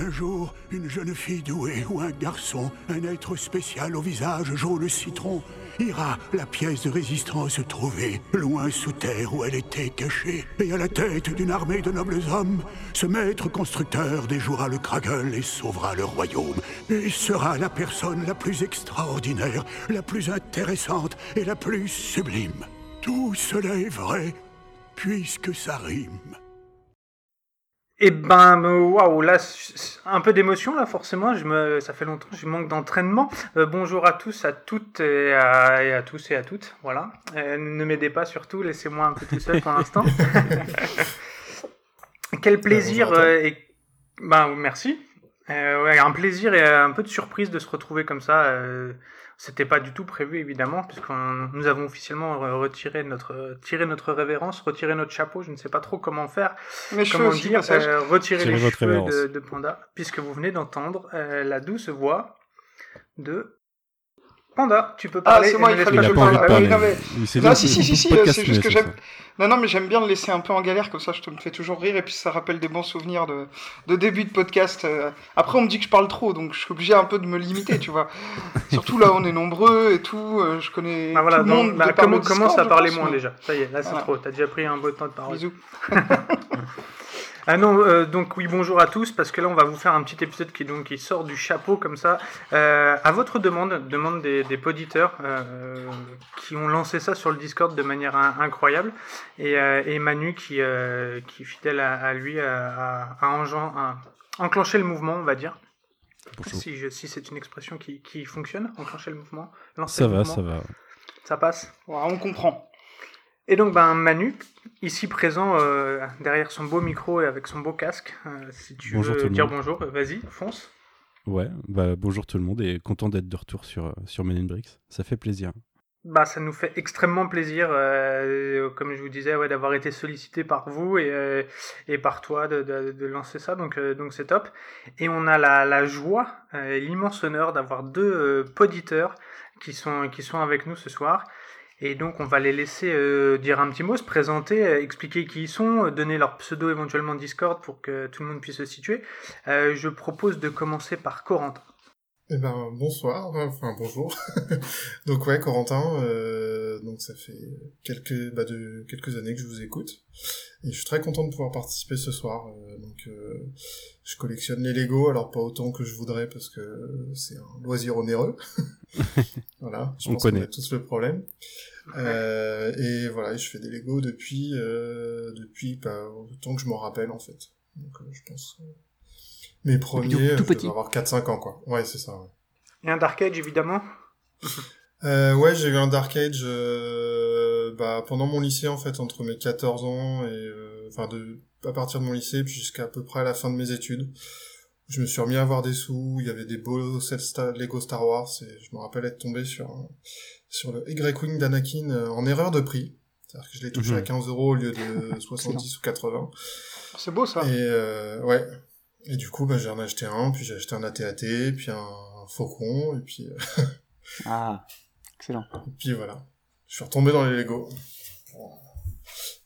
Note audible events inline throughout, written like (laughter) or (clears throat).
Un jour, une jeune fille douée ou un garçon, un être spécial au visage jaune citron, ira la pièce de résistance trouvée, loin sous terre où elle était cachée, et à la tête d'une armée de nobles hommes, ce maître constructeur déjouera le Kragel et sauvera le royaume, et sera la personne la plus extraordinaire, la plus intéressante et la plus sublime. Tout cela est vrai, puisque ça rime. Eh ben, euh, waouh, là, un peu d'émotion, là, forcément. Je me, ça fait longtemps, je manque d'entraînement. Euh, bonjour à tous, à toutes et à, tous et à toutes. Voilà. Euh, ne m'aidez pas, surtout. Laissez-moi un peu tout seul pour l'instant. (laughs) Quel plaisir et ben merci. ouais, un plaisir et un peu de surprise de se retrouver comme ça. C'était pas du tout prévu évidemment, puisque nous avons officiellement retiré notre, tiré notre révérence, retiré notre chapeau. Je ne sais pas trop comment faire, Mais comment aussi, dire, euh, retirer les cheveux de, de, Panda, puisque vous venez d'entendre euh, la douce voix de Panda, tu peux parler. Ah, c'est moi, il fallait que je parle. Ah, non, mais... non, si, si, si, si c'est juste que j'aime. Non, non, mais j'aime bien le laisser un peu en galère, comme ça, je te me fais toujours rire, et puis ça rappelle des bons souvenirs de, de début de podcast. Euh. Après, on me dit que je parle trop, donc je suis obligé un peu de me limiter, tu vois. (laughs) Surtout là, on est nombreux et tout, euh, je connais bah, voilà, tout le monde. Bah, comment, commence à parler moins déjà? Ça y est, là, c'est trop. T'as déjà pris un beau temps de parole. Bisous. (laughs) Ah non, euh, donc oui, bonjour à tous, parce que là, on va vous faire un petit épisode qui, donc, qui sort du chapeau comme ça, euh, à votre demande, demande des, des poditeurs euh, qui ont lancé ça sur le Discord de manière incroyable, et, et, Manu qui, qui fidèle à, lui, a, enclenché le mouvement, on va dire. Si, je, si c'est une expression qui, qui, fonctionne, enclencher le mouvement, lancer ça va, ça va. Ça passe. on comprend. Et donc ben, Manu, ici présent euh, derrière son beau micro et avec son beau casque, euh, si tu veux dire bonjour, vas-y, fonce. Ouais, bah, bonjour tout le monde et content d'être de retour sur, euh, sur Men in Bricks, ça fait plaisir. Bah, ça nous fait extrêmement plaisir, comme je vous disais, ouais, d'avoir été sollicité par vous et, et par toi de, de, lancer ça, donc donc c'est top. Et on a la, la joie, l'immense honneur d'avoir deux poditeurs qui sont, qui sont avec nous ce soir. Et donc on va les laisser euh, dire un petit mot, se présenter, euh, expliquer qui ils sont, euh, donner leur pseudo éventuellement Discord pour que tout le monde puisse se situer. je propose de commencer par Corentin. Eh ben bonsoir, enfin bonjour. (laughs) donc ouais, Corentin, euh, donc ça fait quelques bah, de quelques années que je vous écoute et je suis très content de pouvoir participer ce soir. Euh, donc euh, je collectionne les Lego, alors pas autant que je voudrais parce que c'est un loisir onéreux. (laughs) (laughs) voilà, je On pense connaît qu'on a tous le problème. Euh, et voilà, je fais des Lego depuis depuis bah, autant que je m'en rappelle en fait. Donc je pense mes premiers, tout, tout je avoir 4-5 ans, quoi. Ouais, c'est ça, ouais. Et un Dark Age, évidemment euh, Ouais, j'ai eu un Dark Age euh, bah, pendant mon lycée, en fait, entre mes 14 ans et... Euh, enfin, de à partir de mon lycée, puis jusqu'à à peu près la fin de mes études. Je me suis remis à avoir des sous, il y avait des beaux Lego Star Wars, et je me rappelle être tombé sur, sur le Y-Wing d'Anakin euh, en erreur de prix. C'est-à-dire que je l'ai touché à 15 mhm. euros au lieu de (laughs) 70 ou 80. C'est beau ça. Et euh, ouais, et du coup, bah, j'en ai acheté un, puis j'ai acheté un AT-AT, puis un, faucon, et puis... Euh, ah, excellent. Et (laughs) puis voilà. Je suis retombé dans les Lego.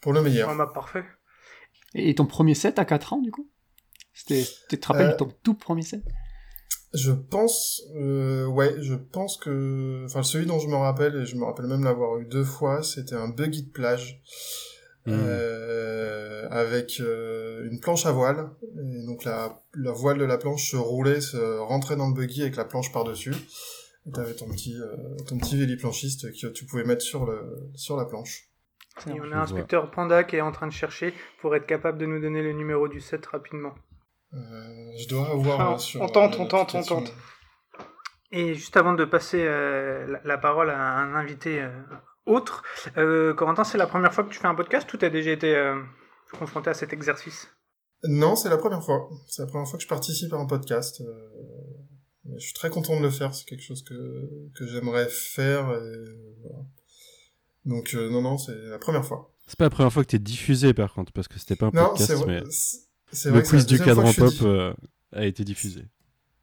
Pour le meilleur. Ah bah, parfait. Et ton premier set à 4 ans, du coup? C'était, Tu te rappelles euh, ton tout premier set? Je pense... Euh, ouais, je pense que... Enfin, celui dont je me rappelle, et je me rappelle même l'avoir eu deux fois, c'était un buggy de plage. Mmh. Euh, avec euh, une planche à voile. Et donc la, la voile de la planche se roulait, se rentrait dans le buggy avec la planche par-dessus. Et t'avais ton petit, euh, ton petit véliplanchiste que tu pouvais mettre sur, le, sur la planche. Et on a un inspecteur Panda qui est en train de chercher pour être capable de nous donner le numéro du set rapidement. Euh, je dois avoir sur. On tente, on tente, on tente. Et juste avant de passer la, la, parole à un invité autre. Euh, Corentin, c'est la première fois que tu fais un podcast ou tu as déjà été euh, confronté à cet exercice? Non, c'est la première fois. C'est la première fois que je participe à un podcast. Euh, je suis très content de le faire. C'est quelque chose que, que j'aimerais faire. Donc non, non, c'est la première fois. C'est pas la première fois que tu es diffusé par contre, parce que c'était pas un non, podcast, vrai, mais le quiz du cadran pop a été diffusé.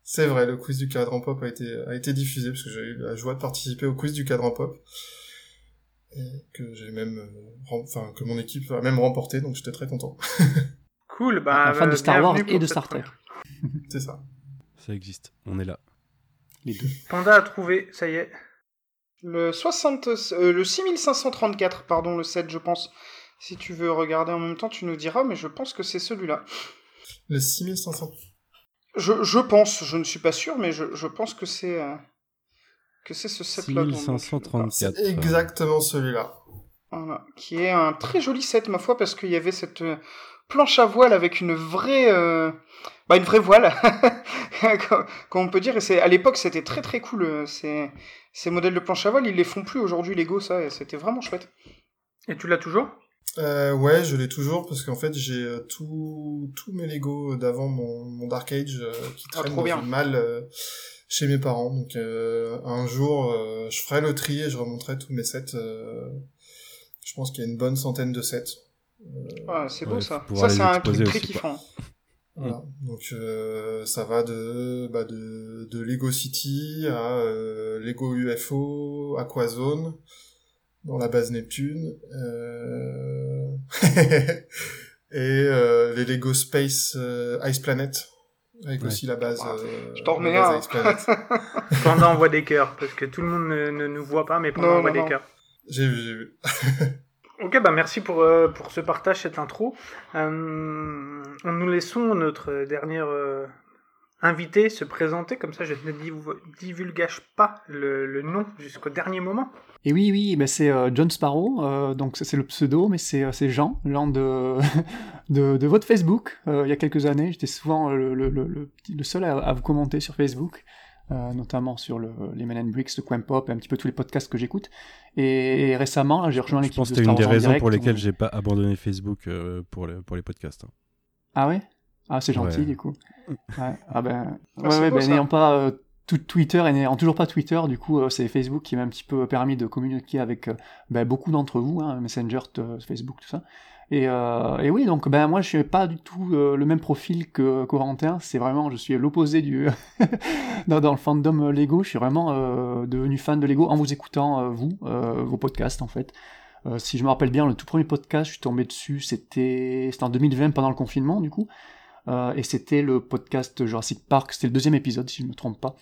C'est vrai, le quiz du cadran pop a été, a été diffusé, parce que j'ai eu la joie de participer au quiz du cadran pop et que j'ai même, euh, enfin que mon équipe a même remporté, donc j'étais très content. (laughs) Cool, bah, un fan de Star Wars et de Star Trek. C'est ça. Ça existe, on est là. Les deux. Panda a trouvé, ça y est. Le 60, euh, le 6534, pardon, le 7, je pense. Si tu veux regarder en même temps, tu nous diras, mais je pense que c'est celui-là. Le 6500. Je, je pense, je ne suis pas sûr, mais je, je pense que c'est euh, que c'est ce set-là. 6534. C'est exactement celui-là. Voilà, qui est un très joli set, ma foi, parce qu'il y avait cette euh, planche à voile avec une vraie, euh, bah une vraie voile, (laughs) comme on peut dire. Et c'est à l'époque, c'était très très cool. euh, Ces ces modèles de planche à voile, ils les font plus aujourd'hui, Lego, ça, et c'était vraiment chouette. Et tu l'as toujours? Euh, ouais, je l'ai toujours parce qu'en fait j'ai euh, tout- tous mes Lego d'avant mon, mon Dark Age euh, qui Ah, traînent bien. euh, chez mes parents. Donc euh, un jour euh, je ferai le tri et je remonterai tous mes sets. euh, je pense qu'il y a une bonne centaine de sets. Ah, c'est beau Ouais, ça. Ça, c'est un truc très kiffant. Voilà. Donc euh, ça va de bah, de, de Lego City à euh, Lego UFO, Aquazone dans la base Neptune euh... (laughs) et euh, les Lego Space euh, Ice Planet avec Ouais. aussi la base. Ah, euh, je t'en remets un. Ice Planet. (laughs) Panda envoie des cœurs, parce que tout le monde ne, ne nous voit pas, mais Panda Non, envoie des cœurs. J'ai vu, j'ai vu. (laughs) Ok, bah merci pour, euh, pour ce partage, cette intro. Euh, nous laissons notre dernière euh, invité se présenter, comme ça je ne div- divulgage pas le, nom jusqu'au dernier moment. Et oui, oui, ben c'est euh, John Sparrow, euh, donc c'est le pseudo, mais c'est Jean, Jean (laughs) de, de, votre Facebook. Il y a quelques années, j'étais souvent le, le, le, seul à vous commenter sur Facebook, euh, notamment sur le, les Men and Bricks, le Coin Pop, et un petit peu tous les podcasts que j'écoute. Et, et récemment, j'ai rejoint Je l'équipe pense de que c'était une des raisons direct, pour lesquelles on- j'ai pas abandonné Facebook euh, pour, les, pour les podcasts. hein. Ah ouais? Ah, c'est gentil, Ouais. du coup. Ouais, ah ben, Ah, ouais, c'est ouais, beau, ben, n'ayant pas euh, tout Twitter et n'ayant toujours pas Twitter, du coup, euh, c'est Facebook qui m'a un petit peu permis de communiquer avec euh, ben, beaucoup d'entre vous, hein, Messenger, Facebook, tout ça. Et, euh, et oui, donc ben moi je suis pas du tout euh, le même profil que Corentin, c'est vraiment, je suis l'opposé du (laughs) dans, dans le fandom Lego, je suis vraiment euh, devenu fan de Lego en vous écoutant euh, vous, euh, vos podcasts en fait. Euh, si je me rappelle bien, le tout premier podcast, je suis tombé dessus, c'était c'était en 2020 pendant le confinement du coup. Euh, et c'était le podcast Jurassic Park, c'était le deuxième épisode si je ne me trompe pas.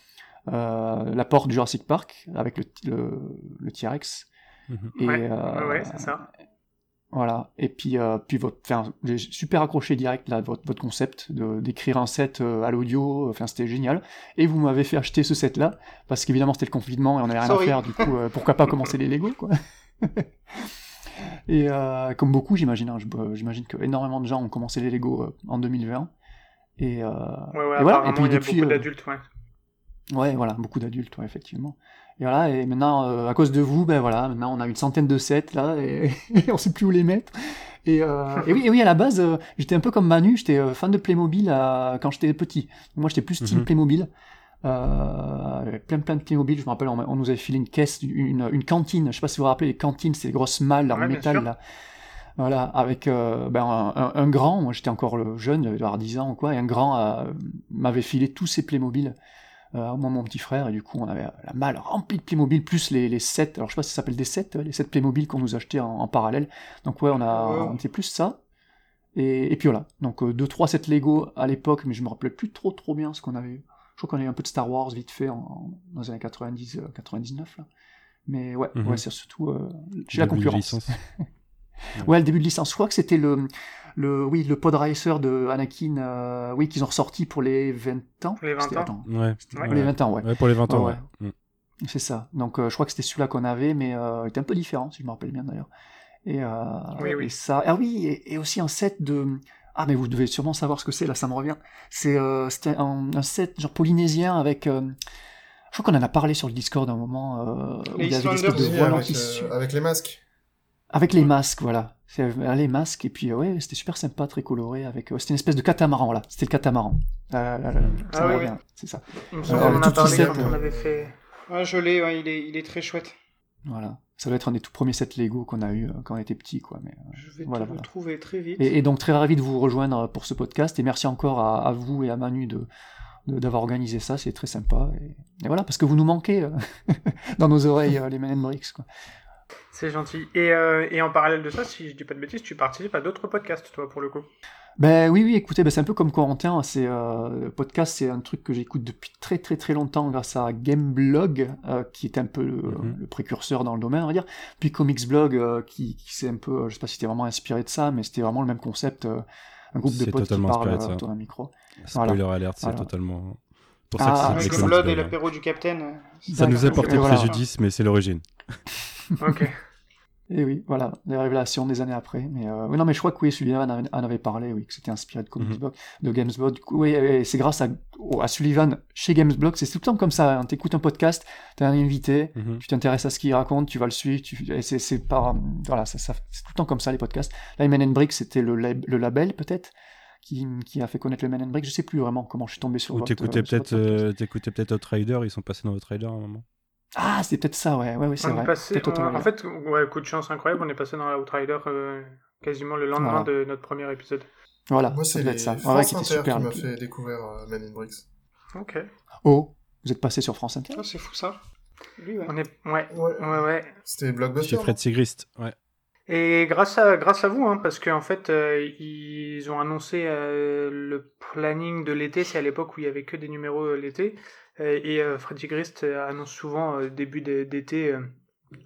Euh, la porte du Jurassic Park avec le, le, le T-Rex. Mhm. Et, ouais, euh, ouais, ouais, c'est ça. Voilà. Et puis, euh, puis votre, enfin, j'ai super accroché direct là votre, votre concept de d'écrire un set euh, à l'audio. Enfin, c'était génial. Et vous m'avez fait acheter ce set là parce qu'évidemment c'était le confinement et on n'avait rien Sorry. à faire. Du coup, euh, pourquoi pas commencer les Lego quoi. (laughs) et euh, comme beaucoup, j'imagine, hein, j'imagine que énormément de gens ont commencé les Lego en 2020. Et, Ouais, ouais, et voilà. Et puis il y a depuis, beaucoup d'adultes, ouais. Ouais, voilà, beaucoup d'adultes, ouais, effectivement. Et voilà, et maintenant, euh, à cause de vous, ben voilà, maintenant on a une centaine de sets là, et, (laughs) et on sait plus où les mettre. Et, euh, et oui, et oui, à la base, euh, j'étais un peu comme Manu, j'étais fan de Playmobil quand j'étais petit. Moi, j'étais plus team Mhm. Playmobil. Euh, plein plein de Playmobil, je me rappelle, on, on nous avait filé une caisse, une, une cantine, je sais pas si vous vous rappelez, les cantines, c'est les grosses malles en Ouais, métal là. Voilà, avec ben, un, un- un grand, moi j'étais encore le jeune, j'avais avoir 10 ans ou quoi, et un grand m'avait filé tous ses Playmobil euh, moi mon petit frère, et du coup on avait la malle remplie de Playmobil, plus les, les sets, alors je sais pas si ça s'appelle des sets, euh, les sets Playmobil qu'on nous achetait en, en parallèle. Donc ouais, on a Ouais. on était plus ça. Et, et puis voilà, donc 2-3 sets Lego à l'époque, mais je me rappelais plus trop trop bien ce qu'on avait eu. Je crois qu'on a eu un peu de Star Wars vite fait en, en- dans les années 90, euh, 99 là. Mais ouais, Mhm. ouais c'est surtout euh, j'ai la concurrence. (laughs) Ouais, le début de licence. Je crois que c'était le, le, oui, le pod racer de Anakin, euh, oui, qu'ils ont ressorti pour les 20 ans. Pour les 20 C'était- ans. Ouais. Ouais. pour les 20 ans, ouais. Ouais, pour les 20 ans, Ouais, ouais. C'est ça. Donc, euh, je crois que c'était celui-là qu'on avait, mais euh, il était un peu différent, si je me rappelle bien d'ailleurs. Et, euh, Oui, oui. et ça. Ah oui, et, et aussi un set de. Ah, mais vous devez sûrement savoir ce que c'est, là, ça me revient. C'est euh, c'était un, un set genre polynésien avec. euh, je crois qu'on en a parlé sur le Discord à un moment. Euh, où il y avait des espèces de avec, qui euh, avec les masques. Avec les masques, voilà. Euh, les masques, et puis euh, ouais, c'était super sympa, très coloré. avec euh, C'était une espèce de catamaran, voilà. C'était le catamaran. Là, là, ça Ah me oui, c'est ça. Euh, le a parlé quand set, on avait fait. Ouais, je l'ai, ouais, il, est, il est très chouette. Voilà. Ça doit être un des tout premiers sets Lego qu'on a eu quand on était petit, quoi. Mais, Je vais Voilà, te le voilà. trouver très vite. Et, et donc très ravi de vous rejoindre pour ce podcast et merci encore à, à vous et à Manu de d'avoir organisé ça, c'est très sympa et, et voilà parce que vous nous manquez euh, (laughs) dans nos oreilles euh, les Men in Bricks quoi. C'est gentil. Et, euh, et, en parallèle de ça, si je dis pas de bêtises, tu participes à d'autres podcasts, toi, pour le coup? Ben oui, oui, écoutez, ben, c'est un peu comme Corentin. C'est euh, podcast, c'est un truc que j'écoute depuis très très très longtemps grâce à Gameblog, euh, qui est un peu mhm. le, précurseur dans le domaine, on va dire. Puis Comicsblog, euh, qui, qui s'est un peu, je sais pas si c'était vraiment inspiré de ça, mais c'était vraiment le même concept, un groupe de potes qui parlent autour d'un micro. Spoiler voilà. alert, c'est totalement. Pour ça ah, que c'est le Blood et l'apéro du Capitaine. Ça nous a porté préjudice, mais c'est l'origine. ok. (laughs) Et oui, voilà, les révélations des années après. Mais euh, non, mais je crois que oui, Sullivan en avait parlé, oui, que c'était inspiré de Comicsblog, mhm. de Gamesblog. Du coup, oui, c'est grâce à, à, Sullivan chez Gamesblog, c'est tout le temps comme ça. Hein. T'écoutes un podcast, t'as un invité, mhm. tu t'intéresses à ce qu'il raconte, tu vas le suivre, tu, c'est pas, voilà, ça, ça c'est tout le temps comme ça les podcasts. Là, Men Brick, c'était le, le label peut-être. Qui, qui, a fait connaître le Men in Brick, je sais plus vraiment comment je suis tombé sur. Ou t'écoutais peut-être, euh, t'écoutais peut-être Outrider, ils sont passés dans Outrider à un moment. Ah, c'est peut-être ça, ouais, ouais, ouais c'est vrai. Passé, en fait, ouais, coup de chance incroyable, on est passé dans Outrider euh, quasiment le lendemain de notre premier épisode. Voilà, Moi, c'est ça. France ouais, Inter qui m'a fait découvrir euh, Men in Bricks. Ok. Oh, vous êtes passé sur France Inter oh, C'est fou ça. Lui, ouais. On est... ouais, ouais, ouais. C'était Blockbuster. Chez Fred Sigrist, ouais. Et grâce à, grâce à vous, hein, parce qu'en fait, euh, ils ont annoncé le planning de l'été, c'est à l'époque où il y avait que des numéros l'été. Euh, et euh, Freddy Grist euh, annonce souvent début d'été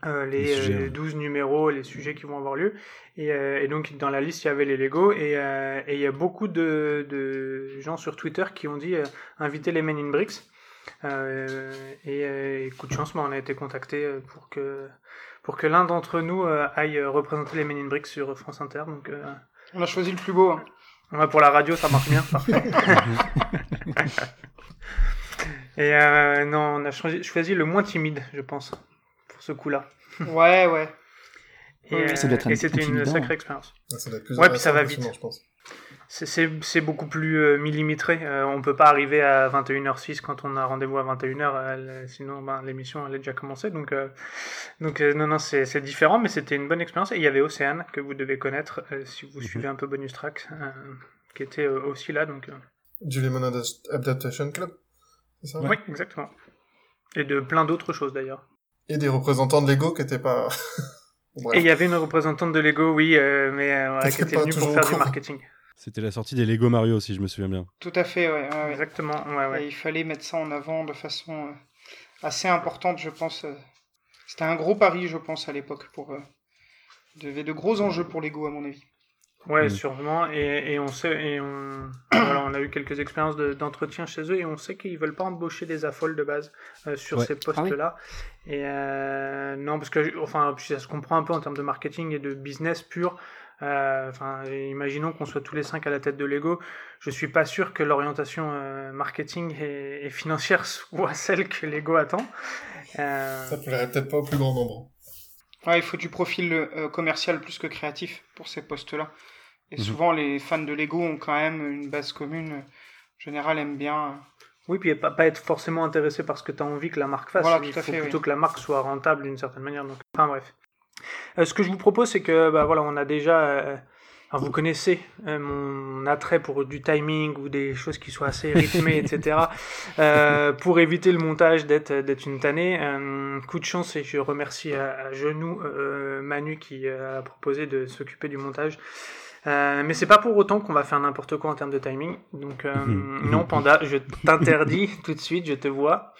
les, 12 numéros, les sujets qui vont avoir lieu. Et, donc dans la liste, il y avait les Lego. Et, il y a beaucoup de, gens sur Twitter qui ont dit inviter les Men in Bricks. et, coup de chance, on a été contacté pour que, pour que l'un d'entre nous aille représenter les Men in Bricks sur France Inter. Donc, on a choisi le plus beau. Hein. pour la radio, ça marche bien. Parfait. (laughs) Et euh, non, on a choisi, le moins timide, je pense, pour ce coup-là. Ouais, ouais. Et, c'était une sacrée expérience. ouais, puis ça va vite. Je pense. C'est beaucoup plus euh, millimétré. Euh, on peut pas arriver à 21h06 quand on a rendez-vous à 21h, sinon ben, l'émission elle est déjà commencée. Donc, donc non, non, c'est différent, mais c'était une bonne expérience. Et il y avait Océane, que vous devez connaître si vous mhm. suivez un peu Bonus Track, qui était aussi là. Donc, Du Lemon Adaptation Club oui, exactement. Et de plein d'autres choses d'ailleurs. Et des représentants de Lego qui n'étaient pas. (laughs) Et il y avait une représentante de Lego, oui, euh, mais euh, qui était venue pour faire du marketing. C'était la sortie des Lego Mario, si je me souviens bien. Tout à fait, ouais. Exactement, ouais, il fallait mettre ça en avant de façon euh, assez importante, je pense. C'était un gros pari, je pense, à l'époque. pour. Il y avait de gros enjeux pour Lego, à mon avis. Ouais, mm. sûrement. Et, et, on sait, et on, (coughs) voilà, on a eu quelques expériences d'entretien chez eux et on sait qu'ils veulent pas embaucher des affoles de base euh, sur ces postes-là. Ah et euh, non, parce que, enfin, ça se comprend un peu en termes de marketing et de business pur. Euh, enfin, imaginons qu'on soit tous les cinq à la tête de Lego. Je suis pas sûr que l'orientation marketing et, financière (laughs) soit celle que Lego attend. Ça plairait peut-être pas au plus grand nombre. Ouais, il faut du profil commercial plus que créatif pour ces postes-là. Et mhm. souvent, les fans de Lego ont quand même une base commune. En général, aiment bien. Oui, puis pas, pas être forcément intéressé par ce que tu as envie que la marque fasse. Voilà, il faut fait, plutôt que la marque soit rentable d'une certaine manière. Donc, enfin bref. Euh, ce que je vous propose, c'est que bah, voilà, on a déjà. Euh, vous connaissez euh, mon attrait pour du timing ou des choses qui soient assez rythmées, (laughs) etc. pour éviter le montage d'être d'être une tannée. coup de chance et je remercie à, à genoux Manu qui a proposé de s'occuper du montage. Euh, mais c'est pas pour autant qu'on va faire n'importe quoi en termes de timing. Donc euh, mhm. non, Panda, je t'interdis (laughs) tout de suite, je te vois.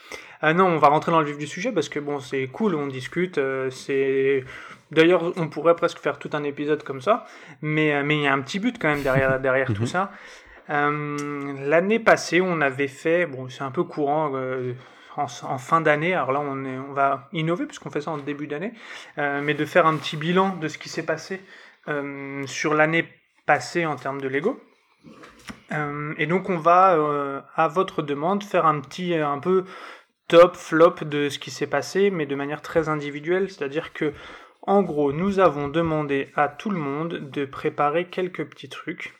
Euh, non, on va rentrer dans le vif du sujet parce que bon, c'est cool, on discute. C'est d'ailleurs, on pourrait presque faire tout un épisode comme ça, mais mais il y a un petit but quand même derrière (laughs) derrière tout mhm. ça. L'année passée, on avait fait, bon, c'est un peu courant. En, en, fin d'année, alors là on, est, on va innover puisqu'on fait ça en début d'année, mais de faire un petit bilan de ce qui s'est passé euh, sur l'année passée en termes de Lego. Euh, et donc on va, euh, à votre demande, faire un petit, un peu top, flop de ce qui s'est passé, mais de manière très individuelle. C'est-à-dire que, en gros, nous avons demandé à tout le monde de préparer quelques petits trucs.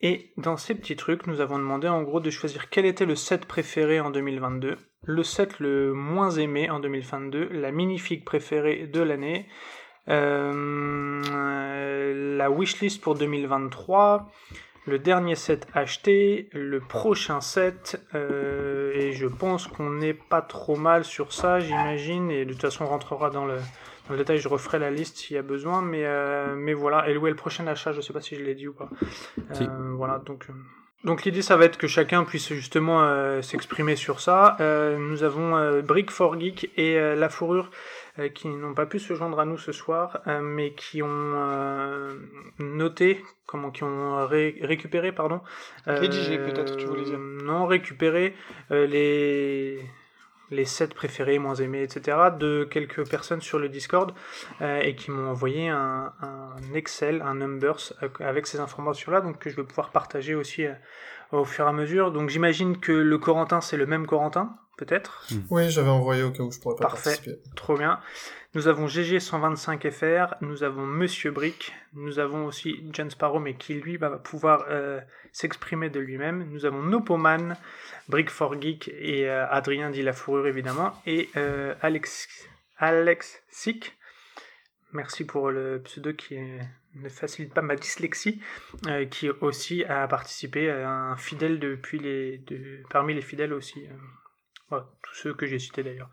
Et dans ces petits trucs, nous avons demandé en gros de choisir quel était le set préféré en 2022, le set le moins aimé en 2022, la minifig préférée de l'année, euh, la wishlist pour 2023, le dernier set acheté, le prochain set, euh, et je pense qu'on n'est pas trop mal sur ça, j'imagine, et de toute façon on rentrera dans le, dans le détail, je referai la liste s'il y a besoin, mais, mais voilà. Et où est le prochain achat Je sais pas si je l'ai dit ou pas. Voilà, donc. Donc l'idée, ça va être que chacun puisse justement s'exprimer sur ça. nous avons Brick for Geek et La Fourrure qui n'ont pas pu se joindre à nous ce soir, mais qui ont noté, comment, qui ont récupéré, pardon. Rédigé peut-être, tu voulais dire. Non, récupéré les les 7 préférés, moins aimés, etc. de quelques personnes sur le Discord euh, et qui m'ont envoyé un, Excel, un Numbers euh, avec ces informations-là, donc que je vais pouvoir partager aussi euh, au fur et à mesure. Donc j'imagine que le Corentin, c'est le même Corentin, peut-être? Hmm. Oui, j'avais envoyé au cas où je pourrais pas Parfait, participer. trop bien. Nous avons GG125FR, nous avons Monsieur Brick, nous avons aussi John Sparrow, mais qui lui va pouvoir s'exprimer de lui-même. Nous avons Nopoman, Brick for Geek et euh, Adrien dit la fourrure évidemment, et euh, Alex, Alex Sick. Merci pour le pseudo qui ne facilite pas ma dyslexie, euh, qui aussi a participé, un fidèle depuis les, parmi les fidèles aussi, tous ceux que j'ai cités d'ailleurs.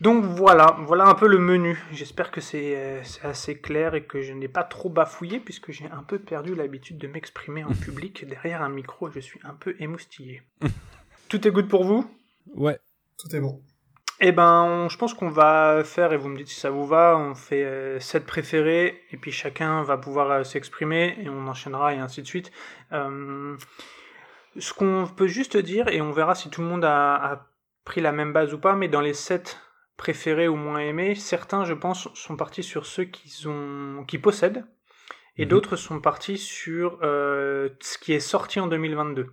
Donc voilà, voilà un peu le menu. J'espère que euh, c'est assez clair et que je n'ai pas trop bafouillé puisque j'ai un peu perdu l'habitude de m'exprimer en (laughs) public derrière un micro. Je suis un peu émoustillé. (laughs) Tout est good pour vous? Ouais. Tout est bon. Eh ben, je pense qu'on va faire, et vous me dites si ça vous va, on fait 7 euh, préférés, et puis chacun va pouvoir euh, s'exprimer, et on enchaînera, et ainsi de suite. Ce qu'on peut juste dire, et on verra si tout le monde a, a pris la même base ou pas, mais dans les 7 préférés ou moins aimés, certains, je pense, sont partis sur ceux qu'ils ont, qui possèdent, et mhm. d'autres sont partis sur euh, ce qui est sorti en 2022.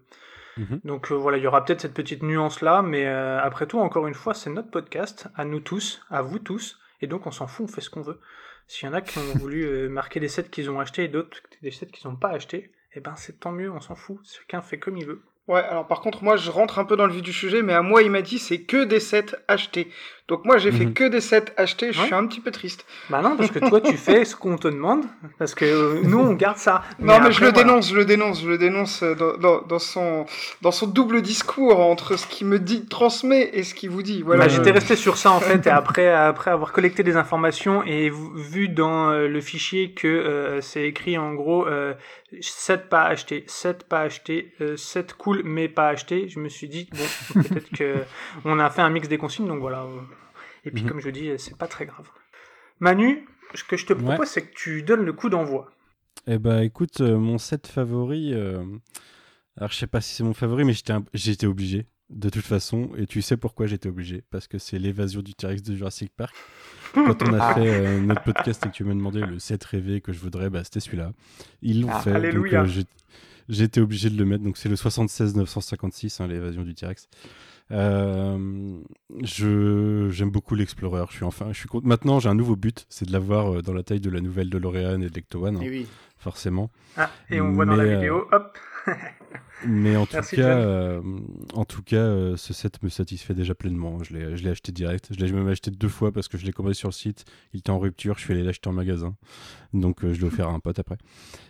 Mhm. Donc euh, voilà, il y aura peut-être cette petite nuance là, mais euh, après tout, encore une fois, c'est notre podcast, à nous tous, à vous tous, et donc on s'en fout, on fait ce qu'on veut. S'il y en a qui ont (laughs) voulu marquer des sets qu'ils ont achetés et d'autres des sets qu'ils n'ont pas achetés, eh ben c'est tant mieux, on s'en fout. Chacun fait comme il veut. Ouais, alors par contre, moi je rentre un peu dans le vif du sujet, mais à moi il m'a dit c'est que des sets achetés. Donc moi j'ai fait mhm. que des sets achetés, je suis un petit peu triste. Bah non, parce que toi tu fais ce qu'on te demande, parce que euh, nous on garde ça. non mais, je le dénonce, je le dénonce, je le dénonce euh, dans, dans, son, dans son double discours entre ce qu'il me dit, transmet et ce qu'il vous dit. Voilà. Bah, J'étais resté sur ça en fait, et (laughs) après, après avoir collecté des informations et vu dans euh, le fichier que c'est écrit en gros 7 pas achetés, 7 pas achetés, 7 cool mais pas achetés, je me suis dit bon peut-être (laughs) que on a fait un mix des consignes, donc voilà. Et puis, mhm. comme je dis, c'est pas très grave. Manu, ce que je te propose, c'est que tu donnes le coup d'envoi. Eh bah, écoute, euh, mon set favori. Euh, alors, je sais pas si c'est mon favori, mais j'étais obligé, de toute façon. Et tu sais pourquoi j'étais obligé Parce que c'est l'évasion du T-Rex de Jurassic Park. Quand on a (laughs) fait euh, notre podcast et que tu m'as demandé le set rêvé que je voudrais, bah, c'était celui-là. Ils l'ont ah, fait. Alléluia. Donc, j'étais obligé de le mettre. Donc, c'est le 76 956, hein, l'évasion du T-Rex. Euh, je j'aime beaucoup l'Explorer. Je suis enfin, je suis maintenant j'ai un nouveau but, c'est de l'avoir euh, dans la taille de la nouvelle de L'Oréal et de l'Ecto One, hein, oui. forcément. Ah, et on voit dans la euh, vidéo, hop. (laughs) Mais en tout cas, euh, en tout cas, euh, ce set me satisfait déjà pleinement. Je l'ai, je l'ai acheté direct. Je l'ai même acheté deux fois parce que je l'ai commandé sur le site. Il était en rupture. Je suis allé l'acheter en magasin. Donc euh, je l'ai offert à un pote après.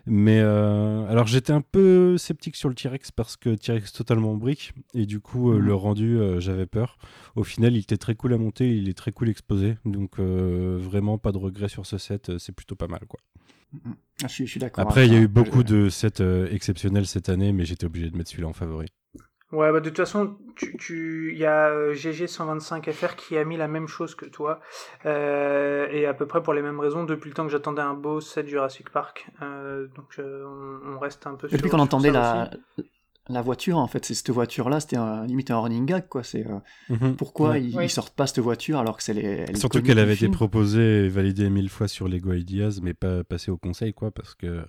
Mais alors j'étais un peu sceptique sur le T-Rex parce que T-Rex totalement en brique et du coup mhm. le rendu j'avais peur. Au final, il était très cool à monter. Il est très cool exposé. Donc vraiment pas de regret sur ce set. C'est plutôt pas mal quoi. Ah, je, suis, d'accord. Après, il y a eu beaucoup de sets euh, exceptionnels cette année, mais j'étais obligé de mettre celui-là en favori. Ouais, bah de toute façon, il tu, y a euh, GG125FR qui a mis la même chose que toi, euh, et à peu près pour les mêmes raisons, depuis le temps que j'attendais un beau set Jurassic Park. donc on, reste un peu Depuis qu'on entendait la, la voiture en fait c'est cette voiture là c'était un, limite un running gag quoi c'est euh, mhm. pourquoi ils, sortent pas cette voiture alors que c'est les surtout qu'elle avait été proposée et validée mille fois sur Lego Ideas mais pas passée au conseil quoi parce que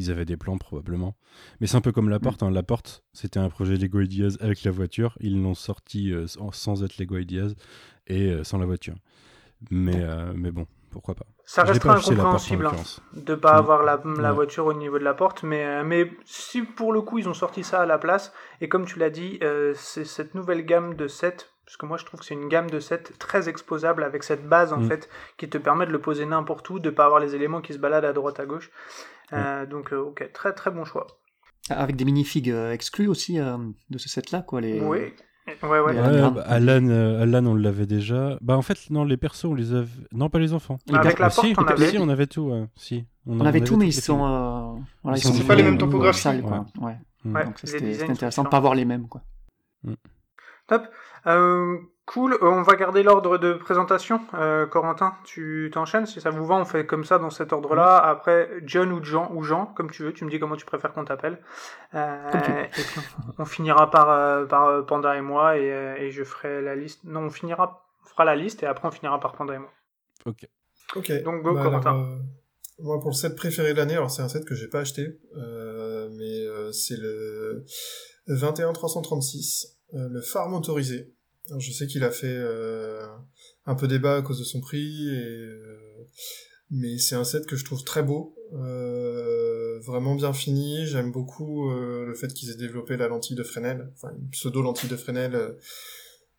ils avaient des plans probablement. Mais c'est un peu comme la porte hein. la porte c'était un projet Lego Ideas avec la voiture. Ils l'ont sorti euh, sans, être Lego Ideas et euh, sans la voiture. Mais mais bon pourquoi pas ça restera incompréhensible hein, de pas mm. avoir la, la voiture au niveau de la porte, mais, euh, mais si pour le coup ils ont sorti ça à la place, et comme tu l'as dit, euh, c'est cette nouvelle gamme de 7, parce que moi je trouve que c'est une gamme de 7 très exposable avec cette base en mm. fait qui te permet de le poser n'importe où, de pas avoir les éléments qui se baladent à droite à gauche. Euh, donc ok, très très bon choix. Avec des minifigs exclus aussi de ce set là quoi. Les... Oui, Ouais, ouais. Bah, Alan, euh, Alan, on l'avait déjà. Bah, en fait, non, les persos, on les avait. Non, pas les enfants. Avec la porte, si, on, avait... si, on avait tout. Si. On, avait, tout, mais ils sont. Euh... Voilà, ils, sont, pas les mêmes topographies. quoi. Ouais. ouais. Donc c'était intéressant de pas voir les mêmes, quoi. Mm. Top. Euh, Cool, euh, on va garder l'ordre de présentation. Euh, Corentin, tu t'enchaînes, si ça vous va, on fait comme ça dans cet ordre-là. Après, John ou Jean, ou Jean, comme tu veux, tu me dis comment tu préfères qu'on t'appelle. Euh, et puis on, finira par, euh, par Panda et moi, et, et, je ferai la liste. Non, on finira, on fera la liste, et après on finira par Panda et moi. Ok. Ok. Donc go, bah, Corentin. moi, pour le set préféré de l'année, alors c'est un set que j'ai pas acheté, mais c'est le 21336, le phare je sais qu'il a fait euh, un peu débat à cause de son prix, euh, mais c'est un set que je trouve très beau, euh, vraiment bien fini. J'aime beaucoup le fait qu'ils aient développé la lentille de Fresnel, enfin une pseudo lentille de Fresnel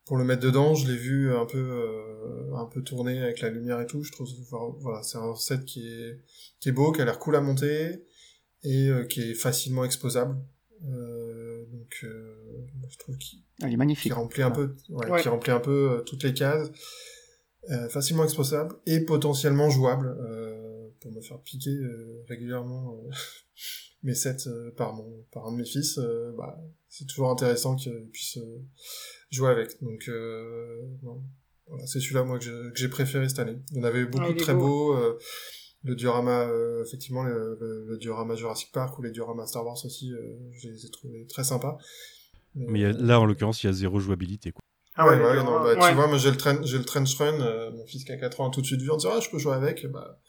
pour le mettre dedans. Je l'ai vu un peu un peu tourner avec la lumière et tout. Je trouve voilà, c'est un set qui est qui est beau, qui a l'air cool à monter et qui est facilement exposable. Donc je trouve qu'il est magnifique. Qui remplit un peu, ouais, qui remplit un peu euh, toutes les cases, euh, facilement exposable et potentiellement jouable euh, pour me faire piquer euh, régulièrement euh, (laughs) mes sets par mon par un de mes fils. bah, c'est toujours intéressant qu'ils puissent jouer avec. Donc voilà, c'est celui-là moi que j'ai préféré cette année. Il y en avait beaucoup de très beaux. Le diorama, effectivement, le, le, diorama Jurassic Park ou les dioramas Star Wars aussi, je les ai trouvés très sympas. Mais là, en l'occurrence, il y a zéro jouabilité. Quoi. Ah ouais, ouais, non, bah, tu vois, moi j'ai le, train, j'ai le Trench Run, euh, mon fils qui a 4 ans tout de suite vu en disant ah je peux jouer avec, bah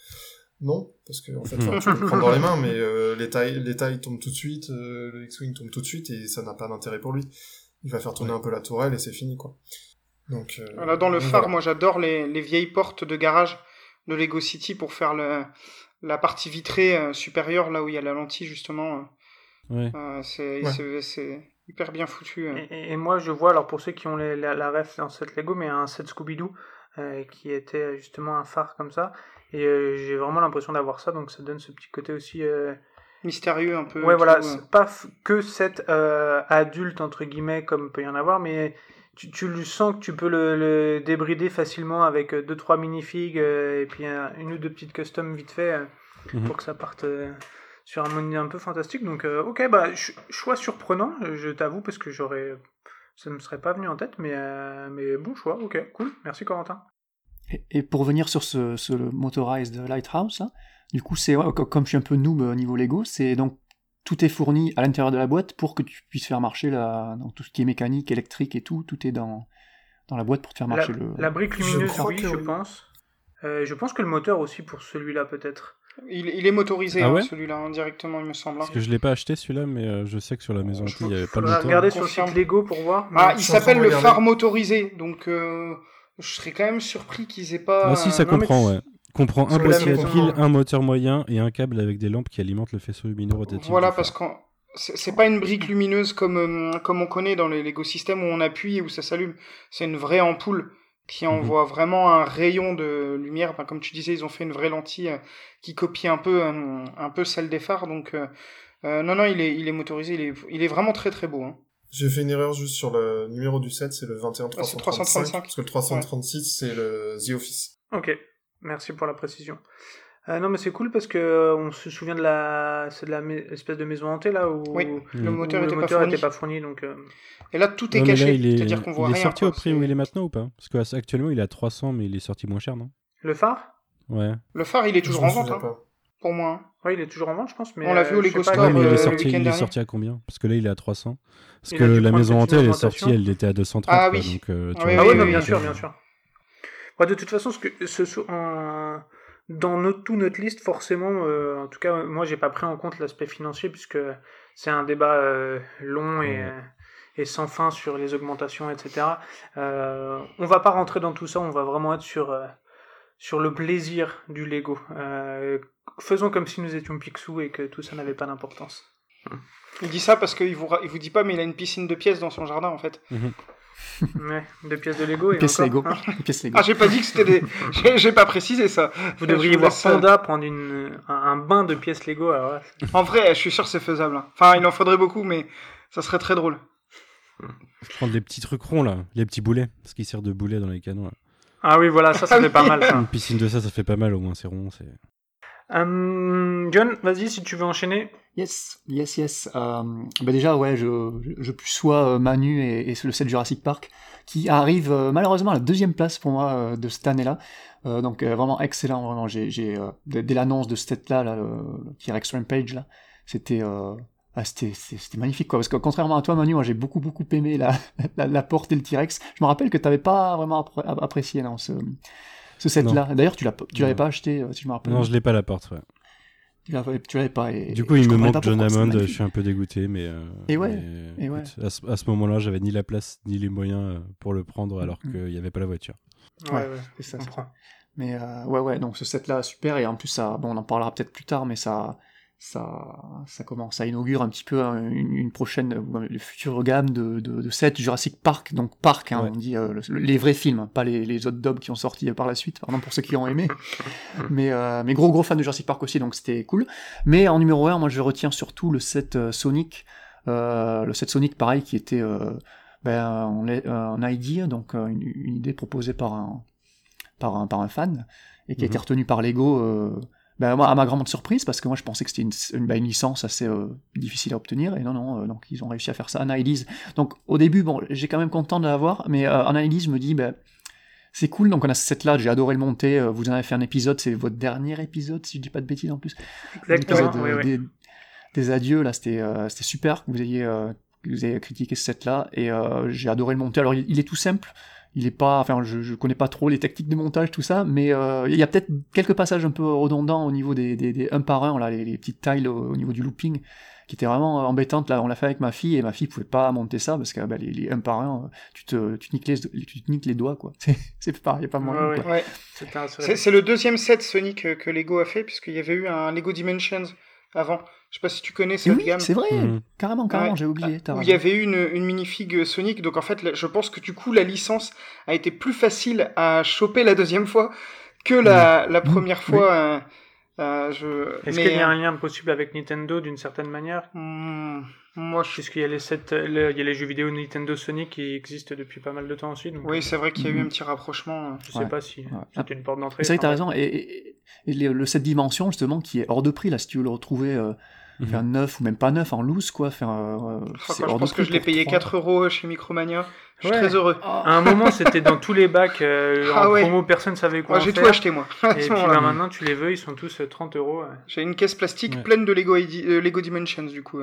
non, parce que en fait tu peux le prendre dans les mains, mais euh, les tailles, les tailles tombent tout de suite, euh, le X-wing tombe tout de suite et ça n'a pas d'intérêt pour lui. Il va faire tourner un peu la tourelle et c'est fini quoi. Donc voilà, dans le phare, moi j'adore les, les vieilles portes de garage de Lego City pour faire le, la partie vitrée supérieure là où il y a la lentille justement. Ouais. c'est, c'est hyper bien foutu. Et, moi, je vois, alors pour ceux qui ont la, ref dans cette Lego, mais un set Scooby-Doo euh, qui était justement un phare comme ça. Et euh, j'ai vraiment l'impression d'avoir ça, donc ça donne ce petit côté aussi. Euh, Mystérieux un peu. Ouais, voilà, pas que set adulte, entre guillemets, comme peut y en avoir, mais tu, tu le sens que tu peux le, débrider facilement avec 2-3 minifigs et puis une ou deux petites customs vite fait mhm. pour que ça parte sur un monde un peu fantastique. Donc, euh, ok, bah, choix surprenant, je t'avoue, parce que j'aurais. Ça ne me serait pas venu en tête, mais, euh, mais bon choix, ok, cool. Merci Corentin. Et, pour venir sur ce, ce Motorized Lighthouse, hein, du coup, c'est comme je suis un peu noob au niveau Lego, c'est donc tout est fourni à l'intérieur de la boîte pour que tu puisses faire marcher la, tout ce qui est mécanique, électrique et tout, tout est dans, dans la boîte pour te faire marcher le. La brique lumineuse, oui, je pense. Euh, je pense que le moteur aussi pour celui-là peut-être. Il, est motorisé, ah hein, celui-là, indirectement, hein, il me semble. Parce que je l'ai pas acheté celui-là, mais euh, je sais que sur la maison il n'y avait pas le moteur. regarder sur le site Lego pour voir. Ah, il s'appelle le phare motorisé, donc euh, je serais quand même surpris qu'ils aient pas. Ah si, ça comprend, ouais. Comprend un boîtier à pile, un moteur moyen et un câble avec des lampes qui alimentent le faisceau lumineux rotatif. Voilà, parce que c'est pas une brique lumineuse comme, euh, comme on connaît dans l'écosystème où on appuie et où ça s'allume. C'est une vraie ampoule qui mhm. envoie vraiment un rayon de lumière. comme tu disais, ils ont fait une vraie lentille euh, qui copie un peu, euh, un, peu celle des phares. Donc, euh, non, non, il est, il est motorisé. Il est, il est vraiment très, très beau. Hein. J'ai fait une erreur juste sur le numéro du set, c'est le 21335. Ah, parce que le 336, c'est le The Office. Ok, merci pour la précision. Euh, non, mais c'est cool parce que euh, on se souvient de la, c'est de la espèce de maison hantée là où, oui, le moteur n'était pas, pas, fourni. Donc, euh. Et là, tout est caché. C'est-à-dire qu'on voit il est sorti au prix où il est maintenant ou pas? Parce qu'actuellement, il est à 300, mais il est sorti moins cher, non? Le phare? Ouais. Le phare, il est toujours en vente, hein, pour moi. Hein. Oui, il est toujours en vente, je pense. Mais on l'a vu au Lego Store. mais il est, sorti, il est sorti à combien? Parce que là, il est à 300. Parce que la maison hantée, elle est sortie, elle était à 230. Ah oui. donc, ah, oui, bien sûr, bien sûr. De toute façon, ce que, ce, dans notre, tout notre liste, forcément, euh, en tout cas, moi, j'ai pas pris en compte l'aspect financier puisque c'est un débat euh, long et, et, sans fin sur les augmentations, etc. Euh, on va pas rentrer dans tout ça, on va vraiment être sur, sur le plaisir du Lego. faisons comme si nous étions Picsou et que tout ça n'avait pas d'importance. Il dit ça parce qu'il vous, il vous dit pas, mais il a une piscine de pièces dans son jardin, en fait. Mhm. Ouais, des pièces de Lego. Et (laughs) pièces Lego. Ah, j'ai pas dit que c'était des. (laughs) J'ai pas précisé ça. Vous devriez voir Panda prendre une, un, bain de pièces Lego. Alors En vrai, je suis sûr que c'est faisable. Hein. Enfin, il en faudrait beaucoup, mais ça serait très drôle. Prendre les petits trucs ronds là, les petits boulets, ce qui sert de boulet dans les canons. Là. Ah oui, voilà, ça, ça ah fait pas mal. Ça. Une piscine de ça, ça fait pas mal, au moins c'est rond. c'est... Euh, John, vas-y si tu veux enchaîner. Yes, yes, yes. Euh, bah déjà, ouais, je, je, euh, Manu et, et, le set Jurassic Park, qui arrive malheureusement à la deuxième place pour moi de cette année-là. donc vraiment excellent, vraiment. J'ai, dès l'annonce de ce set-là, là, le, T-Rex Rampage, là, c'était ah, magnifique quoi parce que contrairement à toi Manu j'ai beaucoup beaucoup aimé (laughs) la, la, porte et le T-Rex je me rappelle que tu n'avais pas vraiment apprécié non, ce, ce set là d'ailleurs tu l'as tu l'avais pas acheté si je me rappelle. Non je l'ai pas la porte ouais. Tu l'avais pas et, du coup il me manque John Hammond je suis un peu dégoûté mais euh, et ouais, et ouais. à ce, à ce moment là j'avais ni la place ni les moyens euh, pour le prendre alors mm. qu'il n'y avait pas la voiture. Ouais, ouais, c'est ça mais euh, ouais ouais donc ce set là super et en plus ça bon on en parlera peut-être plus tard mais ça ça, ça commence, ça inaugure un petit peu hein, une, prochaine, le futur gamme de, de, de set Jurassic Park, donc Park, hein, on dit euh, les vrais films, pas les, les autres dobs qui ont sorti par la suite, pardon pour ceux qui ont aimé, (laughs) mais, euh, mais gros gros fan de Jurassic Park aussi, donc c'était cool. Mais en numéro 1, moi je retiens surtout le set euh, Sonic, le set Sonic pareil qui était ben, en, ID, donc une, une, idée proposée par un, par un, par un fan, et qui a été mhm. retenue par Lego ben, moi, à ma grande surprise, parce que moi je pensais que c'était une, bah, une, licence assez euh, difficile à obtenir, et non, non, euh, donc ils ont réussi à faire ça. Analyse. Donc au début, bon, j'ai quand même content de l'avoir, mais euh, Analyse me dit, ben, c'est cool, donc on a cette là, j'ai adoré le monter, euh, vous en avez fait un épisode, c'est votre dernier épisode, si je dis pas de bêtises en plus. Exactement, oui, Des, adieux, là, c'était super que vous ayez, vous ayez critiqué ce set là, et j'ai adoré le monter. Alors il est tout simple, il est pas, enfin, je, je connais pas trop les techniques de montage, tout ça, mais euh, il y a peut-être quelques passages un peu redondants au niveau des, des, des 1 par 1, là, les, les petites tiles au, niveau du looping, qui étaient vraiment embêtantes. Là, on l'a fait avec ma fille, et ma fille pouvait pas monter ça, parce que bah, les, les 1 par 1, tu te, tu te niques les, tu te niques les doigts, quoi. (laughs) C'est pas, y a pas moyen. Ouais, ouais. C'est le deuxième set Sonic que Lego a fait, puisqu'il y avait eu un Lego Dimensions avant. Je sais pas si tu connais cette oui, gamme. C'est vrai, mmh. carrément, carrément, j'ai oublié. Où il y avait eu une, une minifig Sonic, donc en fait, je pense que du coup, la licence a été plus facile à choper la deuxième fois que la, mmh. la première fois. Euh, euh, je... Est-ce qu'il y a un lien possible avec Nintendo d'une certaine manière? Mmh, Moi, je... Puisqu'il y, a les il y a les jeux vidéo Nintendo Sonic qui existent depuis pas mal de temps aussi. oui, c'est vrai qu'il y a eu un petit rapprochement. Je sais pas si c'était une porte d'entrée. C'est vrai, t'as raison. Et, et, le, cette dimension, justement, qui est hors de prix, là, si tu veux le retrouver. Euh, faire mhm. neuf ou même pas neuf en loose quoi faire euh, je pense que je l'ai payé 4 euros chez Micromania je suis très heureux. À un moment c'était dans tous les bacs euh, ah en promo personne savait quoi j'ai tout acheté moi. (laughs) Et puis bah, maintenant tu les veux ils sont tous 30 euh, euros j'ai une caisse plastique pleine de Lego, Lego Dimensions du coup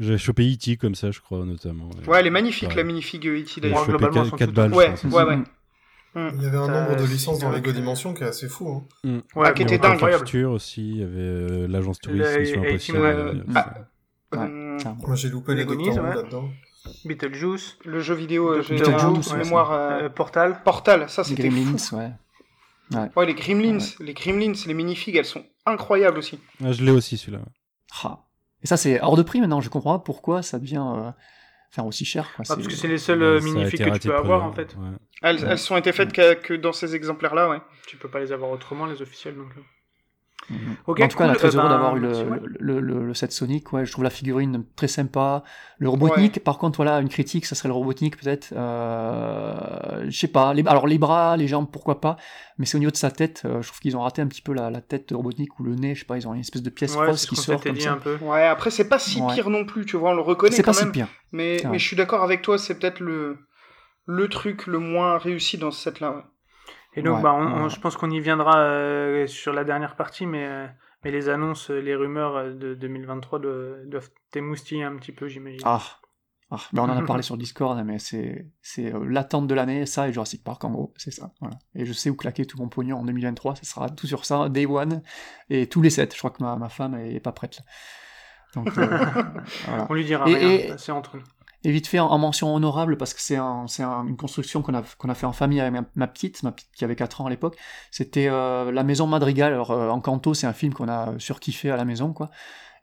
j'ai chopé E.T. comme ça je crois notamment. Ouais elle est magnifique la minifig E.T. d'ailleurs. Globalement 4 balles ouais ouais ouais Mm. Il y avait un nombre de licences dans Lego Dimension qui est assez fou. Hein. Mm. Ouais, qui était dingue. aussi, il y avait euh, l'agence touriste Mission Impossible. Euh, ah. Moi j'ai loupé les Doctor là-dedans. Beetlejuice, le jeu vidéo, j'ai en mémoire euh, Portal. Portal, ça c'était fou. ouais. Ouais. ouais. les Gremlins, les Gremlins, les minifigs, elles sont incroyables aussi. Ah, je l'ai aussi celui-là. Ah. Et ça c'est hors de prix maintenant, je comprends pas pourquoi ça devient faire aussi cher. Quoi. Ah, parce que c'est les seuls euh, minifigs que tu peux avoir en fait. Elles, elles sont été faites que, dans ces exemplaires-là, ouais. Tu peux pas les avoir autrement, les officiels, donc. Euh. Mhm. en tout cas, on est très heureux ben, d'avoir eu le, le, le, set Sonic. Ouais, je trouve la figurine très sympa. Le Robotnik, par contre, voilà, une critique, ça serait le Robotnik peut-être. Euh, je sais pas. Les, alors les bras, les jambes, pourquoi pas. Mais c'est au niveau de sa tête. Euh, je trouve qu'ils ont raté un petit peu la, la, tête de Robotnik ou le nez. Je sais pas. Ils ont une espèce de pièce rose qui sort comme ça. Un peu. Ouais. Après, c'est pas si pire non plus. Tu vois, on le reconnaît quand pas même. Si pire. Mais mais je suis d'accord avec toi. C'est peut-être le le truc le moins réussi dans ce set là. Et donc, bah, je pense qu'on y viendra euh, sur la dernière partie, mais, euh, mais les annonces, les rumeurs euh, de 2023 doivent, t'émoustiller un petit peu, j'imagine. Ah, ah ben on en a (laughs) parlé sur Discord, mais c'est, l'attente de l'année, ça et Jurassic Park en gros, c'est ça. Voilà. Et je sais où claquer tout mon pognon en 2023, ce sera tout sur ça, Day One, et tous les sets. Je crois que ma, ma femme est, pas prête. Donc, (laughs) On lui dira rien, c'est entre nous. Et vite fait, en, mention honorable, parce que c'est un, un, une construction qu'on a, qu'on a fait en famille avec ma, petite, ma petite qui avait 4 ans à l'époque, c'était euh, La Maison Madrigal. Alors, euh, en canto, c'est un film qu'on a surkiffé à la maison, quoi.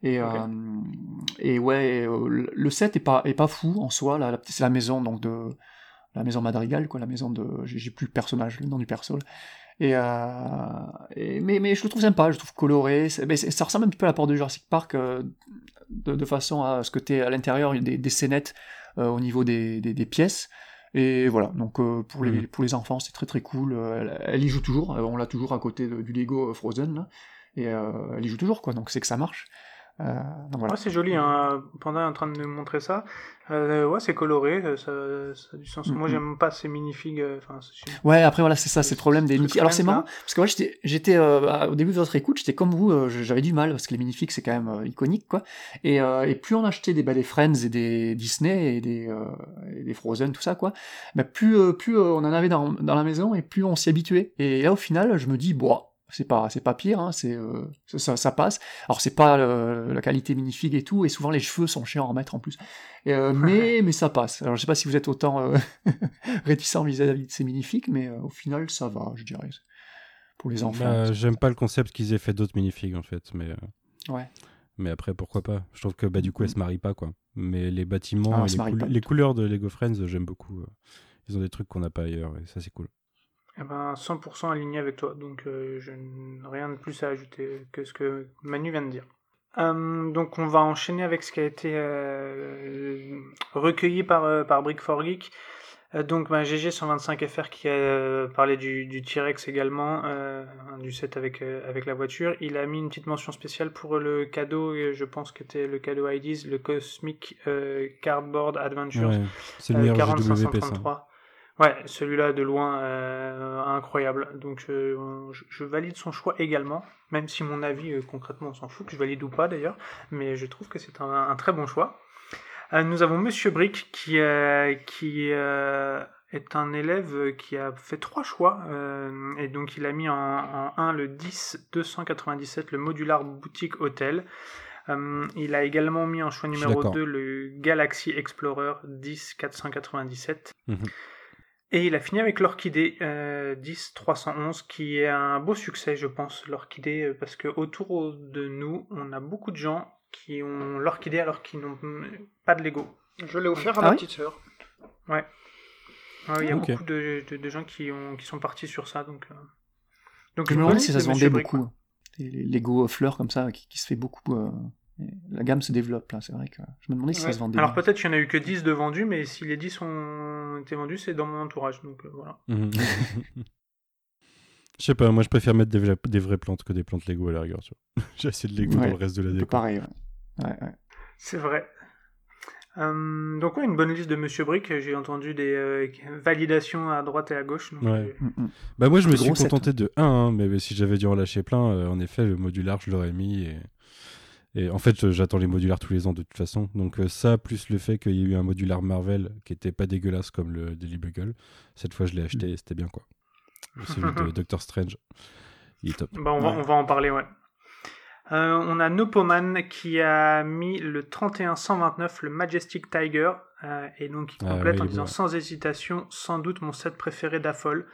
Et, euh, et ouais, le set est pas, est pas fou en soi, là, c'est la maison, donc de, la maison Madrigal, quoi, la maison de, j'ai plus le personnage, le nom du perso. Et, et, mais, mais je le trouve sympa, je le trouve coloré. Mais ça ressemble un petit peu à la porte de Jurassic Park de, de, façon à ce que tu à l'intérieur des, des scénettes au niveau des, des, pièces. Et voilà, donc pour, les, mmh. pour les enfants, c'est très très cool. Elle, y joue toujours, on l'a toujours à côté du Lego Frozen, et elle y joue toujours, quoi, donc c'est que ça marche. Euh, voilà. c'est joli, hein. Pendant en train de me montrer ça. Euh, ouais, c'est coloré, euh, ça, ça, a du sens. Moi, j'aime pas ces minifigs. Enfin, ouais, après, voilà, c'est ça, c'est le problème des minifigs. Alors, c'est marrant, parce que moi, j'étais, au début de votre écoute, j'étais comme vous, j'avais du mal, parce que les minifigs, c'est quand même iconique, quoi. Et, et, plus on achetait des, bah, des Friends et des Disney et des, des Frozen, tout ça, quoi, bah, plus, plus on en avait dans, dans la maison et plus on s'y habituait. Et là, au final, je me dis, bon, c'est pas c'est pas pire hein, c'est euh, ça, ça, passe. Alors c'est pas euh, la qualité magnifique et tout et souvent les cheveux sont chiants à remettre en plus. Euh, mais mais ça passe. Alors je sais pas si vous êtes autant (laughs) réticent vis-à-vis de ces magnifiques mais au final ça va je dirais. Pour les enfants bah, j'aime pas le concept qu'ils aient fait d'autres magnifiques en fait mais ouais. mais après pourquoi pas? Je trouve que bah du coup elles se marient pas quoi. Mais les bâtiments ah, les, les, couleurs de Lego Friends j'aime beaucoup ils ont des trucs qu'on n'a pas ailleurs et ça c'est cool eh ben, 100% aligné avec toi, donc euh, je n'ai rien de plus à ajouter que ce que Manu vient de dire. Euh, donc on va enchaîner avec ce qui a été euh, recueilli par, par Brick for Geek. donc bah, GG125FR qui a parlé du, du T-Rex également, du set avec, avec la voiture. Il a mis une petite mention spéciale pour le cadeau, je pense que c'était le cadeau IDs, le Cosmic Cardboard Adventure. c'est le meilleur 4533. Ouais, celui-là de loin euh, incroyable. Donc euh, je, valide son choix également, même si mon avis euh, concrètement on s'en fout, que je valide ou pas d'ailleurs, mais je trouve que c'est un, très bon choix. nous avons Monsieur Brick qui, qui est un élève qui a fait trois choix et donc il a mis en, en 1 le 10 297 le modular boutique hôtel. il a également mis en choix numéro 2 le Galaxy Explorer 10 497. Et il a fini avec l'Orchidée euh, 10-311, qui est un beau succès, je pense, l'Orchidée, euh, parce que autour de nous, on a beaucoup de gens qui ont l'Orchidée alors qu'ils n'ont pas de Lego. Je l'ai offert à ma ah petite sœur. Ouais. il y a beaucoup de, gens qui, ont, qui sont partis sur ça, donc. Euh... Donc, je me demande si ça se vendait beaucoup. Les Lego fleurs comme ça, qui, qui se fait beaucoup. Euh, la gamme se développe là, c'est vrai que je me demandais si ça se vendait. Alors peut-être qu'il n'y en a eu que 10 de vendus, mais si les 10 ont été vendus, c'est dans mon entourage, donc euh, voilà. Mhm. (laughs) je sais pas, moi je préfère mettre des, vraies plantes que des plantes Lego à la rigueur. J'ai assez de Lego dans le reste de la déco. pareil, ouais. C'est vrai. Euh, donc ouais, une bonne liste de Monsieur Brick. J'ai entendu des euh, validations à droite et à gauche. ouais. Mm, mm. Bah moi je me suis contenté de 1, hein, mais mais si j'avais dû en lâcher plein, en effet le modular je l'aurais mis et et en fait, j'attends les modulars tous les ans de toute façon. Donc euh, ça, plus le fait qu'il y ait eu un modular Marvel qui était pas dégueulasse comme le Daily Bugle, cette fois je l'ai acheté et c'était bien quoi. Celui de (laughs) Doctor Strange. Il est top. Bah, on, va, on va en parler, ouais. Euh, on a Nopoman qui a mis le 3129, le Majestic Tiger, euh, et donc il ah complète en disant sans hésitation, sans doute mon set préféré d'Affol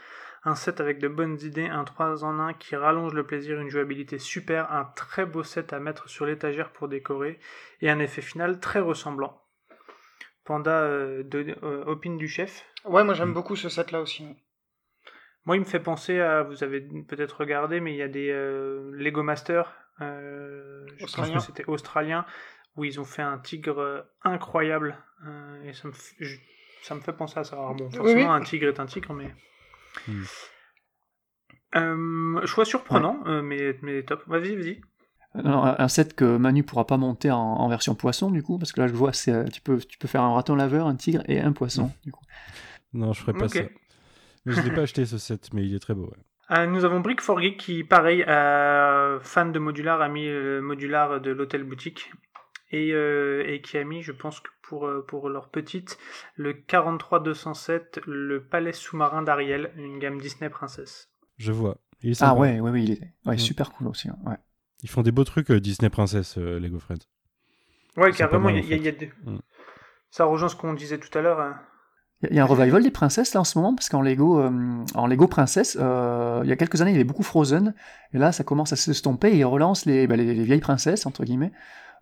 un set avec de bonnes idées, un 3 en 1 qui rallonge le plaisir, une jouabilité super, un très beau set à mettre sur l'étagère pour décorer, et un effet final très ressemblant. Panda euh, de euh, Opine du chef? Ouais, moi j'aime beaucoup ce set là aussi. Moi, il me fait penser à, vous avez peut-être regardé, mais il y a des euh, Lego Master, je pense que c'était australien, où ils ont fait un tigre incroyable, et ça me, ça me fait penser à ça. Alors bon, forcément, un tigre est un tigre, mais Hmm. Euh, choix surprenant, euh, mais, mais top. Vas-y, vas-y. un set que Manu pourra pas monter en, version poisson du coup parce que là je vois c'est tu peux tu peux faire un raton laveur, un tigre et un poisson hmm. du coup. Non, je ferai pas ça. Mais je l'ai pas acheté ce set, mais il est très beau. (laughs) Euh, nous avons Brick for Geek qui, pareil, fan de modular, a mis le modular de l'hôtel boutique et, et, qui a mis, je pense que pour, euh, pour leur petite, le 43207, le palais sous-marin d'Ariel, une gamme Disney Princesse. Je vois. ah ouais, ouais, ouais, il est ouais, mm. super cool aussi. Hein, ouais. Ils font des beaux trucs euh, Disney Princesse, euh, Lego Friends. Ouais, carrément, il y, a, des... Mm. Ça rejoint ce qu'on disait tout à l'heure. Hein. Il y a un revival des princesses là en ce moment parce qu'en Lego, en Lego princesse, il y a quelques années il y avait beaucoup Frozen et là ça commence à s'estomper et ils relancent les, bah, les, vieilles princesses entre guillemets.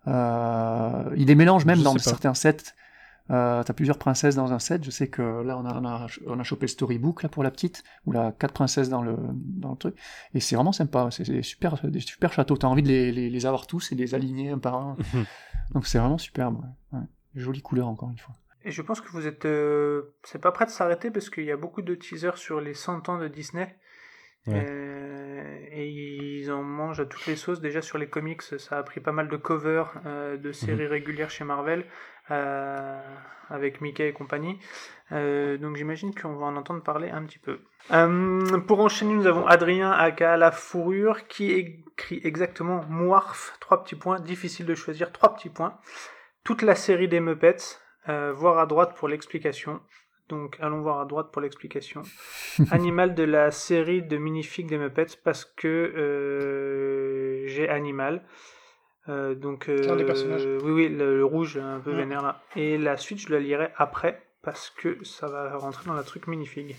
Euh, il les mélange même dans certains sets. Euh, t'as plusieurs princesses dans un set. Je sais que là, on a, on a, chopé le storybook là pour la petite, où a quatre princesses dans le, dans le truc. Et c'est vraiment sympa. C'est des super, des super châteaux. T'as envie de les, les, les, avoir tous et les aligner un par un. Donc c'est vraiment superbe. Ouais. Jolie couleur encore une fois. Et je pense que vous êtes. c'est pas prêt de s'arrêter parce qu'il y a beaucoup de teasers sur les 100 ans de Disney. Et ils en mangent à toutes les sauces. Déjà sur les comics, ça a pris pas mal de covers de séries mhm. régulières chez Marvel. Euh, avec Mickey et compagnie. Euh, donc j'imagine qu'on va en entendre parler un petit peu. Euh, pour enchaîner, nous avons Adrien Aka La Fourrure qui écrit exactement Moirf, trois petits points, difficile de choisir, trois petits points. Toute la série des Muppets, voir à droite pour l'explication. Donc allons voir à droite pour l'explication. (laughs) Animal de la série de minifigs des Muppets parce que j'ai Animal. Euh, donc, un des personnages. Euh, oui, oui, le, rouge, un peu vénère là. Et la suite, je la lirai après, parce que ça va rentrer dans la truc minifig.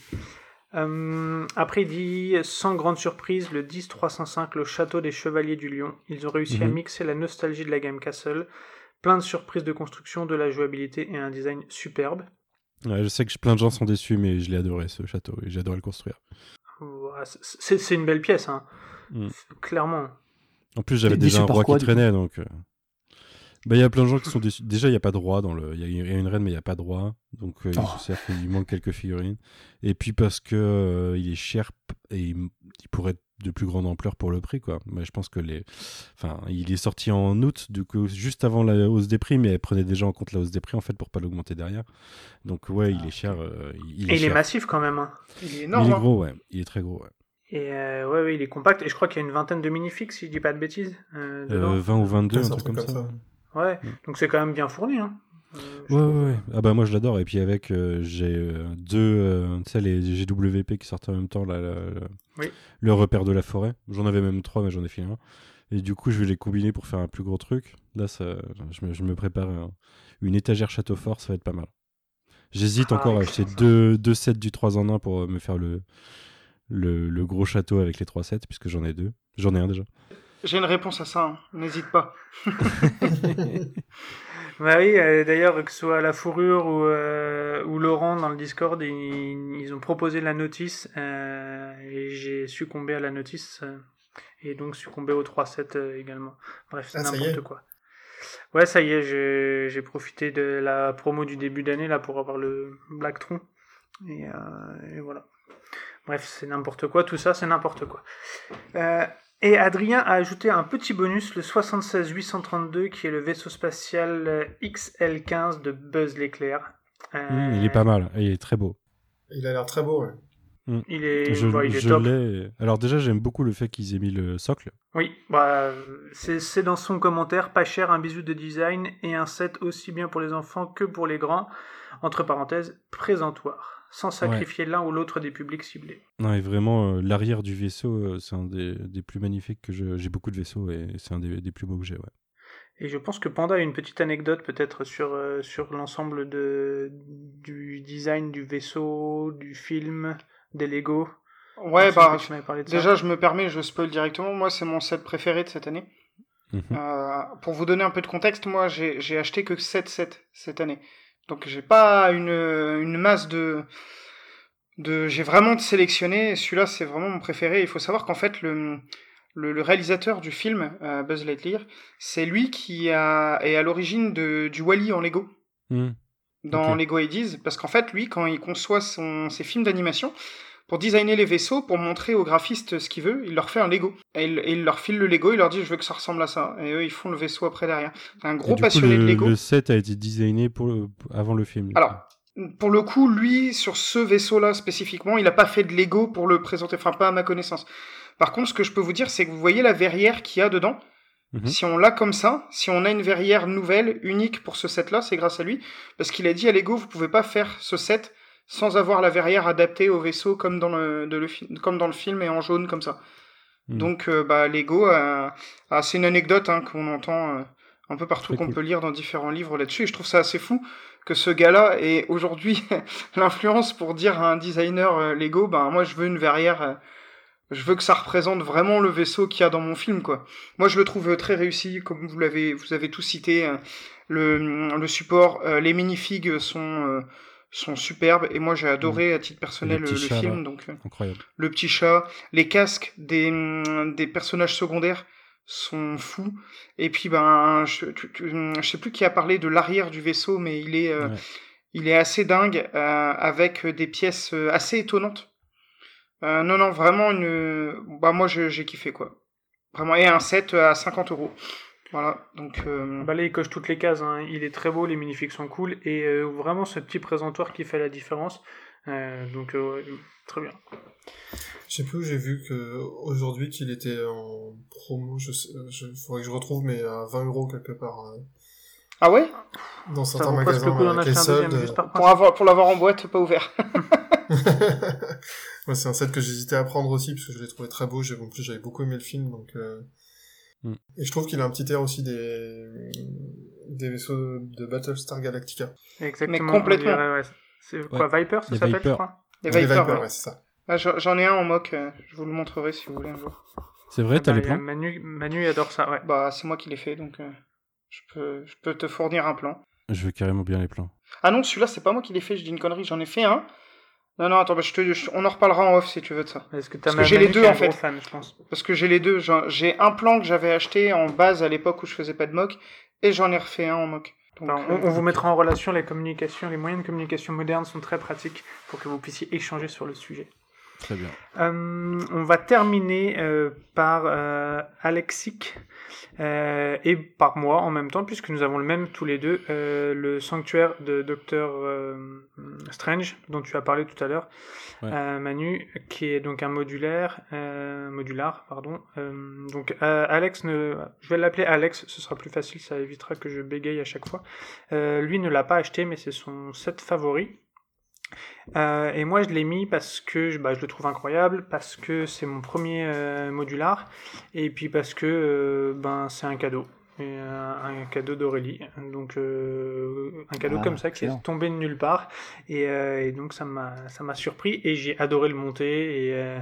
Euh, après, il dit sans grande surprise, le 10-305, le château des chevaliers du lion. Ils ont réussi à mhm. mixer la nostalgie de la Game Castle, plein de surprises de construction, de la jouabilité et un design superbe. Je sais que plein de gens sont déçus, mais je l'ai adoré ce château et j'ai adoré le construire. C'est une belle pièce, hein. Mm. clairement. En plus, j'avais déjà un roi qui traînait, donc. Euh. Bah, il y a plein de gens qui sont déçus. Déjà, il n'y a pas de roi dans le. Il y, a une reine, mais il n'y a pas de roi. Donc, euh, oh. il, manque quelques figurines. Et puis parce que euh, il est cher et il, pourrait être de plus grande ampleur pour le prix, quoi. Mais je pense que les. Enfin, il est sorti en août, du coup, juste avant la hausse des prix, mais elle prenait déjà en compte la hausse des prix, en fait, pour pas l'augmenter derrière. Donc, ouais, il est cher. il est et il est massif quand même. Hein. Il est énorme. Il est hein. gros, ouais. Il est très gros, ouais. Et euh, ouais, ouais, il est compact. Et je crois qu'il y a une vingtaine de minifigs, si je dis pas de bêtises. Euh, 20 euh, ou 22, un truc comme ça. Ouais, donc c'est quand même bien fourni. Hein. Euh, ouais, ouais, Ah bah moi je l'adore. Et puis avec, euh, j'ai deux, tu sais, les GWP qui sortent en même temps, là, oui. le repère de la forêt. J'en avais même trois, mais j'en ai fait un. Et du coup, je vais les combiner pour faire un plus gros truc. Là, ça, je, me, je me prépare une étagère château fort, ça va être pas mal. J'hésite ah, encore à acheter deux, deux sets du 3 en 1 pour me faire le, le, gros château avec les trois sets, puisque j'en ai deux. J'en ai un déjà. J'ai une réponse à ça, hein. n'hésite pas. (laughs) (laughs) bah oui, euh, d'ailleurs, que ce soit la fourrure ou, euh, ou Laurent dans le Discord, ils, ont proposé la notice euh, et j'ai succombé à la notice et donc succombé aux 3 sets également. Bref, c'est ah, n'importe quoi. Ouais, ça y est, j'ai profité de la promo du début d'année là pour avoir le Blacktron. Et, et voilà. Bref, c'est n'importe quoi, tout ça, c'est n'importe quoi. Euh, et Adrien a ajouté un petit bonus, le 76832, qui est le vaisseau spatial euh, XL15 de Buzz l'éclair. Euh, mmh, il est pas mal, il est très beau. Il a l'air très beau, ouais. Mmh. Il est, je, il est top. Alors déjà, j'aime beaucoup le fait qu'ils aient mis le socle. Oui, bah, c'est dans son commentaire, pas cher, un bisou de design et un set aussi bien pour les enfants que pour les grands, entre parenthèses, présentoir sans sacrifier l'un ou l'autre des publics ciblés. Non, et vraiment, euh, l'arrière du vaisseau, euh, c'est un des, des, plus magnifiques que j'ai beaucoup de vaisseaux et c'est un des, des, plus beaux que j'ai. Ouais. Et je pense que Panda a une petite anecdote peut-être sur, euh, sur l'ensemble de, du design du vaisseau, du film, des Lego. Ouais, bah, déjà, je me permets, je spoil directement. Moi, c'est mon set préféré de cette année. Mhm. pour vous donner un peu de contexte, moi, j'ai acheté que 7 sets cette année. Donc j'ai pas une, une masse de, de j'ai vraiment sélectionné. Celui-là, c'est vraiment mon préféré. Il faut savoir qu'en fait, le, le, réalisateur du film, euh, Buzz Lightyear, c'est lui qui a, est à l'origine du Wally en Lego. Hmm. Dans Lego 80 parce qu'en fait, lui, quand il conçoit son, ses films d'animation, pour designer les vaisseaux, pour montrer aux graphistes ce qu'il veut, il leur fait un Lego. Et il, leur file le Lego, il leur dit je veux que ça ressemble à ça. Et eux, ils font le vaisseau après derrière. C'est un gros passionné de Lego. Le set a été designé pour avant le film. Alors, pour le coup, lui, sur ce vaisseau-là spécifiquement, il n'a pas fait de Lego pour le présenter, enfin pas à ma connaissance. Par contre, ce que je peux vous dire, c'est que vous voyez la verrière qu'il y a dedans. Mhm. Si on l'a comme ça, si on a une verrière nouvelle, unique pour ce set-là, c'est grâce à lui. Parce qu'il a dit à Lego, vous pouvez pas faire ce set sans avoir la verrière adaptée au vaisseau comme dans le, de le, comme dans le film et en jaune comme ça. Hmm. Donc euh, bah, Lego, euh, c'est une anecdote hein, qu'on entend euh, un peu partout, qu'on peut lire dans différents livres là-dessus. Et je trouve ça assez fou que ce gars-là ait aujourd'hui (laughs) l'influence pour dire à un designer Lego, bah, moi je veux une verrière, je veux que ça représente vraiment le vaisseau qu'il y a dans mon film. quoi. Moi je le trouve très réussi, comme vous l'avez, vous avez tout cité. le, le support, les minifigs sont sont superbes et moi j'ai adoré mm. à titre personnel le, film donc euh, incroyable. le petit chat les casques des, mm, des personnages secondaires sont fous et puis ben je, je sais plus qui a parlé de l'arrière du vaisseau mais il est euh, il est assez dingue, avec des pièces assez étonnantes. non, non, vraiment une. Bah, moi, j'ai kiffé, quoi. Vraiment, et un set à 50 euros. Voilà, donc. Euh... Bah là, il coche toutes les cases. Hein. Il est très beau, les minifigs sont cool. Et euh, vraiment, ce petit présentoir qui fait la différence. Euh, donc, euh, très bien. Je sais plus où j'ai vu que aujourd'hui qu'il était en promo. Je, sais, je faudrait que je retrouve, mais à 20 euros quelque part. Ah ouais? Dans certains magasins. Avec les soldes. Pour, avoir, pour l'avoir en boîte, pas ouvert. (laughs) ouais, c'est un set que j'hésitais à prendre aussi parce que je l'ai trouvé très beau. En plus, j'avais beaucoup aimé le film, donc. Mm. Et je trouve qu'il a un petit air aussi des, des vaisseaux de Battlestar Galactica. Exactement. Mais complètement. C'est quoi, Viper, ça s'appelle, je crois Les Viper, ouais, c'est ça. Ah, j'en ai un en mock, euh, je vous le montrerai si vous voulez un jour. C'est vrai, ah t'as bah, les plans Manu, Manu adore ça, ouais. Bah, c'est moi qui l'ai fait, donc euh, je, peux, je peux te fournir un plan. Je veux carrément bien les plans. Ah non, celui-là, c'est pas moi qui l'ai fait, je dis une connerie, j'en ai fait un. Non, non, attends, bah, je te, on en reparlera en off si tu veux de ça. Parce que, Parce que j'ai les deux en fait. Fan, je pense. Parce que j'ai les deux. J'ai un plan que j'avais acheté en base à l'époque où je faisais pas de mock, et j'en ai refait un en mock. Donc, on, on, vous mettra en relation les communications, les moyens de communication modernes sont très pratiques pour que vous puissiez échanger sur le sujet. Très bien. Euh, on va terminer euh, par euh, Alexic euh, et par moi en même temps, puisque nous avons le même tous les deux, le sanctuaire de Docteur Strange, dont tu as parlé tout à l'heure, Manu, qui est donc un modulaire, modular, pardon. donc Alex, ne, je vais l'appeler Alex, ce sera plus facile, ça évitera que je bégaye à chaque fois. lui ne l'a pas acheté, mais c'est son set favori. Euh, et moi, je l'ai mis parce que bah, je le trouve incroyable, parce que c'est mon premier euh, modular, et puis parce que euh, ben, c'est un cadeau. Et, un cadeau d'Aurélie. Donc, un cadeau ah, comme ça qui est tombé de nulle part. Et, et donc, ça m'a, ça m'a surpris, et j'ai adoré le monter. Et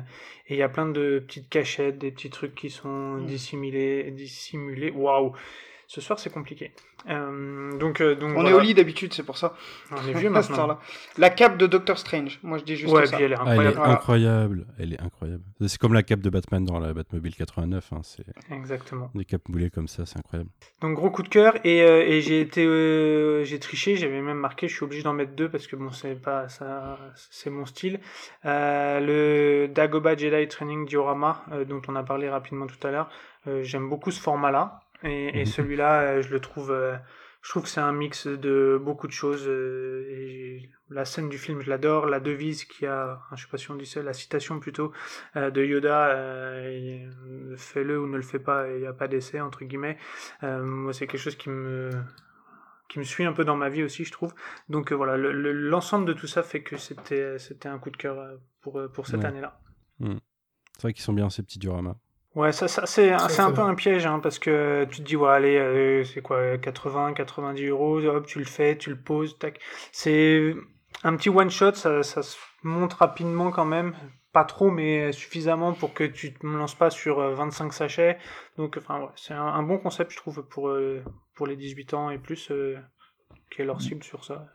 il y a plein de petites cachettes, des petits trucs qui sont mmh. dissimulés. dissimulés. Waouh! Ce soir, c'est compliqué. Euh, donc, euh, donc, on est au lit d'habitude, c'est pour ça. On est vieux (laughs) maintenant. là. La cape de Doctor Strange. Moi, je dis juste ouais, ça. Puis elle est incroyable. elle est incroyable. Elle est incroyable. C'est comme la cape de Batman dans la Batmobile 89. Hein. C'est exactement. Des capes moulées comme ça, c'est incroyable. Donc gros coup de cœur et, euh, et j'ai été, j'ai triché. J'avais même marqué. Je suis obligé d'en mettre deux parce que bon, c'est pas ça, c'est mon style. le Dagoba Jedi Training Diorama dont on a parlé rapidement tout à l'heure. J'aime beaucoup ce format-là. Et, et mhm. celui-là, euh, je le trouve, euh, je trouve que c'est un mix de beaucoup de choses. Euh, et la scène du film, je l'adore. La devise qui a, je sais pas si on dit ça, la citation plutôt de Yoda, fais-le ou ne le fais pas, il n'y a pas d'essai entre guillemets. moi, c'est quelque chose qui me qui me suit un peu dans ma vie aussi, je trouve. Donc voilà, l'ensemble de tout ça fait que c'était c'était un coup de cœur pour pour cette année-là. Hmm. C'est vrai qu'ils sont bien ces petits dioramas. Ouais, ça, ça c'est un peu un piège, hein, parce que tu te dis, ouais, allez, euh, c'est quoi, 80, 90 euros, hop, tu le fais, tu le poses, tac. C'est un petit one-shot, ça, ça se monte rapidement quand même, pas trop, mais suffisamment pour que tu te lances pas sur 25 euh, sachets. Donc, enfin, ouais, c'est un, bon concept, je trouve, pour, euh, pour les 18 ans et plus, qui est leur cible sur ça.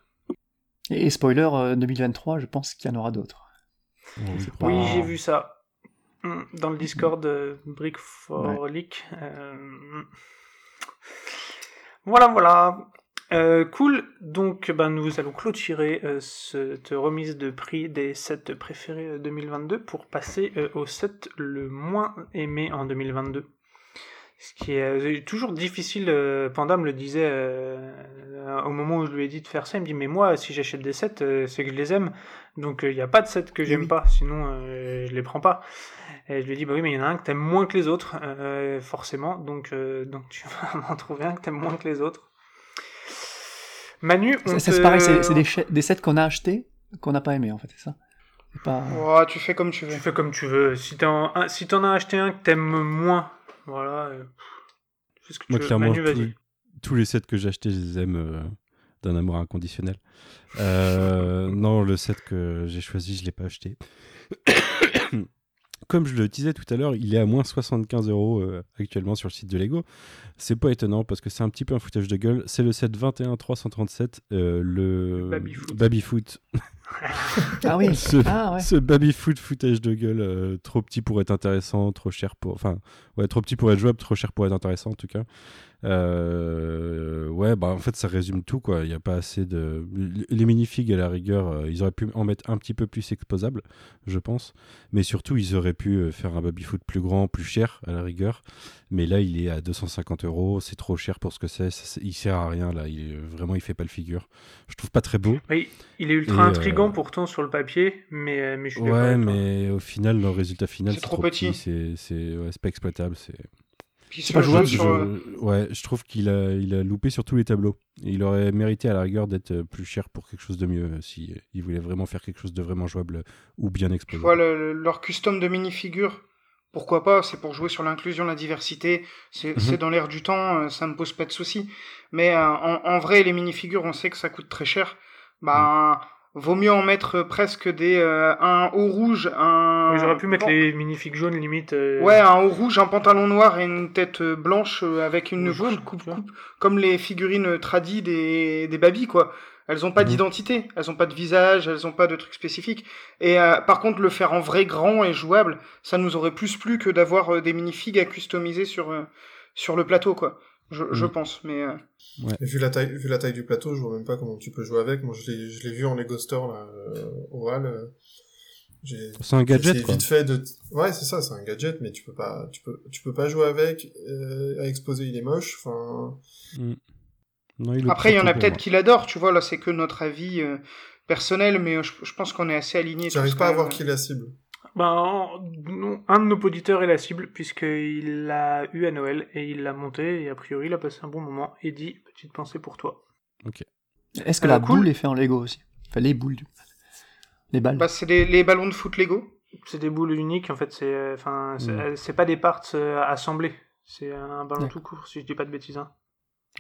Et spoiler, 2023, je pense qu'il y en aura d'autres. Oui, j'ai vu ça. Mm, dans le Discord Brick for Leak. Euh, voilà, voilà. Euh, cool. Donc, ben, nous allons clôturer euh, cette remise de prix des sets préférés 2022 pour passer au set le moins aimé en 2022. Ce qui est euh, toujours difficile, euh, Panda me le disait euh, au moment où je lui ai dit de faire ça, il me dit mais moi si j'achète des sets c'est que je les aime, donc il n'y a pas de sets que eh j'aime pas, sinon je les prends pas. Et je lui ai dit bah oui mais il y en a un que t'aimes moins que les autres, forcément, donc, donc tu vas (laughs) m'en trouver un que t'aimes moins que les autres. Manu, on c'est pareil, c'est des, des, sets qu'on a achetés qu'on n'a pas aimé en fait, c'est ça pas... tu fais comme tu veux. Tu fais comme tu veux. Si t'en, si en as acheté un que t'aimes moins, voilà. ce que Moi, clairement, tous, les sets que j'ai achetés, je les aime euh, d'un amour inconditionnel. Euh, non, le set que j'ai choisi, je ne l'ai pas acheté. Comme je le disais tout à l'heure, il est à moins 75 euros euh, actuellement sur le site de Lego. C'est pas étonnant parce que c'est un petit peu un foutage de gueule. C'est le set 21 337, le Baby Foot. ah oui, (laughs) ce, ah, ce baby foot foutage de gueule, euh, trop petit pour être intéressant, trop cher pour. Enfin, ouais, trop petit pour être jouable, trop cher pour être intéressant en tout cas. Euh, ouais, bah en fait, ça résume tout, quoi. Il n'y a pas assez de. Les minifigs, à la rigueur, euh, ils auraient pu en mettre un petit peu plus exposable, je pense. Mais surtout, ils auraient pu euh, faire un baby-foot plus grand, plus cher, à la rigueur. Mais là, il est à 250 euros. C'est trop cher pour ce que c'est. Il sert à rien, là. Il Vraiment, il fait pas le figure. Je trouve pas très beau. Oui, il est ultra intrigant pourtant sur le papier, mais, mais je suis Ouais, mais au final, le résultat final, c'est trop, petit. C'est ouais, pas exploitable. C'est. C'est pas jouable je, Ouais, je trouve qu'il a, il a loupé sur tous les tableaux. il aurait mérité à la rigueur d'être euh, plus cher pour quelque chose de mieux euh, si euh, il voulait vraiment faire quelque chose de vraiment jouable ou bien exposé. Voilà, leur custom de mini-figures, pourquoi pas C'est pour jouer sur l'inclusion, la diversité. C'est mhm. dans l'air du temps, ça me pose pas de soucis. Mais en, vrai, les mini-figures, on sait que ça coûte très cher. Bah, vaut mieux en mettre presque des euh, un haut rouge, un. J'aurais pu mettre les minifiques jaunes limite. Euh. Ouais, un haut rouge, un pantalon noir et une tête euh, blanche avec une jaune, coupe, coupe, comme les figurines tradies des des babys quoi. Elles ont pas mhm. d'identité, elles ont pas de visage, elles ont pas de trucs spécifiques. Et par contre, le faire en vrai grand et jouable, ça nous aurait plus plu que d'avoir des minifigs à customiser sur sur le plateau quoi je, je mm. pense, mais. Euh... Vu, la taille, vu la taille du plateau, je vois même pas comment tu peux jouer avec. Moi, je l'ai vu en Lego Store, là, euh, au Hall. Euh, c'est un gadget, quoi. vite fait de. Ouais, c'est ça, c'est un gadget, mais tu peux pas, tu peux, tu peux pas jouer avec. Euh, à exposer, il est moche. Enfin. Mm. Après, il y en a peut-être qui l'adorent, tu vois. Là, c'est que notre avis euh, personnel, mais je, je pense qu'on est assez alignés. J'arrive pas à voir qui est la cible. Ben, un de nos auditeurs est la cible, puisqu'il l'a eu à Noël et il l'a monté, et a priori, il a passé un bon moment et dit Petite pensée pour toi. Ok. Est-ce que la boule est faite en Lego aussi? Enfin, les boules, du Les balles. Bah, c'est les, ballons de foot Lego. C'est des boules uniques, en fait, c'est enfin, c'est mm. pas des parts euh, assemblés. C'est un ballon tout court, si je dis pas de bêtises. Hein.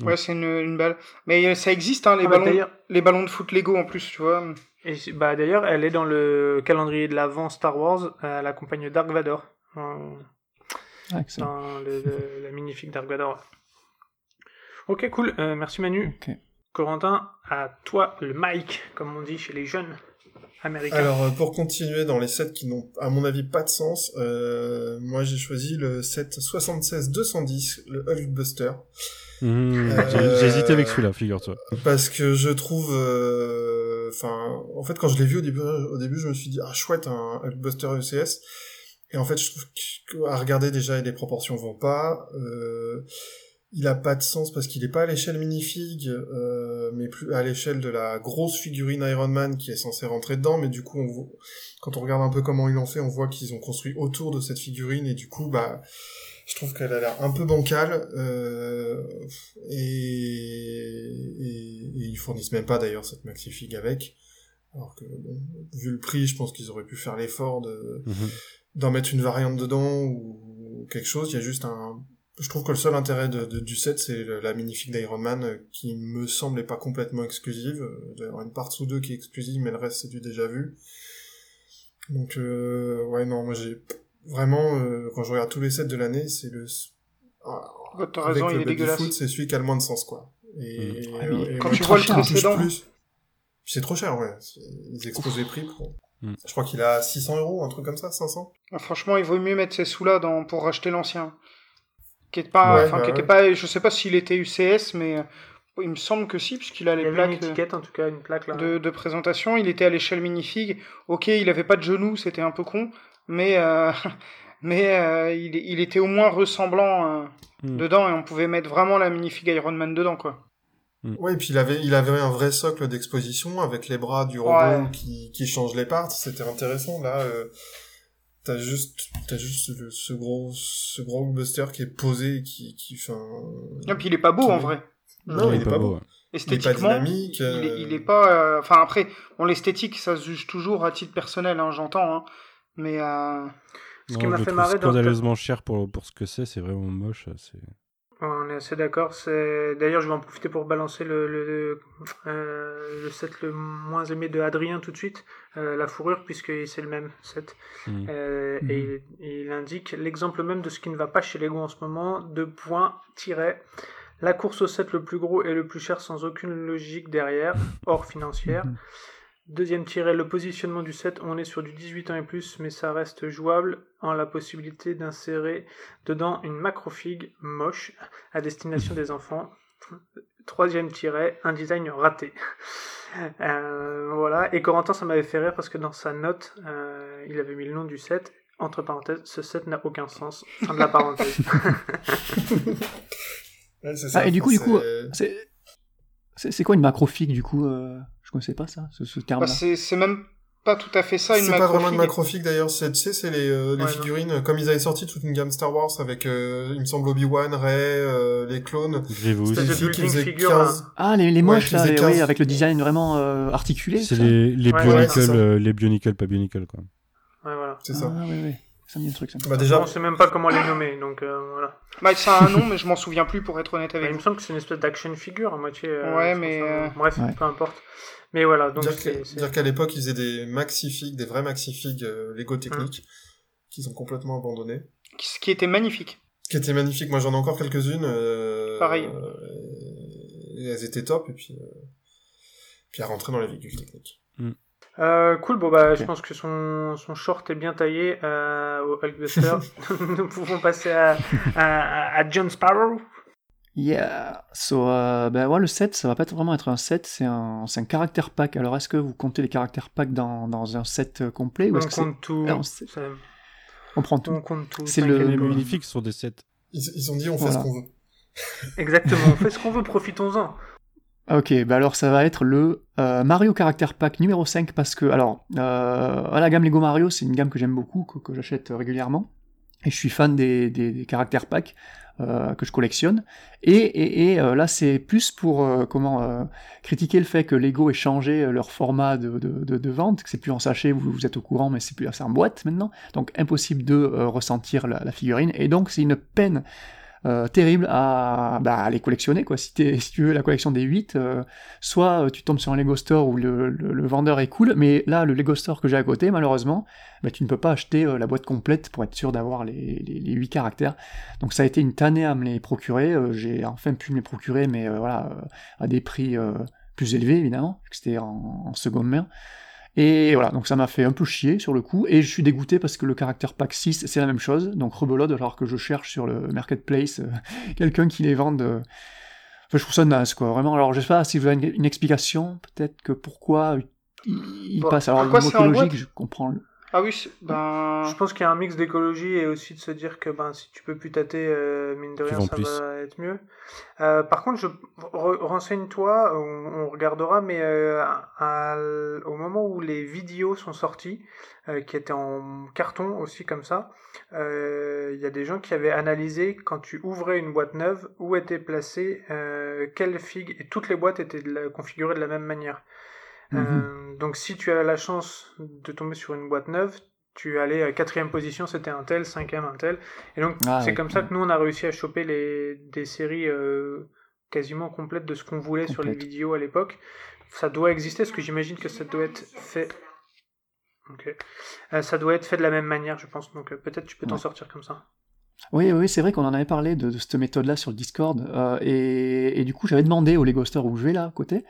Ouais, c'est une, une, balle. Mais euh, ça existe, hein, les, ah, bah, ballons, les ballons de foot Lego en plus, tu vois. Et bah d'ailleurs, elle est dans le calendrier de l'avant Star Wars. Elle accompagne Dark Vador. Ah, dans le, la magnifique Dark Vador. Ok, cool. Euh, merci Manu. Corentin, à toi le mic, comme on dit chez les jeunes américains. Alors, euh, pour continuer dans les sets qui n'ont, à mon avis, pas de sens, euh, moi j'ai choisi le set 76-210, le Hulkbuster. Mmh, j'ai hésité avec celui-là, figure-toi. Parce que je trouve enfin, en fait, quand je l'ai vu au début, au début, je me suis dit, ah, chouette, un Hulkbuster ECS. Et en fait, je trouve qu'à regarder déjà, les proportions vont pas. Euh, il a pas de sens parce qu'il est pas à l'échelle minifig, euh, mais plus à l'échelle de la grosse figurine Iron Man qui est censée rentrer dedans. Mais du coup, on quand on regarde un peu comment ils l'ont fait, on voit qu'ils ont construit autour de cette figurine et du coup, bah, je trouve qu'elle a l'air un peu bancale euh, et, et, ils fournissent même pas d'ailleurs cette maxifig avec. Alors que bon, vu le prix, je pense qu'ils auraient pu faire l'effort de mhm. d'en mettre une variante dedans ou quelque chose. Il y a juste un. Je trouve que le seul intérêt de, du set, c'est la minifig d'Iron Man qui me semblait pas complètement exclusive. Il y avoir une part sous deux qui est exclusive, mais le reste c'est du déjà vu. Donc euh, ouais non, moi j'ai vraiment, euh, quand je regarde tous les sets de l'année, c'est le. Ah, T'as raison, il est dégueulasse. c'est celui qui a le moins de sens, quoi. Et, mm. euh, quand tu vois le précédent. Plus, c'est trop cher, ouais. Ils exposent les prix pour. Mm. Je crois qu'il a 600 euros, un truc comme ça, 500. Ah, franchement, il vaut mieux mettre ces sous-là dans... pour racheter l'ancien. Qui est pas, enfin, bah qui était pas, je sais pas s'il était UCS, mais euh, il me semble que si, puisqu'il a les plaques. Une étiquette, en tout cas, une plaque là. De, de présentation. Il était à l'échelle minifig. Ok, il avait pas de genoux, c'était un peu con, mais euh, (laughs) mais euh, il, il, était au moins ressemblant euh, hmm. dedans et on pouvait mettre vraiment la minifig Iron Man dedans quoi. Hmm. Ouais, et puis il avait, il avait un vrai socle d'exposition avec les bras du robot qui, qui change les parts. C'était intéressant. Là, euh, t'as juste, t'as juste ce gros, ce gros buster qui est posé, qui, qui, enfin. Et puis il est pas beau en vrai. Non, il, est, pas beau. Esthétiquement, il est pas dynamique. Il, est, il est pas. Enfin après, bon l'esthétique, ça se juge toujours à titre personnel, hein, j'entends. Hein. Mais euh, ce qui m'a fait marrer. scandaleusement cher pour, pour ce que c'est, c'est vraiment moche. C'est... On est assez d'accord. C'est... D'ailleurs, je vais en profiter pour balancer le, le, euh, le set le moins aimé de Adrien tout de suite, euh, la fourrure, puisque c'est le même set. Mmh. Et mmh. il, indique l'exemple même de ce qui ne va pas chez Lego en ce moment, deux points, tiret. La course au set le plus gros et le plus cher sans aucune logique derrière, hors financière. Mmh. Deuxième tiret, le positionnement du set, on est sur du 18 ans et plus, mais ça reste jouable en la possibilité d'insérer dedans une macrofig moche à destination des enfants. Troisième tiret, un design raté. Euh, voilà, et Corentin, ça m'avait fait rire parce que dans sa note, euh, il avait mis le nom du set. Entre parenthèses, ce set n'a aucun sens. Fin de la parenthèse. (laughs) ah, et du coup, du coup, c'est quoi une macrofig du coup euh, connaissais pas ça, ce, terme. Bah, c'est même pas tout à fait ça une C'est pas vraiment une macrofig d'ailleurs, c'est tu sais, c'est les, euh, les figurines comme ils avaient sorti toute une gamme Star Wars avec euh, il me semble Obi-Wan, Rey, euh, les clones. Grievous. Des 15... Ah les, les moches là, oui, avec le design vraiment articulé. C'est les les Bionicle les Bionicle pas Bionicle quoi. Ouais voilà. C'est ça. Ah oui oui. Ça me dit un truc ça. Bah déjà on sait même pas comment les nommer donc voilà. (laughs) Bah ça a un nom mais je m'en souviens plus pour être honnête avec bah, Il me semble que c'est une espèce d'action figure à moitié. ouais mais bref, peu importe. Mais voilà, donc dire qu'à l'époque ils faisaient des maxifigs, des vrais maxifigs euh, Lego techniques, hum. qu'ils ont complètement abandonnés. Ce qui était magnifique. Qui était magnifique. Moi j'en ai encore quelques-unes. Euh, Pareil. et elles étaient top et puis euh, puis à rentrer dans les véhicules techniques. Hum. Euh, cool, bon bah je pense que son, son short est bien taillé euh, au Hulkbuster. (laughs) Nous pouvons passer à, à, à John Sparrow. Yeah. So, euh, ben ouais, le set, ça va pas vraiment être un set, c'est un, c'est un caractère pack. Alors, est-ce que vous comptez les caractères pack dans, dans un set euh, complet ou on est-ce que compte tout. Ah, on, prend tout. On compte tout. C'est le les magnifique sur des sets. Ils, ils, ont dit on fait ce qu'on veut. Exactement, on fait ce qu'on veut, profitons-en. (laughs) Ok, bah alors ça va être le euh, Mario Character Pack numéro 5 parce que, alors, euh, la gamme Lego Mario, c'est une gamme que j'aime beaucoup, que, que j'achète régulièrement. Et je suis fan des, des, des caractères pack. Euh, que je collectionne. Et, et, euh, là, c'est plus pour euh, comment critiquer le fait que Lego ait changé leur format de, de, vente, que c'est plus en sachet, vous, êtes au courant, mais c'est plus en boîte maintenant. Donc impossible de ressentir la, figurine. Et donc c'est une peine euh, terrible à, bah, les collectionner. Quoi. Si, tu veux la collection des 8, euh, soit euh, tu tombes sur un Lego Store où le, le, vendeur est cool, mais là, le Lego Store que j'ai à côté, malheureusement, bah, tu ne peux pas acheter la boîte complète pour être sûr d'avoir les, les, les, 8 caractères. Donc ça a été une tannée à me les procurer. j'ai enfin pu me les procurer, mais voilà, à des prix plus élevés, évidemment, c'était en, en seconde main. Et voilà, donc ça m'a fait un peu chier sur le coup, et je suis dégoûté parce que le caractère pack 6, c'est la même chose, donc rebelote, alors que je cherche sur le marketplace euh, (laughs) quelqu'un qui les vende. Euh, enfin, je trouve ça naze, quoi, vraiment. Alors, je sais pas si vous avez une, explication, peut-être que pourquoi il, passe. Alors, l'écologique, je comprends. Le... Ah oui, ben... Je pense qu'il y a un mix d'écologie et aussi de se dire que ben, si tu peux plus tâter, euh, mine de rien, ça va être mieux. Euh, par contre, je renseigne-toi, on, regardera, mais euh, au moment où les vidéos sont sorties, qui étaient en carton aussi comme ça, il y a des gens qui avaient analysé quand tu ouvrais une boîte neuve où était placée quelle figue, et toutes les boîtes étaient configurées de la même manière. Mhm. Euh, donc si tu as la chance de tomber sur une boîte neuve, tu allais à quatrième position, c'était un tel, cinquième un tel. Et donc ah c'est comme ça que nous on a réussi à choper les, des séries euh, quasiment complètes de ce qu'on voulait sur les vidéos à l'époque. Ça doit exister, parce que j'imagine que ça doit être fait. Euh, ça doit être fait de la même manière, je pense. Donc peut-être tu peux t'en sortir comme ça. Oui, oui, c'est vrai qu'on en avait parlé de, cette méthode-là sur le Discord. et, et, du coup, j'avais demandé au Lego Store où je vais là à côté.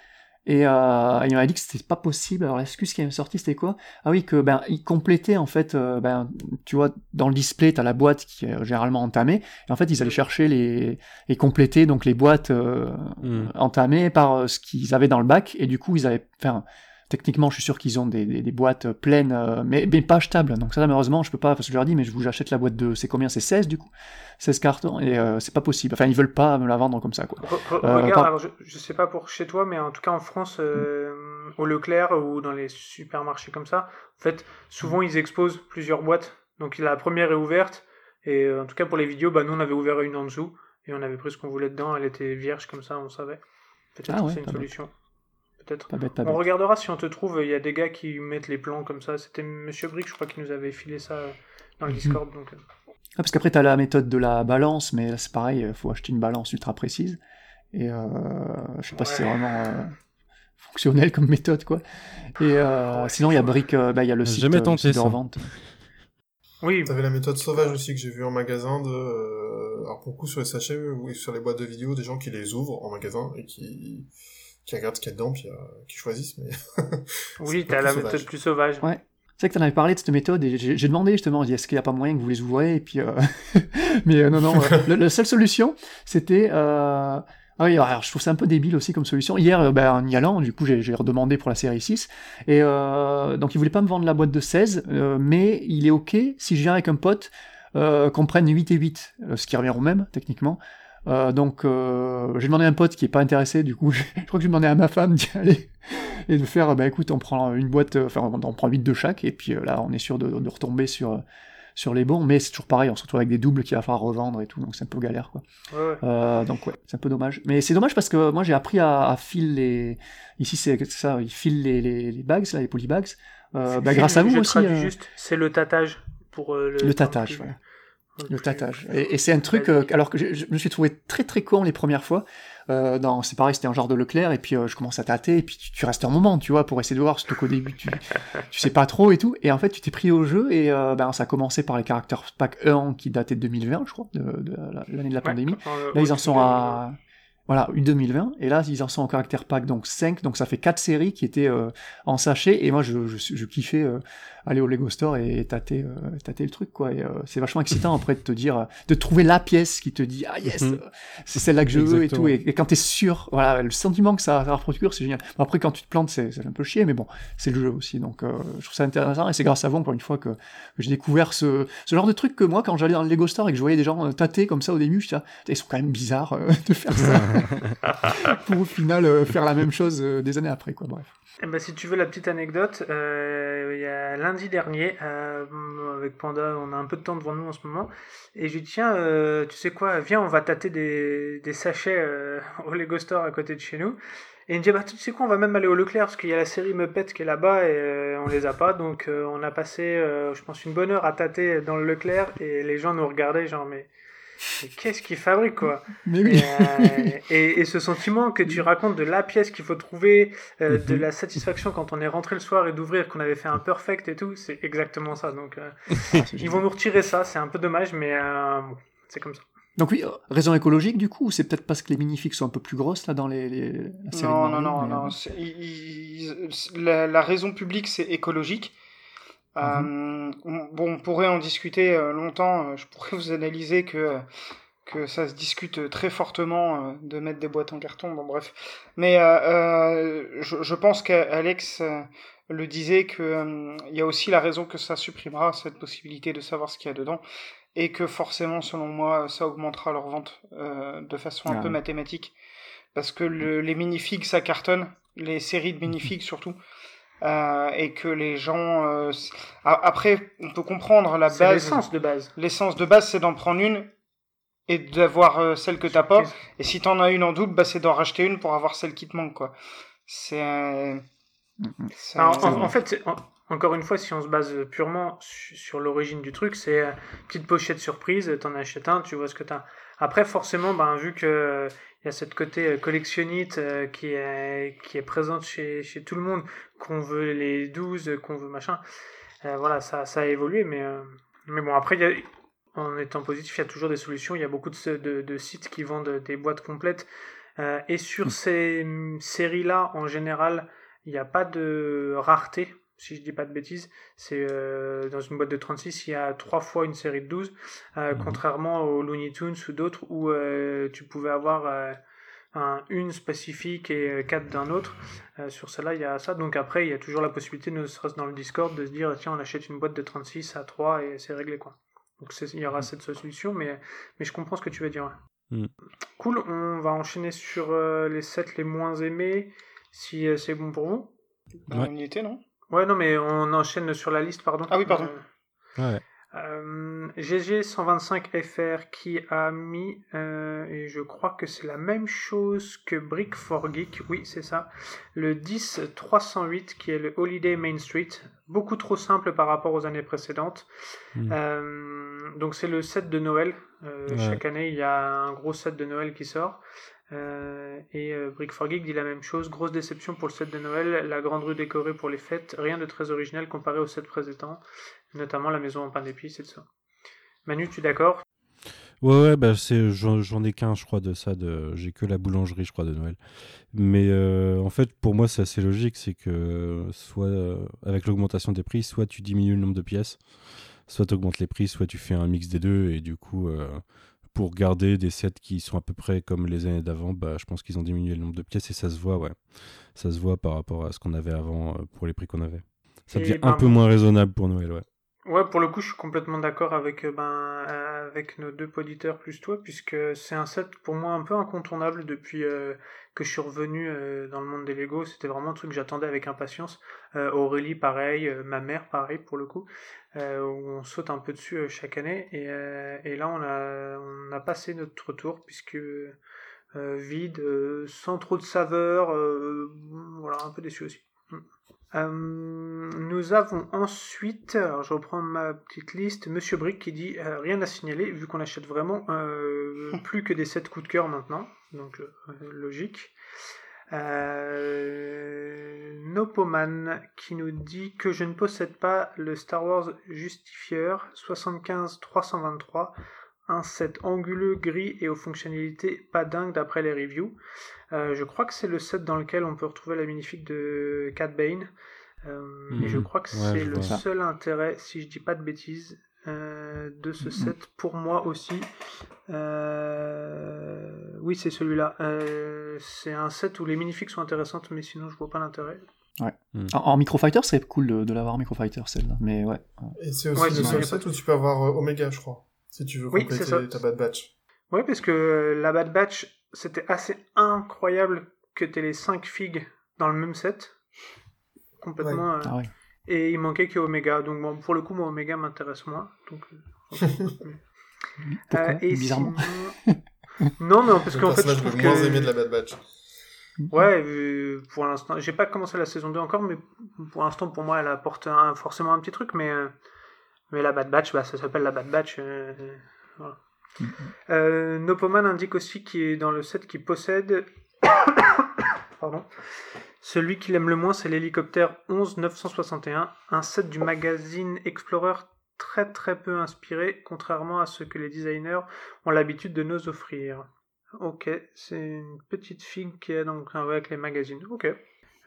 Et euh, il m'a dit que c'était pas possible. Alors l'excuse qui est sortie, c'était quoi? Ah oui, que ben il complétait en fait. Euh, ben tu vois, dans le display, t'as la boîte qui est généralement entamée. Et en fait, ils allaient chercher les et compléter donc les boîtes euh, hmm. entamées par euh, ce qu'ils avaient dans le bac. Et du coup, ils avaient, enfin, techniquement, je suis sûr qu'ils ont des, des, boîtes pleines, euh, mais, mais, pas achetables. Donc ça, malheureusement, je peux pas, parce que je leur dis, mais je vous achète la boîte de, c'est combien? C'est 16 du coup? 16 cartons, et euh, c'est pas possible. Enfin, ils veulent pas me la vendre comme ça, quoi. Euh, regarde, alors, je, je, sais pas pour chez toi, mais en tout cas en France, au Leclerc ou dans les supermarchés comme ça, en fait, souvent ils exposent plusieurs boîtes. Donc la première est ouverte, et en tout cas pour les vidéos, bah, nous on avait ouvert une en dessous, et on avait pris ce qu'on voulait dedans, elle était vierge comme ça, on savait. Peut-être ah que c'est une solution peut-être. On regardera si on te trouve. Il y a des gars qui mettent les plans comme ça. C'était Monsieur Brick, je crois, qui nous avait filé ça dans le mhm. Discord. Donc... Euh. Ah, parce qu'après, tu as la méthode de la balance, mais là, c'est pareil, il faut acheter une balance ultra précise. Et euh, je sais pas si c'est vraiment euh, fonctionnel comme méthode, quoi. Et euh, sinon, il y a Brick, bah, il y a le site, jamais tenté de revente. Oui. T'avais la méthode sauvage aussi que j'ai vu en magasin de, alors beaucoup sur les sachets ou sur les boîtes de vidéos, des gens qui les ouvrent en magasin et qui qui regardent ce qu'il y a dedans, puis qui choisissent. Mais (laughs) oui, t'as la méthode plus sauvage. Ouais. C'est vrai que tu en avais parlé de cette méthode et j'ai demandé justement, est-ce qu'il n'y a pas moyen que vous les ouvriez et puis (laughs) mais non non, la seule solution c'était ah oui, alors je trouve ça un peu débile aussi comme solution. Hier, euh, ben, en y allant, du coup, j'ai redemandé pour la série 6. Et euh, donc, il voulait pas me vendre la boîte de 16, euh, mais il est OK si je viens avec un pote euh, qu'on prenne 8 et 8, euh, ce qui revient au même, techniquement. Euh, donc, j'ai demandé à un pote qui est pas intéressé, du coup, (laughs) je crois que j'ai demandé à ma femme d'y aller (laughs) et de faire, bah écoute, on prend une boîte, enfin, on prend 8 de chaque, et puis là, on est sûr de, de retomber sur sur les bons, mais c'est toujours pareil, on se retrouve avec des doubles qu'il va falloir revendre et tout, donc c'est un peu galère, quoi. Euh, donc ouais, c'est un peu dommage. Mais c'est dommage parce que moi j'ai appris à, à filer les... Ici c'est ça, ils filent les, les, les bags, là, les polybags. Euh, bah, grâce à vous aussi. Euh... c'est le tatage pour euh, le... Le tatage, voilà. Le tatage. Et, et c'est un truc, euh, alors que je, je, me suis trouvé très très con les premières fois, euh, dans, c'est pareil, c'était un genre de Leclerc, et puis euh, je commence à tâter, et puis tu, restes un moment, tu vois, pour essayer de voir, surtout qu'au début, tu, tu sais pas trop et tout, et en fait, tu t'es pris au jeu, et euh, ben, ça a commencé par les caractères pack 1 qui dataient de 2020, je crois, de, de l'année de la pandémie. Là, ils en sont à... Voilà, une 2020, et là, ils en sont en caractère pack, donc 5, donc ça fait 4 séries qui étaient euh, en sachet, et moi, je, je, je kiffais euh, aller au Lego Store et tâter, euh, tâter le truc, quoi. Et euh, c'est vachement excitant après de te dire, de trouver la pièce qui te dit, ah yes, mhm. c'est celle-là que je veux et tout. Et, quand t'es sûr, voilà, le sentiment que ça va reproduire, c'est génial. Bon, après, quand tu te plantes, c'est un peu chier, mais bon, c'est le jeu aussi. Donc, euh, je trouve ça intéressant et c'est grâce à vous, encore une fois, que, que j'ai découvert ce, ce genre de truc que moi, quand j'allais dans le Lego Store et que je voyais des gens tâter comme ça au début, je disais, ils sont quand même bizarres (laughs) de faire ça. (laughs) Pour au final faire la même chose des années après, quoi. Bref. Eh ben, si tu veux la petite anecdote, euh, il y a lundi dernier, euh, avec Panda, on a un peu de temps devant nous en ce moment, et je lui dis tiens, euh, tu sais quoi, viens, on va tâter des, des sachets euh, (laughs) au Lego Store à côté de chez nous. Et il me dit bah tu sais quoi, on va même aller au Leclerc parce qu'il y a la série Muppet qui est là-bas et on les a pas, donc on a passé, je pense, une bonne heure à tâter dans le Leclerc et les gens nous regardaient genre mais qu'est-ce qu'il fabrique quoi (laughs) Mais oui. et, euh, et, et, ce sentiment que tu racontes de la pièce qu'il faut trouver, euh, de mhm. la satisfaction quand on est rentré le soir et d'ouvrir qu'on avait fait un perfect et tout, c'est exactement ça. Donc euh, (laughs) ils vont nous retirer ça, c'est un peu dommage, mais euh, c'est comme ça. Donc oui, raison écologique du coup, ou c'est peut-être parce que les minifigs sont un peu plus grosses là dans les, les la série Non, non, non, non. Il, la, la, raison publique c'est écologique. Euh, bon, on pourrait en discuter euh, longtemps. Euh, je pourrais vous analyser que que ça se discute très fortement de mettre des boîtes en carton. Bon, bref. Mais euh, je, je, pense qu'Alex le disait que il y a aussi la raison que ça supprimera cette possibilité de savoir ce qu'il y a dedans et que forcément, selon moi, ça augmentera leur vente de façon un ah peu mathématique parce que le, les minifigs ça cartonne, les séries de minifigs surtout. Euh, et que les gens euh, après on peut comprendre la base. l'essence de base. L'essence de base c'est d'en prendre une et d'avoir euh, celle que t'as pas. Et si t'en as une en double bah c'est d'en racheter une pour avoir celle qui te manque quoi. C'est en, en, fait encore une fois si on se base purement sur l'origine du truc c'est petite pochette surprise t'en achètes un tu vois ce que t'as après forcément ben vu que il y a cette côté euh, collectionnite euh, qui est, qui est présente chez, chez tout le monde, qu'on veut les 12, qu'on veut machin. Euh, voilà, ça, ça a évolué, mais, mais bon, après, il y a, en étant positif, il y a toujours des solutions. Il y a beaucoup de, de, de sites qui vendent des boîtes complètes. et sur mm. ces séries-là, en général, il n'y a pas de rareté si je dis pas de bêtises, c'est euh, dans une boîte de 36, il y a trois fois une série de 12, euh, mhm. contrairement aux Looney Tunes ou d'autres où euh, tu pouvais avoir euh, un, une spécifique et euh, quatre d'un autre. Euh, sur celle-là, il y a ça. Donc après, il y a toujours la possibilité, ne serait-ce dans le Discord, de se dire tiens, on achète une boîte de 36 à 3 et c'est réglé quoi. Donc il y aura mhm. cette solution, mais, mais je comprends ce que tu veux dire. Mm. Cool, on va enchaîner sur les 7 les moins aimés, si c'est bon pour vous. Ouais. On y était, non? Ouais, non, mais on enchaîne sur la liste, pardon. Ah oui, pardon. Euh, ouais. Euh, GG125FR qui a mis, euh, et je crois que c'est la même chose que Brick for Geek, oui c'est ça, le 10308 qui est le Holiday Main Street, beaucoup trop simple par rapport aux années précédentes. Mm. Euh, donc c'est le set de Noël, euh, ouais. chaque année il y a un gros set de Noël qui sort. Euh, et euh, Brick for Geek dit la même chose. Grosse déception pour le set de Noël, la grande rue décorée pour les fêtes, rien de très original comparé au set précédent, notamment la maison en pain d'épices et tout ça. Manu, tu es d'accord? Ouais, ouais, bah j'en ai qu'un, je crois, de ça. De, j'ai que la boulangerie, je crois, de Noël. Mais euh, en fait, pour moi, c'est assez logique. C'est que soit euh, avec l'augmentation des prix, soit tu diminues le nombre de pièces, soit tu augmentes les prix, soit tu fais un mix des deux. Et du coup, pour garder des sets qui sont à peu près comme les années d'avant, bah, je pense qu'ils ont diminué le nombre de pièces et ça se voit, ouais. Ça se voit par rapport à ce qu'on avait avant pour les prix qu'on avait. Ça devient un ben, peu moins raisonnable pour Noël, ouais. Ouais, pour le coup, je suis complètement d'accord avec, euh, ben, euh, avec nos deux auditeurs plus toi, puisque c'est un set pour moi un peu incontournable depuis euh, que je suis revenu dans le monde des Lego. C'était vraiment un truc que j'attendais avec impatience. Aurélie, pareil, ma mère, pareil, pour le coup, où on saute un peu dessus chaque année. Et, là, on a, on a passé notre tour, puisque vide, sans trop de saveur, voilà, un peu déçu aussi. Euh, nous avons ensuite, alors je reprends ma petite liste, Monsieur Brick qui dit euh, rien à signaler vu qu'on achète vraiment euh, (laughs) plus que des sets coup de cœur maintenant, donc logique. Nopoman qui nous dit que je ne possède pas le Star Wars Justifier 75 323 un set anguleux gris et aux fonctionnalités pas dingues d'après les reviews. Euh, je crois que c'est le set dans lequel on peut retrouver la magnifique de Cat Bane. Euh, et je mhm. crois que c'est le seul intérêt, si je dis pas de bêtises, euh, de ce mhm. set pour moi aussi. oui, c'est celui-là. c'est un set où les minifigs sont intéressantes, mais sinon je vois pas l'intérêt. Ouais. Mhm. En, Microfighter, c'est cool de, l'avoir en Microfighter celle-là, mais ouais. Et c'est aussi le seul set où tu peux avoir Omega, je crois si tu veux compléter ta Bad Batch. Oui, parce que la Bad Batch, c'était assez incroyable que tu aies les 5 figues dans le même set. Complètement. Euh, ah et il manquait que Omega. Donc, bon, pour le coup, moi, Omega m'intéresse moins. Donc, euh, (laughs) euh, et Bizarrement. non, mais parce qu'en fait, je trouve moins aimé de la Bad Batch. Ouais, pour l'instant, j'ai pas commencé la saison 2 encore, mais pour l'instant, pour moi, elle apporte forcément un petit truc, mais mais la Bad Batch, bah, ça s'appelle la Bad Batch. Euh, voilà. (coughs) Euh, Nopoman indique aussi qu'il est dans le set qui possède. (coughs) Pardon. Celui qu'il aime le moins, c'est l'hélicoptère 11961, un set du magazine Explorer très très peu inspiré, contrairement à ce que les designers ont l'habitude de nous offrir. Ok, c'est une petite figue qui est donc avec les magazines. Ok.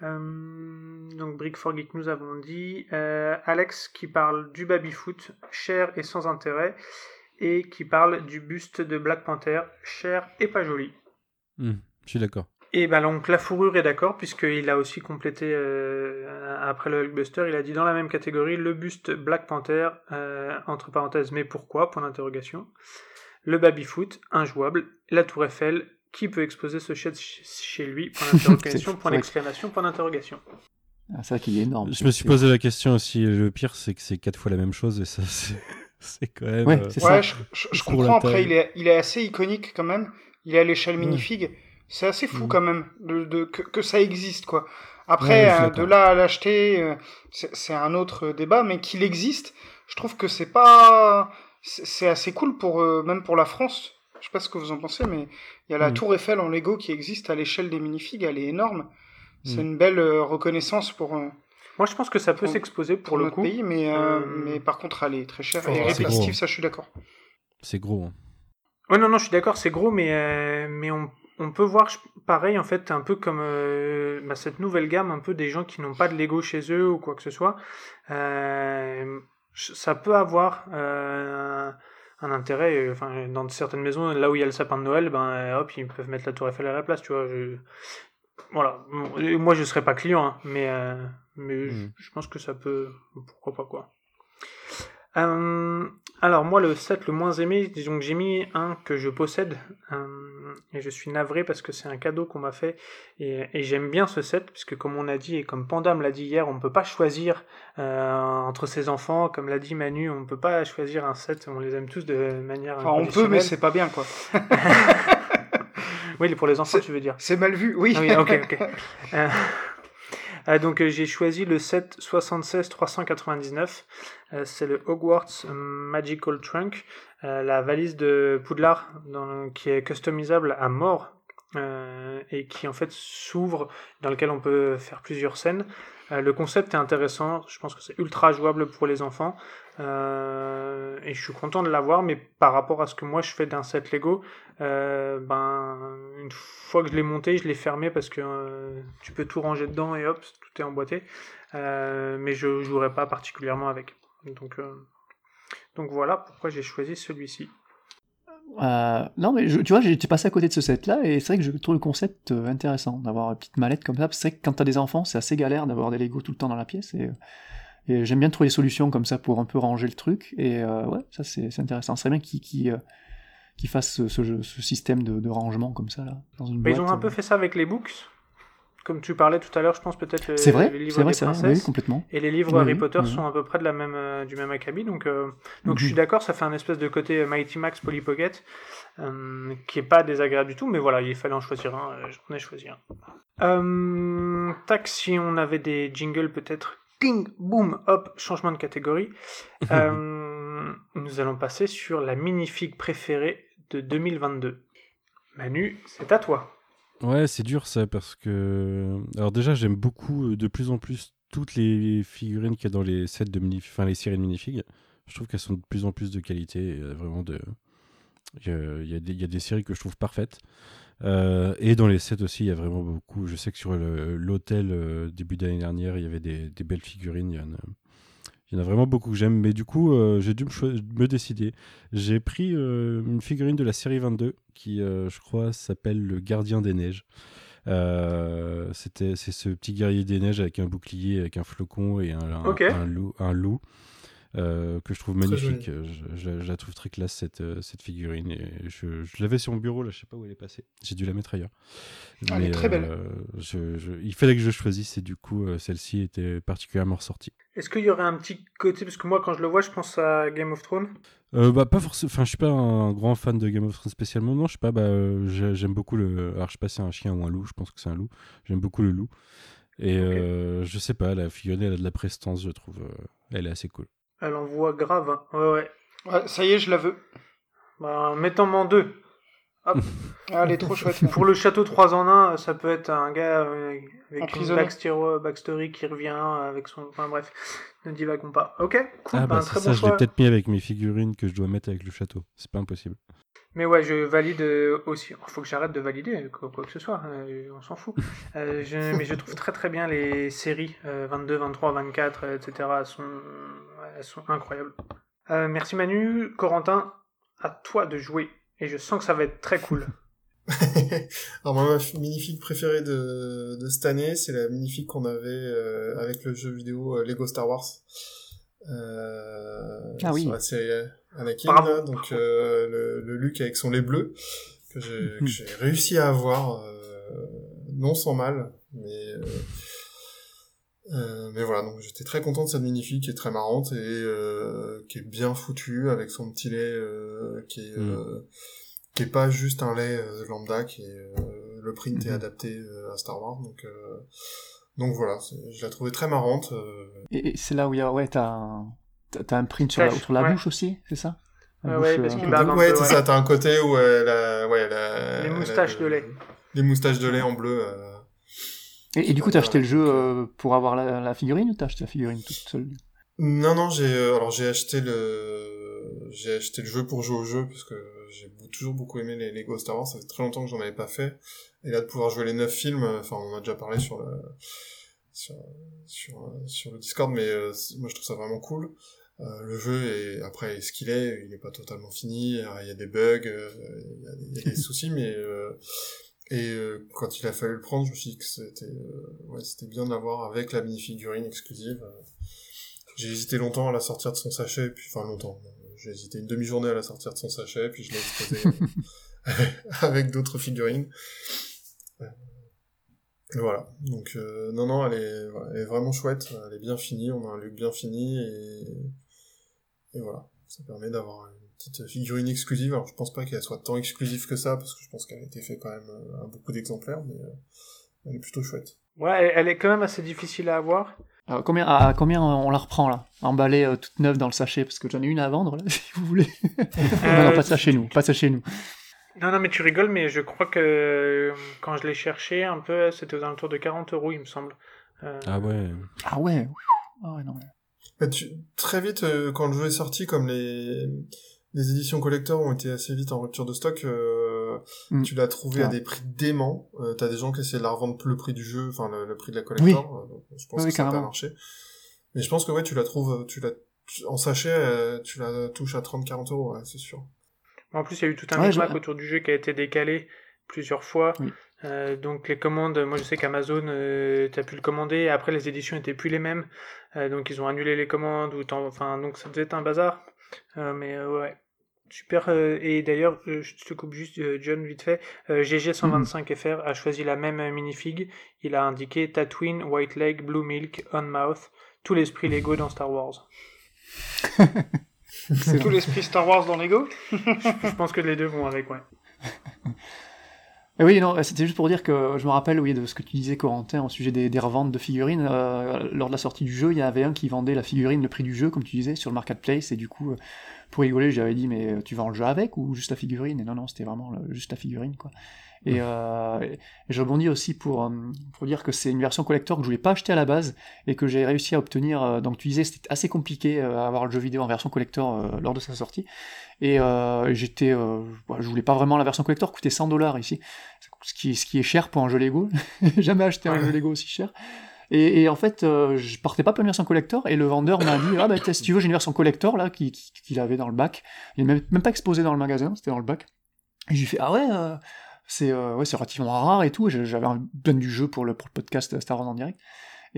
Euh, donc Brick for Geek, nous avons dit. Euh, Alex qui parle du baby-foot, cher et sans intérêt, et qui parle du buste de Black Panther, cher et pas joli. Hmm, je suis d'accord. Et ben donc la fourrure est d'accord puisqu'il a aussi complété euh, après le Hulkbuster, il a dit dans la même catégorie le buste Black Panther entre parenthèses mais pourquoi? Point d'interrogation, le baby foot injouable, la Tour Eiffel qui peut exposer ce shed chez lui? Point (laughs) d'interrogation, point d'exclamation, point d'interrogation. Ah, ça qui est énorme. Je me suis posé la question aussi. Le pire, c'est que c'est quatre fois la même chose et ça, c'est (laughs) quand même. Ouais, euh, ouais je, comprends. Après, il est, il est assez iconique quand même. Il est à l'échelle minifig. C'est assez fou mm. quand même de, que, que, ça existe, quoi. Après, euh, de là à l'acheter, euh, c'est un autre débat, mais qu'il existe, je trouve que c'est pas. C'est assez cool pour même pour la France je sais pas ce que vous en pensez, mais il y a la hmm. Tour Eiffel en Lego qui existe à l'échelle des minifigs, elle est énorme. C'est une belle euh, reconnaissance pour. Euh, Moi, je pense que ça peut s'exposer pour, le coup. pays, mais, euh, mais par contre, elle est très chère et répétitive, ça, je suis d'accord. C'est gros. Hein. Ouais, non, non, je suis d'accord, c'est gros, mais, mais on, on, peut voir pareil, en fait, un peu comme bah, cette nouvelle gamme, un peu des gens qui n'ont pas de Lego chez eux ou quoi que ce soit. ça peut avoir un intérêt. Euh, enfin, dans certaines maisons, là où il y a le sapin de Noël, ben euh, hop, ils peuvent mettre la tour Eiffel à la place, tu vois. Je... Voilà. Moi, je serais pas client, hein, mais, euh, mais je, hmm. je, pense que ça peut. Pourquoi pas, quoi. Euh, alors moi le set le moins aimé, disons que j'ai mis un que je possède euh, et je suis navré parce que c'est un cadeau qu'on m'a fait et, j'aime bien ce set puisque comme on a dit et comme Panda me l'a dit hier, on ne peut pas choisir euh, entre ses enfants, comme l'a dit Manu, on ne peut pas choisir un set, on les aime tous de manière. Enfin, on peut mais c'est pas bien quoi. (laughs) oui pour les enfants tu veux dire. C'est mal vu, oui. Ah oui ok ok. (laughs) Euh, donc euh, j'ai choisi le set 76 399. Euh, c'est le Hogwarts Magical Trunk, la valise de Poudlard qui est customisable à mort et qui en fait s'ouvre, dans lequel on peut faire plusieurs scènes. Le concept est intéressant, je pense que c'est ultra jouable pour les enfants. Euh, et je suis content de l'avoir, mais par rapport à ce que moi je fais d'un set Lego, euh, ben une fois que je l'ai monté, je l'ai fermé parce que euh, tu peux tout ranger dedans et hop, tout est emboîté. mais je jouerai pas particulièrement avec. Donc, donc voilà pourquoi j'ai choisi celui-ci. Non, mais tu vois, j'étais passé à côté de ce set-là et c'est vrai que je trouve le concept intéressant d'avoir une petite mallette comme ça. C'est vrai que quand t'as des enfants, c'est assez galère d'avoir des Lego tout le temps dans la pièce et et j'aime bien trouver des solutions comme ça pour un peu ranger le truc. Et euh, ouais, ça c'est intéressant. C'est bien qu'ils qui euh, fassent ce, ce, ce, système de, de, rangement comme ça là. Dans une ils ont un peu fait ça avec les books? Comme tu parlais tout à l'heure, je pense peut-être c'est vrai, les livres vrai, des princesses. Oui, complètement. Et les livres Harry Potter sont à peu près de la même, euh, du même acabit. Donc, donc je suis d'accord, ça fait un espèce de côté Mighty Max Polly Pocket qui est pas désagréable du tout. Mais voilà, il fallait en choisir un. J'en ai choisi un. tac, si on avait des jingles peut-être Ding, boum, hop, changement de catégorie. (laughs) Euh, nous allons passer sur la minifig préférée de 2022. Manu, c'est à toi. Ouais, c'est dur ça parce que. Alors, déjà, j'aime beaucoup euh, de plus en plus toutes les figurines qu'il y a dans les sets de minifig, enfin les séries de minifigs. Je trouve qu'elles sont de plus en plus de qualité. Vraiment de. Il y, a, y a des séries que je trouve parfaites. Euh, et dans les sets aussi, il y a vraiment beaucoup. Je sais que sur l'hôtel, euh, début d'année dernière, il y avait des, belles figurines. Il y, a, il y en a vraiment beaucoup que j'aime. Mais du coup, euh, j'ai dû me, décider. J'ai pris une figurine de la série 22 qui, je crois, s'appelle le Gardien des Neiges. C'était, c'est ce petit guerrier des neiges avec un bouclier, avec un flocon et un, loup, un loup. Euh, que je trouve magnifique. Je, la trouve très classe cette, euh, cette figurine. Et je, je l'avais sur mon bureau, là, je sais pas où elle est passée. J'ai dû la mettre ailleurs. elle est très belle. Euh, il fallait que je choisisse et du coup, celle-ci était particulièrement ressortie. Est-ce qu'il y aurait un petit côté, parce que moi, quand je le vois, je pense à Game of Thrones bah pas forcément enfin je suis pas un grand fan de Game of Thrones spécialement non je sais pas bah j'aime beaucoup le alors je sais pas si c'est un chien ou un loup je pense que c'est un loup j'aime beaucoup le loup et je sais pas la figurine elle a de la prestance je trouve elle est assez cool elle envoie grave. Hein. Ouais, ouais. Ça y est, je la veux. Bah, mettons-en deux. Hop. (laughs) Ah, elle est trop (laughs) chouette. Pour le château 3 en 1, ça peut être un gars euh, avec une backstory, qui revient avec son. Enfin bref, (laughs) ne divagons pas. Ok, cool. Ah, bah, bah très ça, je l'ai peut-être mis avec mes figurines que je dois mettre avec le château. C'est pas impossible. Mais ouais, je valide euh, aussi. Il faut que j'arrête de valider quoi, que ce soit. Euh, on s'en fout. Euh, mais je trouve très très bien les séries 22, 23, 24, etc. Sont, elles sont incroyables. merci Manu. Corentin, à toi de jouer. Et je sens que ça va être très cool. (laughs) (laughs) Alors moi, ma minifig préférée de, de cette année, c'est la minifig qu'on avait avec le jeu vidéo Lego Star Wars. ah oui. C'est Anakin, donc euh, le, le Luke avec son lait bleu, que j'ai (laughs) réussi à avoir, euh, non sans mal, mais... Euh, euh, mais voilà, donc j'étais très content de cette minifig qui est très marrante et euh, qui est bien foutue avec son petit lait euh, qui est mm. qui est pas juste un lait lambda, qui est le print est mm-hmm. adapté à Star Wars, donc donc voilà, je la trouvais très marrante. Et, c'est là où il y a ouais t'as un T'as un print sur la, sur la bouche aussi, c'est ça? Ouais, parce euh, qu'il Ouais, c'est ça, t'as un côté où elle a, ouais, Les moustaches de lait. Les moustaches de lait en bleu. Euh. Et, du coup, t'as acheté le jeu euh, pour avoir la, la figurine ou t'as acheté la figurine toute seule? Non, non, j'ai alors j'ai acheté le j'ai acheté le jeu pour jouer au jeu parce que j'ai toujours beaucoup aimé les Lego Star Wars. Ça fait très longtemps que j'en avais pas fait. Et là, de pouvoir jouer les neuf films, enfin, on en a déjà parlé sur le sur sur, sur le Discord, mais moi je trouve ça vraiment cool. Euh, le jeu est après ce qu'il est, il n'est pas totalement fini. Il y a des bugs, euh, il y, a des (laughs) soucis, mais euh, et quand il a fallu le prendre, je me suis dit que c'était ouais, c'était bien de l'avoir avec la mini figurine exclusive. J'ai hésité longtemps à la sortir de son sachet, puis enfin longtemps. J'ai hésité une demi-journée à la sortir de son sachet, puis je l'ai exposé (laughs) avec d'autres figurines. Voilà, donc non, non, elle est, elle est vraiment chouette, elle est bien finie, on a un look bien fini, et et voilà, ça permet d'avoir petite figurine exclusive. Alors je pense pas qu'elle soit tant exclusive que ça, parce que je pense qu'elle a été faite quand même euh, à beaucoup d'exemplaires, mais euh, elle est plutôt chouette. Ouais, elle est quand même assez difficile à avoir. Alors, combien, à combien on la reprend là? Emballée euh, toute neuve dans le sachet Parce que j'en ai une à vendre là, (laughs) si vous voulez. non, pas ça chez nous, pas ça chez nous. Non, non, mais tu rigoles, mais je crois que quand je l'ai cherché un peu, c'était aux alentours de 40 euros, il me semble. Ah ouais. Ah ouais. Ah ouais, non. Bah, tu... Très vite, quand le jeu est sorti, comme les les éditions collector ont été assez vite en rupture de stock. Euh, mm. Tu l'as trouvé à des prix déments. Euh, T'as des gens qui essaient de la revendre le prix du jeu, enfin le, prix de la collector. Euh, je pense que ça n'a pas marché. Mais je pense que ouais, tu la trouves, tu la en sachet, euh, tu la touches à 30-40 euros, ouais, c'est sûr. En plus, il y a eu tout un ouais, autour du jeu qui a été décalé plusieurs fois. Euh, donc les commandes, moi je sais qu'Amazon, euh, tu as pu le commander, après les éditions étaient plus les mêmes, euh, donc ils ont annulé les commandes, ou enfin donc ça devait être un bazar. Mais ouais, Super. Euh, et d'ailleurs, euh, je te coupe juste, euh, John, vite fait. GG125FR a choisi la même minifig. Il a indiqué Tatooine, White Leg, Blue Milk, On Mouth. Tout l'esprit Lego dans Star Wars. (laughs) C'est tout l'esprit Star Wars dans Lego (laughs) je, pense que les deux vont avec, ouais. Oui, non, c'était juste pour dire que je me rappelle, oui, de ce que tu disais, Corentin, au sujet des, reventes de figurines. lors de la sortie du jeu, il y avait un qui vendait la figurine, le prix du jeu, comme tu disais, sur le marketplace, et du coup, pour rigoler, j'avais dit, mais euh, tu vends le jeu avec ou juste la figurine? Et non, non, c'était vraiment juste la figurine, quoi. Et, euh, je rebondis aussi pour, euh, pour dire que c'est une version collector que je voulais pas acheter à la base et que j'ai réussi à obtenir. donc tu disais c'était assez compliqué à avoir le jeu vidéo en version collector lors de sa sortie. Et j'étais, je voulais pas vraiment la version collector, coûtait 100 dollars ici, ce qui, ce qui est cher pour un jeu Lego. (laughs) Jamais acheté un jeu Lego aussi cher. Et, en fait, euh, je portais pas une version collector, et le vendeur m'a dit Ah, bah, si tu veux, j'ai une version collector là, qu'il qui, avait dans le bac. Il n'est même, pas exposé dans le magasin, c'était dans le bac. Et j'ai fait Ah ouais, euh, c'est euh, ouais, relativement rare et tout. J'avais besoin du jeu pour le, pour le podcast Star Wars en direct.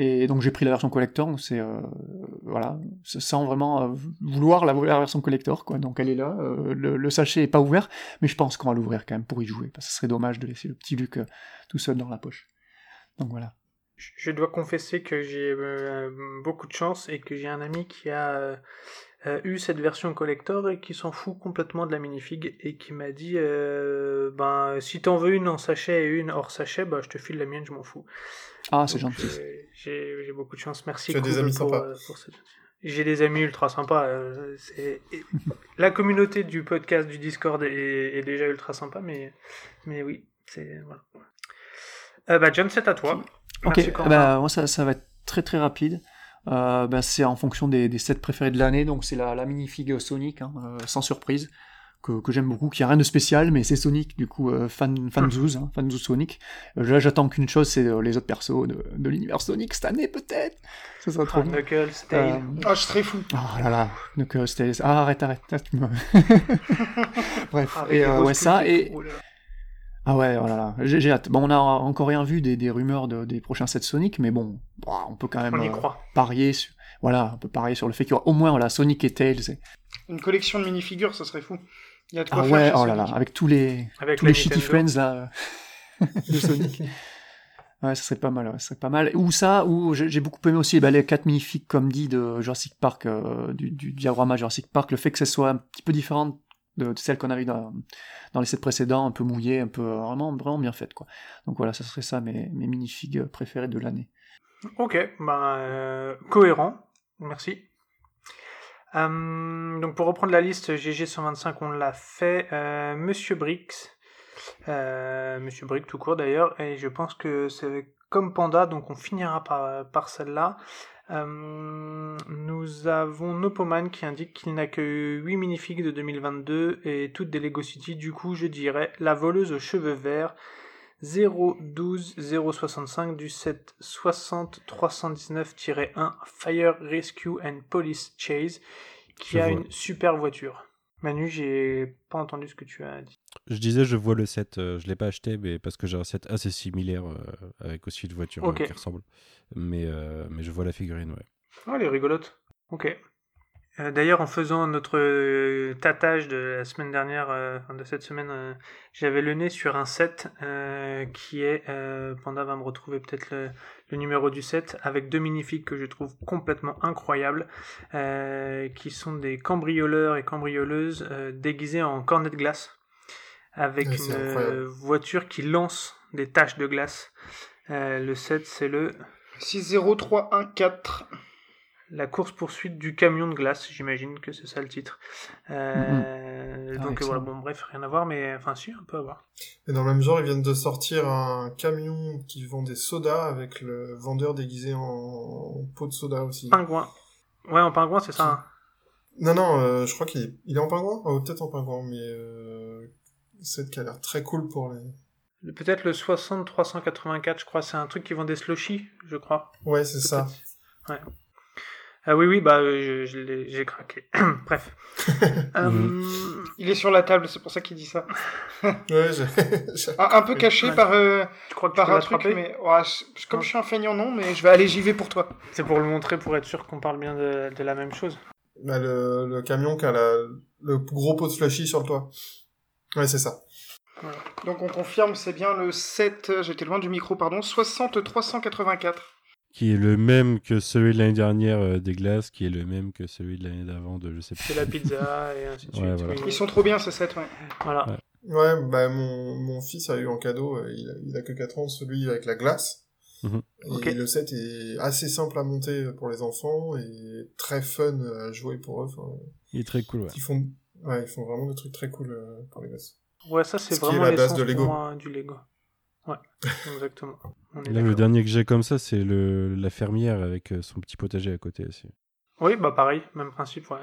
Et donc j'ai pris la version collector, c'est voilà, sans vraiment vouloir la, version collector, quoi. Donc elle est là, le, sachet est pas ouvert, mais je pense qu'on va l'ouvrir quand même pour y jouer, parce que ce serait dommage de laisser le petit Luc tout seul dans la poche. Donc voilà je dois confesser que j'ai euh, beaucoup de chance et que j'ai un ami qui a euh, euh, eu cette version collector et qui s'en fout complètement de la minifig et qui m'a dit ben si t'en veux une en sachet et une hors sachet bah je te file la mienne je m'en fous ah c'est gentil. j'ai beaucoup de chance. Merci tu as des amis pour, sympas. j'ai des amis ultra sympas la communauté du podcast du discord est, déjà ultra sympa mais mais oui c'est voilà. Bah John c'est à toi. Ok, bah, moi ça, ça, va être très très rapide. Euh, bah, c'est en fonction des, des sets préférés de l'année, donc c'est la, la minifig Sonic, hein, euh, sans surprise, que, que j'aime beaucoup, qui a rien de spécial, mais c'est Sonic, du coup, euh, fan, fan Zoos, hein, fan Sonic. Euh, là, j'attends qu'une chose, c'est les autres persos de, de l'univers Sonic cette année, peut-être. Ça sera trop ah, Knuckles, Tails. Ah, je serais fou. Oh là là, Knuckles, Tails. Ah, arrête, arrête. (laughs) Bref, ah, et ouais, ça, et. Ah ouais, oh là là, j'ai hâte. Bon, on a encore rien vu des, des rumeurs de, des prochains sets Sonic, mais bon, bah, on peut quand même euh, parier sur, voilà, on peut parier sur le fait qu'il y aura au moins voilà, Sonic et Tails. Une collection de minifigures, ça serait fou. Il y a de quoi ah ouais, oh là là, avec tous les, tous les shitty friends là, de Sonic. (laughs) Ouais, ça serait pas mal, ouais, ça serait pas mal. Ou ça, ou j'ai beaucoup aimé aussi bah, les quatre minifigs, comme dit, de Jurassic Park, euh, du, du, diagramme Jurassic Park, le fait que ce soit un petit peu différent de, celle qu'on a eu dans, dans, les sets précédents, un peu mouillé, un peu vraiment, vraiment bien faite. Quoi. Donc voilà, ça serait ça mes, mes minifigs préférés de l'année. Ok, bah, cohérent, merci. Euh, donc pour reprendre la liste GG125, on l'a fait. Euh, Monsieur Brix, Monsieur Brix tout court d'ailleurs, et je pense que c'est comme Panda, donc on finira par celle-là. Euh, nous avons Nopoman qui indique qu'il n'a que 8 minifigs de 2022 et toutes des Lego City. Du coup, je dirais la voleuse aux cheveux verts 012 065 du set 60 319-1 Fire Rescue and Police Chase qui a une super voiture. Manu, j'ai pas entendu ce que tu as dit. Je disais, je vois le set, euh, je l'ai pas acheté, mais parce que j'ai un set assez similaire euh, avec aussi une voiture euh, qui ressemble. Mais, mais je vois la figurine, ouais. Oh, elle est rigolote. Ok. Euh, d'ailleurs, en faisant notre euh, tatage de la semaine dernière, euh, de cette semaine, j'avais le nez sur un set qui est, Panda va me retrouver peut-être le, numéro du set, avec deux minifigs que je trouve complètement incroyables, qui sont des cambrioleurs et cambrioleuses déguisés en cornet de glace, avec une voiture qui lance des taches de glace. le set, c'est le 60314. La course poursuite du camion de glace, j'imagine que c'est ça le titre. Euh, ah donc voilà, bon bref, rien à voir, mais enfin si, un peu à voir. Et dans le même genre, ils viennent de sortir un camion qui vend des sodas avec le vendeur déguisé en pot de soda aussi. Pingouin. Ouais, en pingouin, c'est ça. Hein. Non, non, euh, je crois qu'il est... Il est en pingouin? Oh, Peut-être en pingouin, mais euh... c'est qui a l'air très cool pour les... Peut-être le 60-384, je crois, c'est un truc qui vend des slushies, je crois. Ouais, c'est ça. Ouais. Ah oui, oui, bah, euh, j'ai craqué. (clears throat) Bref. (laughs) Euh, il est sur la table, c'est pour ça qu'il dit ça. (laughs) ouais, un, peu caché par, euh, tu crois que par un truc, mais comme je suis un feignant, non, mais je vais aller, j'y vais pour toi. C'est pour le montrer, pour être sûr qu'on parle bien de, de, la même chose. Bah, le, le, camion qui a la, le gros pot de slushy sur le toit. Ouais, c'est ça. Donc on confirme, c'est bien le 7, j'étais loin du micro, pardon, 60 384 qui est le même que celui de l'année dernière euh, des glaces, qui est le même que celui de l'année d'avant de je sais pas. C'est la pizza et ainsi de suite. Ils sont trop bien ces sets, ouais. Voilà. Ouais, bah mon, mon fils a eu en cadeau, euh, il a, il a que 4 ans, celui avec la glace. Mhm. Et le set est assez simple à monter pour les enfants et très fun à jouer pour eux. il est très cool, ouais. Ils font, ouais, ils font vraiment des trucs très cool euh, pour les gosses. Ouais, ça c'est vraiment la base de Lego. du Lego. Ouais, exactement. Là, le dernier que j'ai comme ça, c'est le, la fermière avec euh, son petit potager à côté aussi. Oui, bah pareil, même principe, ouais.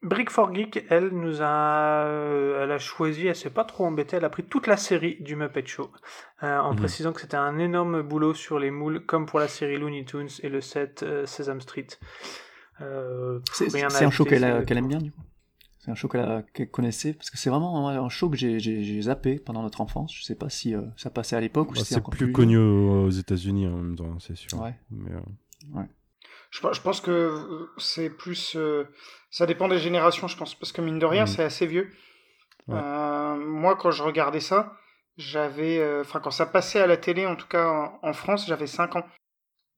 Brick for Geek, elle nous a, euh, elle a choisi, elle s'est pas trop embêtée, elle a pris toute la série du Muppet Show, euh, en mhm. précisant que c'était un énorme boulot sur les moules, comme pour la série Looney Tunes et le set Sesame Street. c'est un show qu'elle aime bien, du coup c'est un show qu'elle connaissait parce que c'est vraiment un show que j'ai zappé pendant notre enfance. Je sais pas si euh, ça passait à l'époque ou bah, c'est plus, connu aux États-Unis en même temps, c'est sûr. Ouais. Mais, euh, ouais. Je, je, pense que euh, c'est plus. ça dépend des générations, je pense, parce que mine de rien, mm. c'est assez vieux. moi, quand je regardais ça, j'avais. Enfin, quand ça passait à la télé, en tout cas en, en France, j'avais 5 ans.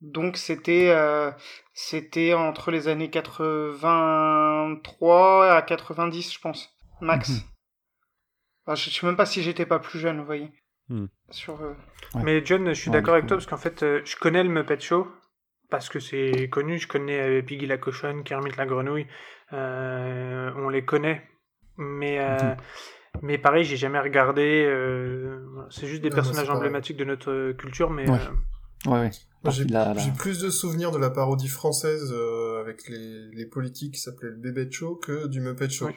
Donc c'était euh, c'était entre les années 83 à 90 je pense max. Mhm. je sais même pas si j'étais pas plus jeune, vous voyez. Hmm. Sur, euh, Mais John, je suis d'accord avec toi parce qu'en fait, euh, je connais le Muppet Show parce que c'est connu. Je connais Piggy la cochonne, Kermit la grenouille. on les connaît, mais mhm. mais pareil, j'ai jamais regardé. c'est juste des personnages emblématiques de notre culture, mais. Ouais, J'ai plus de souvenirs de la parodie française euh, avec les, les politiques qui s'appelait le Bébé Show que du Muppet Show.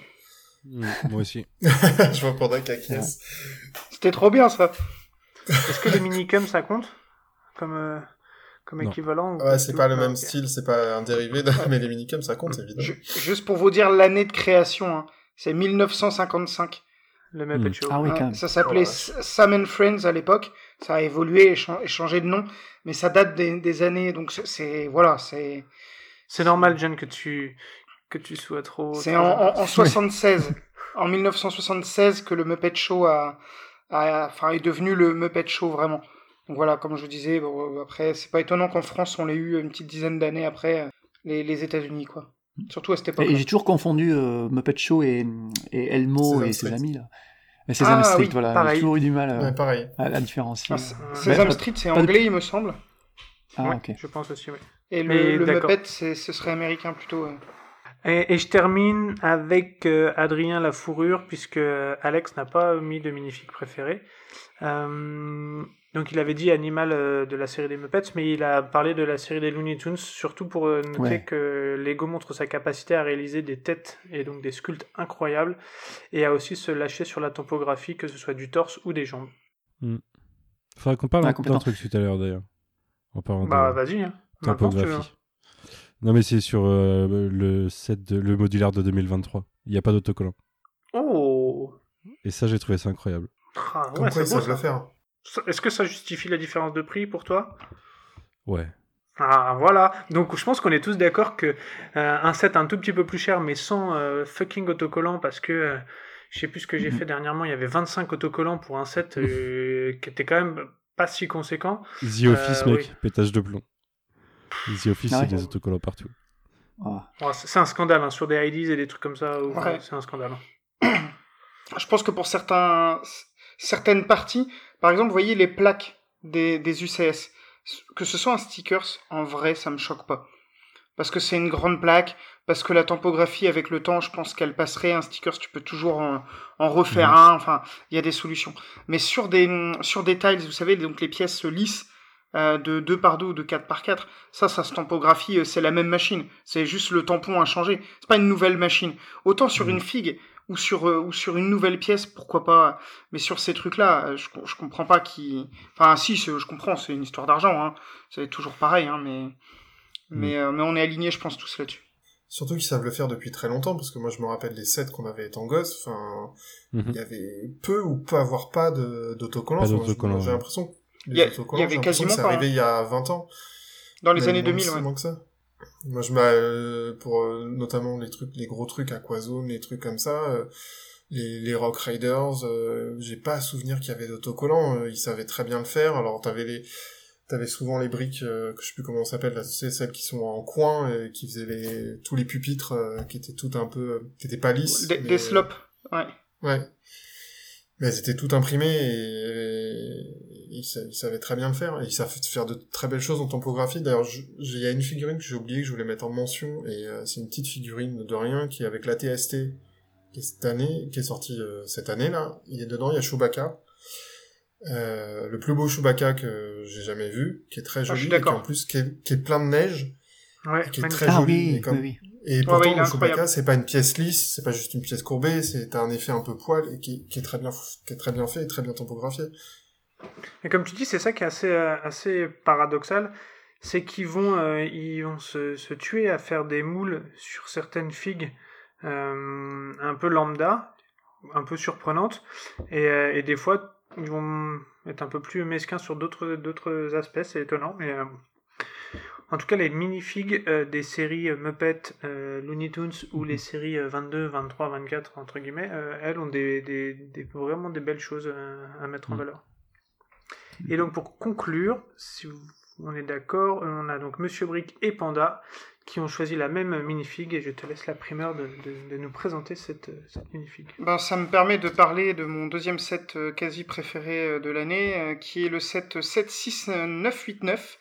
Mm, moi aussi. (laughs) je vois pour Drake C'était trop bien ça. Est-ce que les minicums ça compte comme euh, comme équivalent Ouais, c'est pas le même style, c'est pas un dérivé, (laughs) mais les minicums ça compte évidemment. juste pour vous dire l'année de création, hein. c'est 1955. Le Muppet mm. Show. Ah oui, quand même. Ça s'appelait oh, Sam and Friends à l'époque. Ça a évolué et, changé de nom, mais ça date des, années. Donc c'est voilà, c'est. C'est normal, John, que tu que tu sois trop. C'est en, en, 76, en 1976 (laughs) que le Muppet Show a, enfin est devenu le Muppet Show vraiment. Donc voilà, comme je vous disais, bon, après c'est pas étonnant qu'en France on l'ait eu une petite dizaine d'années après les, les États-Unis quoi. Surtout à cette époque. Et j'ai toujours confondu euh, Muppet Show et, et Elmo et ses amis là. Mais Sesame ah, Street, voilà, j'ai toujours eu du mal euh, pareil. à la différencier. Ah, Sesame Street, c'est anglais, il me semble. Ah, ok. Je pense aussi, oui. Et le, le Muppet, ce serait américain plutôt. Et, et, je termine avec euh, Adrien la fourrure, puisque Alex n'a pas mis de minifique préféré. Euh, donc il avait dit animal euh, de la série des Muppets, mais il a parlé de la série des Looney Tunes, surtout pour euh, noter que Lego montre sa capacité à réaliser des têtes et donc des sculptes incroyables, et à aussi se lâcher sur la topographie, que ce soit du torse ou des jambes. Il hmm. Faudrait qu'on parle d'un truc tout à l'heure d'ailleurs. bah vas-y, hein. Non mais c'est sur euh, le set de, le modulaire de 2023. Il n'y a pas d'autocollant. Oh Et ça j'ai trouvé ça incroyable. Ah, ouais, ça beau, le faire. Est-ce que ça justifie la différence de prix pour toi? Ouais. Ah voilà, donc je pense qu'on est tous d'accord que euh, un set un tout petit peu plus cher mais sans euh, fucking autocollant parce que euh, je sais plus ce que j'ai mhm. fait dernièrement, il y avait 25 autocollants pour un set qui était quand même pas si conséquent. The Office mec, pétage de plomb. The Office ah c'est des autocollants partout. Ah. c'est un scandale hein, sur des IDs et des trucs comme ça, c'est un scandale. (coughs) Je pense que pour certains certaines parties, par exemple, vous voyez les plaques des, des UCS. Que ce soit un stickers, en vrai, ça me choque pas. parce que c'est une grande plaque, parce que la tempographie avec le temps, je pense qu'elle passerait. Un sticker, tu peux toujours en, refaire un. Enfin, il y a des solutions. Mais sur des sur des tiles, vous savez, donc les pièces lisses euh, de 2 par 2 ou de 4 par 4, ça, ça se tempographie, euh, c'est la même machine. C'est juste le tampon a changé. C'est pas une nouvelle machine. Autant sur mhm. une figue ou sur euh, ou sur une nouvelle pièce, pourquoi pas. Mais sur ces trucs-là, je je comprends pas qui. Enfin, si, je comprends, c'est une histoire d'argent. Hein. C'est toujours pareil, hein, mais mais, mm. euh, mais on est alignés, je pense, tous là-dessus. Surtout qu'ils savent le faire depuis très longtemps, parce que moi je me rappelle les sets qu'on avait étant gosse, enfin, mhm. il y avait peu ou pas avoir pas d'autocollants. J'ai l'impression que les il y avait quasiment c'est arrivé il y a 20 ans. Dans les années 2000, ouais. que ça. Moi je euh, pour euh, notamment les trucs, les gros trucs Aquazone, les trucs comme ça, euh, les, les Rock Riders, j'ai pas à souvenir qu'il y avait d'autocollants, ils savaient très bien le faire. Alors t'avais les T'avais souvent les briques, euh, que je sais plus comment ça s'appelle, c'est celles qui sont en coin et qui faisaient les, tous les pupitres euh, qui étaient tout un peu, euh, qui étaient pas lisses. Des, des slopes, ouais. Ouais. Mais elles étaient toutes imprimées et, ils, savaient très bien le faire. Et ils savent faire de très belles choses en topographie. D'ailleurs, il y a une figurine que j'ai oublié que je voulais mettre en mention et c'est une petite figurine de rien qui est avec la TST qui est cette année, qui est sortie cette année là. Il est dedans, il y a Chewbacca. Euh, le plus beau Chewbacca que j'ai jamais vu, qui est très ah, joli, et qui en plus qui est, qui est, plein de neige, ouais, qui est très ah, joli. Oui, et, comme... oui, et pourtant le Chewbacca c'est pas une pièce lisse, c'est pas juste une pièce courbée, c'est un effet un peu poil et qui, qui, est très bien, qui est très bien fait et très bien topographié. Et comme tu dis, c'est ça qui est assez euh, assez paradoxal, c'est qu'ils vont euh, ils vont se, se, tuer à faire des moules sur certaines figues euh, un peu lambda, un peu surprenantes, et, et des fois ils vont être un peu plus mesquins sur d'autres aspects, c'est étonnant, mais euh, en tout cas les minifigs euh, des séries Muppet, Looney Tunes ou les séries 22, 23, 24 entre guillemets, elles ont des, des, des, vraiment des belles choses à mettre en mm. valeur. Et donc pour conclure, si on est d'accord, on a donc Monsieur Brick et Panda qui ont choisi la même minifig et je te laisse la primeur de, de, nous présenter cette, cette minifig. Ben, ça me permet de parler de mon deuxième set euh, quasi préféré euh, de l'année, euh, qui est le set 76989,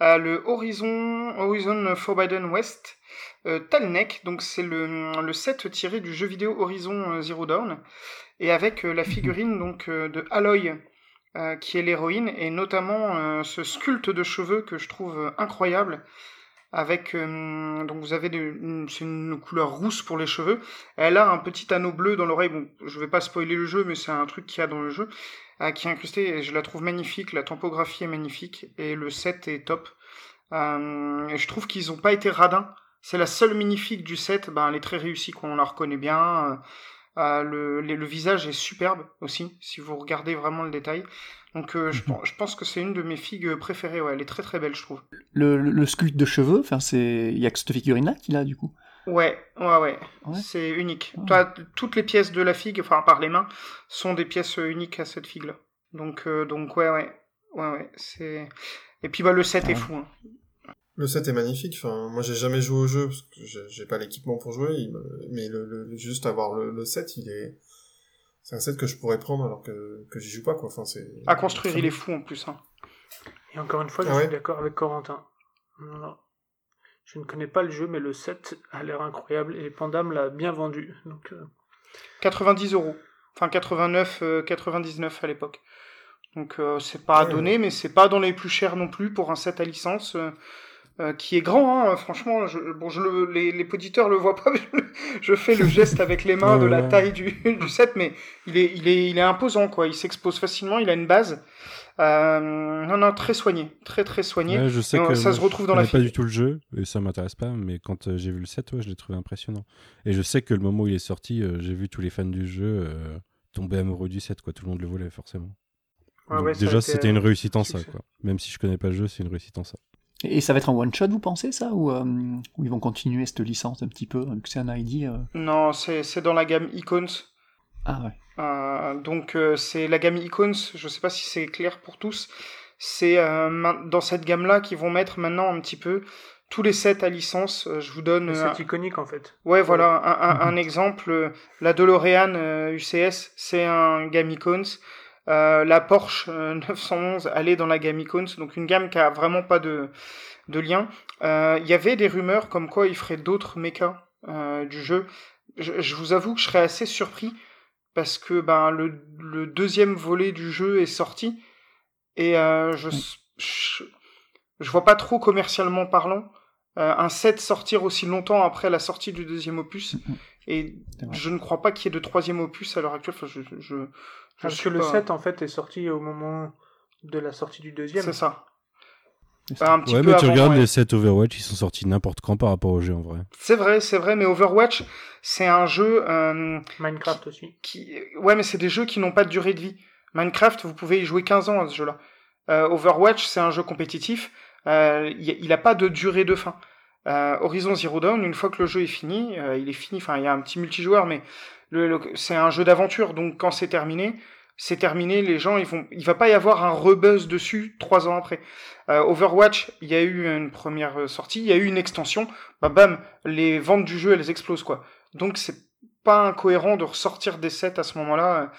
le Horizon, Horizon Forbidden West. Euh, Talnek, donc c'est le, le set tiré du jeu vidéo Horizon Zero Dawn, et avec la figurine donc de Aloy, qui est l'héroïne, et notamment ce sculpte de cheveux que je trouve incroyable, avec euh, donc vous avez une couleur rousse pour les cheveux. Elle a un petit anneau bleu dans l'oreille. Bon, je vais pas spoiler le jeu, mais c'est un truc qu'il y a dans le jeu euh, qui est incrusté et je la trouve magnifique. La tempographie est magnifique et le set est top. Euh, et je trouve qu'ils ont pas été radins. C'est la seule magnifique du set. Ben, elle est très réussie, quoi. On la reconnaît bien. Le, le visage est superbe aussi, si vous regardez vraiment le détail. Donc euh, mhm. je, pense que c'est une de mes figues préférées, ouais, elle est très très belle je trouve. Le, le, sculpte de cheveux, il y a que cette figurine là qu'il a du coup? Ouais, ouais, ouais, c'est unique. Ah. toutes les pièces de la figue, enfin par les mains, sont des pièces uniques à cette figue là. Donc euh, donc ouais ouais ouais ouais c'est et puis bah le set est fou. Hein. Le set est magnifique. Enfin, moi, j'ai jamais joué au jeu parce que j'ai pas l'équipement pour jouer. Mais le, juste avoir le, le, set, il est, c'est un set que je pourrais prendre alors que, que j'y joue pas, quoi. Enfin, c'est... À construire, il est fou en plus. Hein. Et encore une fois, je ah suis d'accord avec Corentin. Je ne connais pas le jeu, mais le set a l'air incroyable et Pandam l'a bien vendu. Donc, 90 euh. euros. Enfin, 89, 99 euh, à l'époque. Donc, euh, c'est pas à donner, mais c'est pas dans les plus chers non plus pour un set à licence. Euh, qui est grand, hein, franchement, je, bon, je le, les, les auditeurs le voient pas, je, fais le geste avec les mains (laughs) de la taille du, du set, mais il est, il est, il est imposant, quoi. Il s'expose facilement, il a une base. Euh, non, non, très soigné, très très soigné. je sais que ça se retrouve dans la pas du tout le jeu et ça m'intéresse pas, mais quand euh, j'ai vu le set, ouais, je l'ai trouvé impressionnant. Et je sais que le moment où il est sorti, euh, j'ai vu tous les fans du jeu tomber amoureux du set, quoi. Tout le monde le voulait forcément. déjà, c'était une réussite en ça, quoi. Même si je connais pas le jeu, c'est une réussite en ça. Et ça va être un one-shot, vous pensez, ça ou, euh, ils vont continuer cette licence un petit peu, que c'est un ID euh Non, c'est dans la gamme Icons. Ah ouais. Euh, donc c'est la gamme Icons, je sais pas si c'est clair pour tous. C'est dans cette gamme-là qu'ils vont mettre maintenant un petit peu tous les sets à licence. je vous donne... C'est iconique en fait. Ouais, voilà, un, un, un exemple. La DeLorean UCS, c'est un gamme Icons. La Porsche 911 allait dans la gamme Icons, donc une gamme qui a vraiment pas de, de lien. Il y avait des rumeurs comme quoi il ferait d'autres mechas du jeu. Je, je, vous avoue que je serais assez surpris parce que ben le, le deuxième volet du jeu est sorti et euh, je, je, je vois pas trop commercialement parlant euh, un set sortir aussi longtemps après la sortie du deuxième opus mm-hmm. et je ne crois pas qu'il y ait de troisième opus à l'heure actuelle. Enfin, je, je, Parce que le set en fait est sorti au moment de la sortie du deuxième. C'est ça. Bah, un petit ouais, mais tu regardes les sets Overwatch, ils sont sortis n'importe quand par rapport au jeu en vrai. C'est vrai, c'est vrai, mais Overwatch, c'est un jeu. Euh, Minecraft aussi. Qui... Ouais, mais c'est des jeux qui n'ont pas de durée de vie. Minecraft, vous pouvez y jouer 15 ans à ce jeu-là. Euh, Overwatch, c'est un jeu compétitif. Euh, il n'a pas de durée de fin. Euh, Horizon Zero Dawn, une fois que le jeu est fini, euh, il est fini. Enfin, il y a un petit multijoueur, mais c'est un jeu d'aventure. Donc, quand c'est terminé, c'est terminé, les gens, ils vont, il va pas y avoir un rebuzz dessus trois ans après. Overwatch, il y a eu une première sortie, il y a eu une extension, bah bam, les ventes du jeu, elles explosent quoi. Donc c'est pas incohérent de ressortir des sets à ce moment-là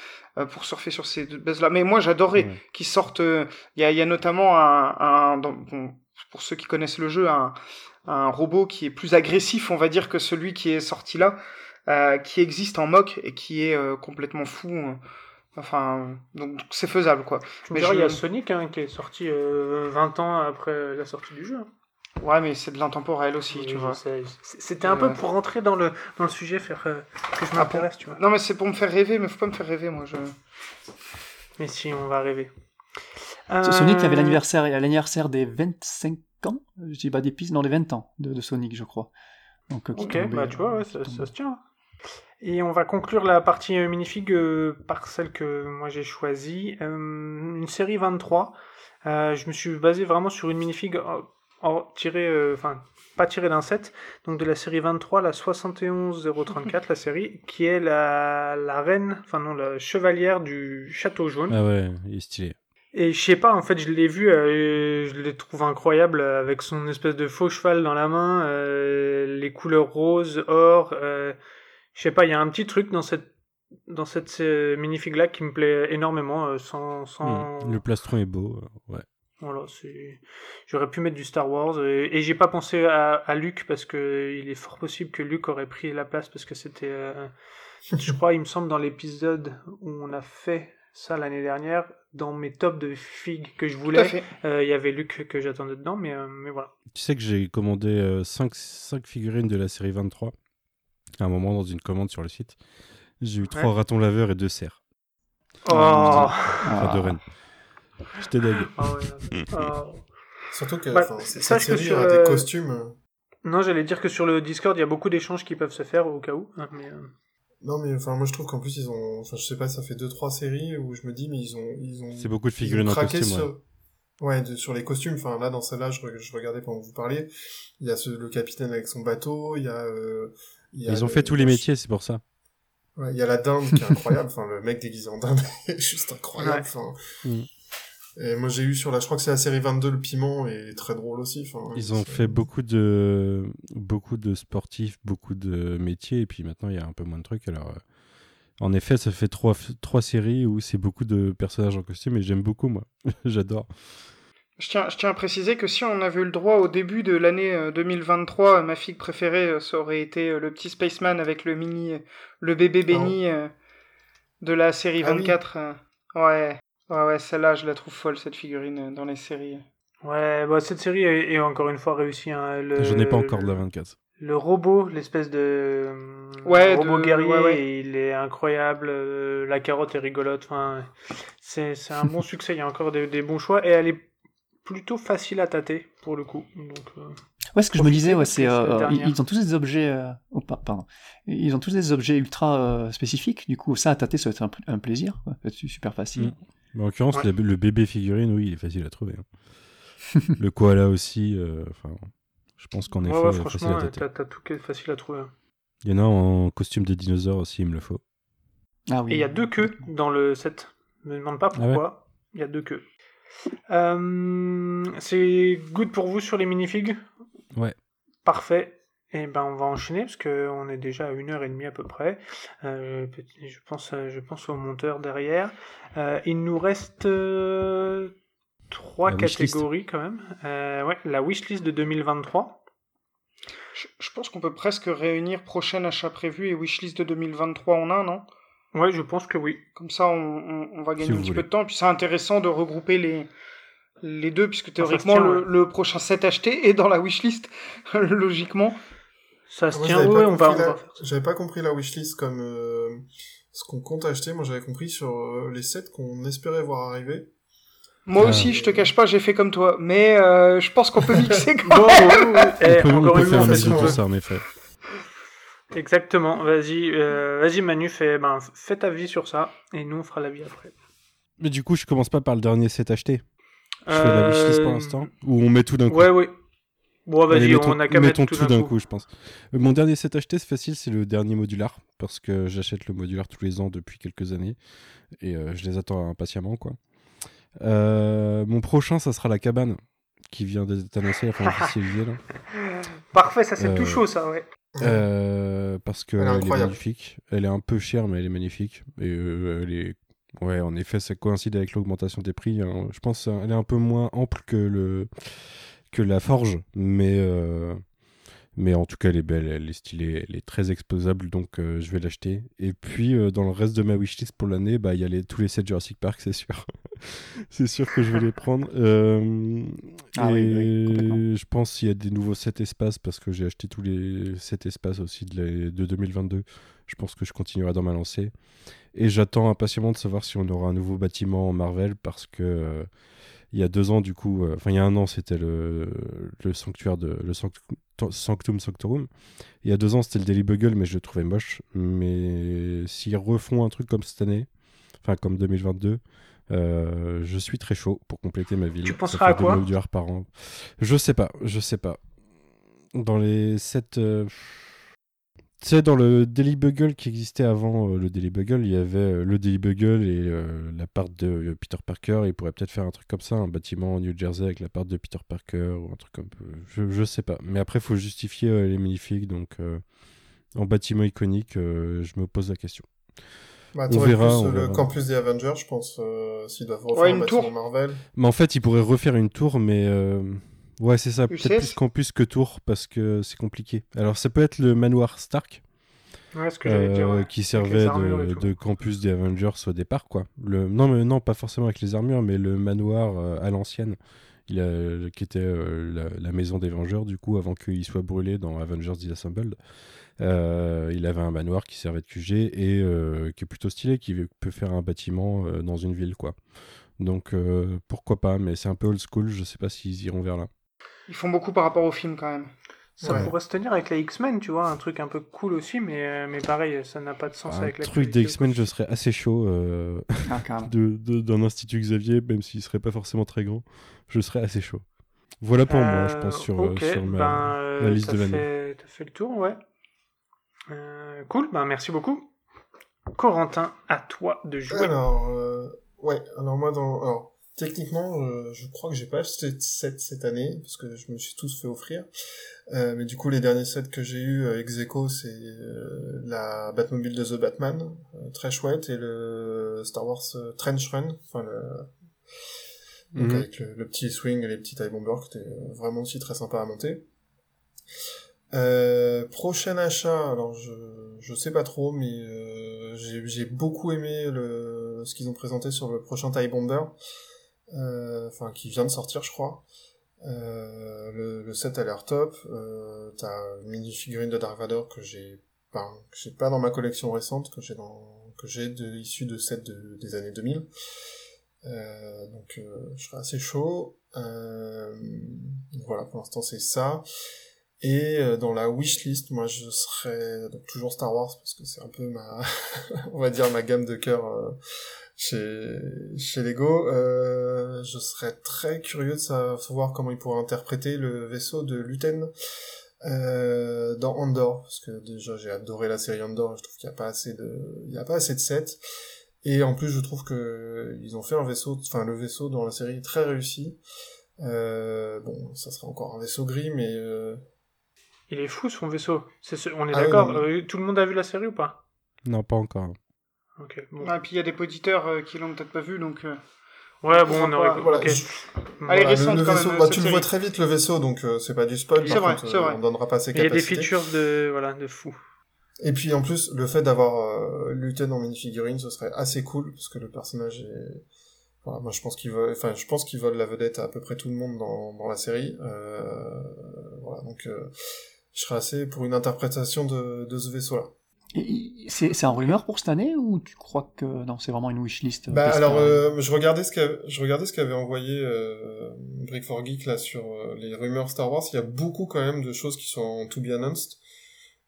pour surfer sur ces buzz-là. Mais moi, j'adorais qu'ils sortent. Il y, a, y, a, notamment un, un bon, pour ceux qui connaissent le jeu, un, un robot qui est plus agressif, on va dire, que celui qui est sorti là, qui existe en mock et qui est complètement fou. Enfin, donc c'est faisable quoi. mais il y a Sonic hein, qui est sorti 20 euh, ans après la sortie du jeu. Ouais, mais c'est de l'intemporel aussi, tu vois. C'était un peu pour rentrer dans le, dans le sujet, faire euh, que je ah, m'intéresse, tu vois. Non, mais c'est pour me faire rêver, mais faut pas me faire rêver, moi. Je... Mais si, on va rêver. Sonic, il y avait euh, l'anniversaire, l'anniversaire des 25 ans, je dis pas des pistes, non, des 20 ans de, de Sonic, je crois. Donc, ok, bah tu vois, ça, ça se tient. Et on va conclure la partie euh, minifig euh, par celle que moi j'ai choisie. Euh, une série 23. je me suis basé vraiment sur une minifig tirée, enfin pas tirée d'un set, donc de la série 23, la 71034, la série, qui est la, la reine, enfin non, la chevalière du château jaune. Ah ouais, il est stylé. Et je sais pas, en fait, je l'ai vu, je l'ai trouvé incroyable avec son espèce de faux cheval dans la main, les couleurs rose, or, je sais pas, il y a un petit truc dans cette dans cette euh, minifig là qui me plaît énormément euh, sans, sans... Hmm, le plastron est beau euh, ouais voilà c'est j'aurais pu mettre du Star Wars et, j'ai pas pensé à, à Luke parce que il est fort possible que Luke aurait pris la place parce que c'était je (laughs) crois il me semble dans l'épisode où on a fait ça l'année dernière dans mes tops de figues que je voulais il y avait Luke que j'attendais dedans mais mais voilà tu sais que j'ai commandé 5, 5 figurines de la série 23 à un moment dans une commande sur le site. J'ai eu trois ratons laveurs et deux cerfs. Oh Enfin, deux rennes. J'étais dingue. Ah ah. Surtout que bah, cette série sur, a des costumes. Euh. Non, j'allais dire que sur le Discord, il y a beaucoup d'échanges qui peuvent se faire au cas où. Hein, mais, euh. Non, mais enfin, moi je trouve qu'en plus, ils ont. Enfin, je sais pas, ça fait deux trois séries où je me dis, mais ils ont. Ils ont... C'est beaucoup de figurines en costume. Sur... Ouais, sur les costumes. Enfin, là, dans celle-là, je, regardais pendant que vous parliez. Il y a ce, le capitaine avec son bateau, il y a. Euh, ils ont fait tous les métiers, c'est pour ça. Ouais, il y a la dinde qui est incroyable. enfin, le mec déguisé en dinde (laughs) est juste incroyable. Enfin. Mm. Et moi, j'ai eu sur la, je crois que c'est la série 22, le piment est très drôle aussi. Enfin, Ils ont fait beaucoup de, beaucoup de sportifs, beaucoup de métiers, et puis maintenant, il y a un peu moins de trucs. Alors, euh, en effet, ça fait trois, trois séries où c'est beaucoup de personnages en costume, et j'aime beaucoup, moi. (laughs) J'adore. Je tiens, je tiens à préciser que si on avait eu le droit au début de l'année 2023, euh, ma fille préférée, euh, ça aurait été euh, le petit Spaceman avec le mini, le bébé ah béni de la série 24. Ah ouais, ouais, ouais, celle-là, je la trouve folle, cette figurine, dans les séries. Ouais, bah, cette série est, encore une fois réussie. Hein, je n'ai pas encore de la 24. Le robot, l'espèce de ouais, robot guerrier, il est incroyable. la carotte est rigolote. Enfin, c'est un bon (laughs) succès. Il y a encore des, des bons choix et elle est plutôt facile à tâter pour le coup. Donc, euh, ouais, ce que je me disais, ouais, c'est euh, ils, ont tous des objets, euh, oh, pardon, ils ont tous des objets ultra spécifiques. Du coup, ça à tâter, ça va être un, plaisir, quoi. super facile. Mm. En l'occurrence, le, bébé figurine, oui, il est facile à trouver. Hein. (laughs) le koala aussi. Enfin, je pense qu'en effet, ouais, facile à tâter. T'as tout qui est facile à trouver. Il y en a en costume de dinosaure aussi, il me le faut. Ah, oui. Et il y a deux queues dans le set. Ne me demande pas ah pourquoi. Il y a deux queues. Euh, c'est good pour vous sur les minifigs? Ouais. Parfait. Eh ben, on va enchaîner parce qu'on est déjà à une heure et demie à peu près. Euh, je, pense, je pense au monteur derrière. Euh, il nous reste euh, trois catégories quand même. ouais, la wishlist de 2023. Je, pense qu'on peut presque réunir prochain achat prévu et wishlist de 2023 en un, non? Ouais, je pense que oui. Comme ça, on, va gagner un petit peu de temps. Puis c'est intéressant de regrouper les, les deux, puisque théoriquement, le, prochain set acheté est dans la wishlist, (laughs) logiquement. Ça se tient, ouais, on va, J'avais pas compris la wishlist comme euh, ce qu'on compte acheter. Moi, j'avais compris sur euh, les sets qu'on espérait voir arriver. Moi aussi, je te cache pas, j'ai fait comme toi, mais euh, je pense qu'on peut mixer (laughs) quand même. Eh, on peut, faire un tout ça, en effet. Exactement. Vas-y, vas-y Manu, fais, ben, fais ta vie sur ça, et nous on fera la vie après. Mais du coup, je commence pas par le dernier set acheté. Je fais la wishlist pour l'instant, ou on met tout d'un coup. Ouais, ouais. Bon, vas-y, on a qu'à mettre tout, d'un coup. je pense. Euh, mon dernier set acheté, c'est facile, c'est le dernier modular, parce que j'achète le modular tous les ans depuis quelques années, et euh, je les attends impatiemment, quoi. Euh, mon prochain, ça sera la cabane, qui vient d'être annoncée, enfin, (laughs) officialisée, là. Parfait, ça c'est tout chaud, ça, ouais. parce qu'elle est, est, magnifique. Elle est un peu chère, mais elle est magnifique. Et elle est Ouais, en effet, ça coïncide avec l'augmentation des prix. Hein. Je pense qu'elle est un peu moins ample que le que la forge, mais, euh, mais en tout cas, elle est belle, elle est stylée, elle est très exposable, donc euh, je vais l'acheter. Et puis, euh, dans le reste de ma wishlist pour l'année, bah, il y a les, tous les sets Jurassic Park, c'est sûr. (laughs) c'est sûr que je vais les prendre. Ah et je pense qu'il y a des nouveaux sets espaces, parce que j'ai acheté tous les sets espaces aussi de, de 2022. Je pense que je continuerai dans ma lancée. Et j'attends impatiemment de savoir si on aura un nouveau bâtiment Marvel, parce que il y a deux ans, du coup, euh, enfin il y a un an, c'était le, le sanctuaire de le Sanctum Sanctorum. Il y a deux ans, c'était le Daily Bugle, mais je le trouvais moche. Mais s'ils refont un truc comme cette année, enfin comme 2022, euh, je suis très chaud pour compléter ma ville. Tu penseras à quoi par an. Je sais pas, je sais pas. Dans les sept. Euh, tu sais, dans le Daily Bugle qui existait avant euh, le Daily Bugle, il y avait euh, le Daily Bugle et euh, la part de Peter Parker. Il pourrait peut-être faire un truc comme ça, un bâtiment en New Jersey avec la part de Peter Parker ou un truc comme je, je sais pas. Mais après, il faut justifier les magnifiques. Donc, en bâtiment iconique, je me pose la question. Bah, on verra. le campus des Avengers, je pense, s'ils doivent refaire un bâtiment Marvel. Mais en fait, ils pourraient refaire une tour, mais Ouais, c'est ça. Peut-être plus campus que tour parce que c'est compliqué. Alors, ça peut être le manoir Stark. Euh, qui servait de, campus des Avengers au départ, quoi. Le... Non, mais non, pas forcément avec les armures, mais le manoir euh, à l'ancienne, il a... qui était euh, la, maison des Vengeurs, du coup, avant qu'il soit brûlé dans Avengers Disassembled. il avait un manoir qui servait de QG et qui est plutôt stylé, qui peut faire un bâtiment dans une ville, quoi. Donc, pourquoi pas, mais c'est un peu old school, je sais pas s'ils iront vers là. Ils font beaucoup par rapport au film quand même. Ça pourrait se tenir avec la X-Men, tu vois, un truc un peu cool aussi, mais, euh, mais pareil, ça n'a pas de sens avec la Un truc des X-Men, je serais assez chaud euh, ah, de, d'un institut Xavier, même s'il serait pas forcément très grand, je serais assez chaud. Voilà pour moi, je pense, sur, euh, sur ma, ben, liste de l'année. T'as fait le tour, ouais. cool, ben merci beaucoup. Corentin, à toi de jouer. Alors, ouais, alors moi, dans... Alors, Techniquement, euh, je crois que j'ai pas acheté de set cette année parce que je me suis tous fait offrir. Euh, mais du coup, les derniers sets que j'ai eu euh, ex aequo, c'est euh, la Batmobile de The Batman, très chouette, et le Star Wars Trench Run, enfin le... Donc mhm. avec le, petit swing et les petits tie bombers, qui était vraiment aussi très sympa à monter. prochain achat, alors je je sais pas trop, mais j'ai beaucoup aimé le ce qu'ils ont présenté sur le prochain tie bomber. Euh, enfin qui vient de sortir je crois. Euh, le, le, set a l'air top. Euh, T'as une mini figurine de Dark Vador que j'ai pas, j'ai pas dans ma collection récente, que j'ai dans, que j'ai de, issu de sets de, des années 2000. Euh, donc euh, je serais assez chaud. Euh, voilà, pour l'instant c'est ça. Et dans la wishlist, moi je serais donc toujours Star Wars parce que c'est un peu ma, (laughs) on va dire ma gamme de cœur chez, chez Lego. Euh, je serais très curieux de savoir comment ils pourraient interpréter le vaisseau de Luten euh, dans Andor, parce que déjà j'ai adoré la série Andor, je trouve qu'il n'y a pas assez de, il y a pas assez de sets. Et en plus, je trouve que ils ont fait un vaisseau, enfin le vaisseau dans la série très réussi. Euh, bon, ça sera encore un vaisseau gris, mais euh, Il est fou son vaisseau. On est ah d'accord. tout le monde a vu la série ou pas? Non, pas encore. Ok. Bon. Ah, puis il y a des auditeurs qui l'ont peut-être pas vu, donc. Ouais, bon, on aurait. Voilà, Allez, le, vaisseau, bah, tu le vois très vite le vaisseau, donc euh, c'est pas du spoil. C'est vrai, c'est vrai. On donnera pas ses capacités. Il y a des features de voilà de fou. Et puis en plus, le fait d'avoir euh, Luten en minifigurine, ce serait assez cool parce que le personnage est. Voilà, moi je pense qu'ils veulent, enfin je pense qu'ils veulent la vedette à, à peu près tout le monde dans, dans la série. Euh... Voilà, donc euh, je serais assez pour une interprétation de, de ce vaisseau-là. C'est en rumeur pour cette année ou tu crois que non c'est vraiment une wishlist euh, Bah alors euh, je regardais ce qu'avait je regardais ce qu'avait envoyé euh, Brick for Geek là sur euh, les rumeurs Star Wars. Il y a beaucoup quand même de choses qui sont to be announced.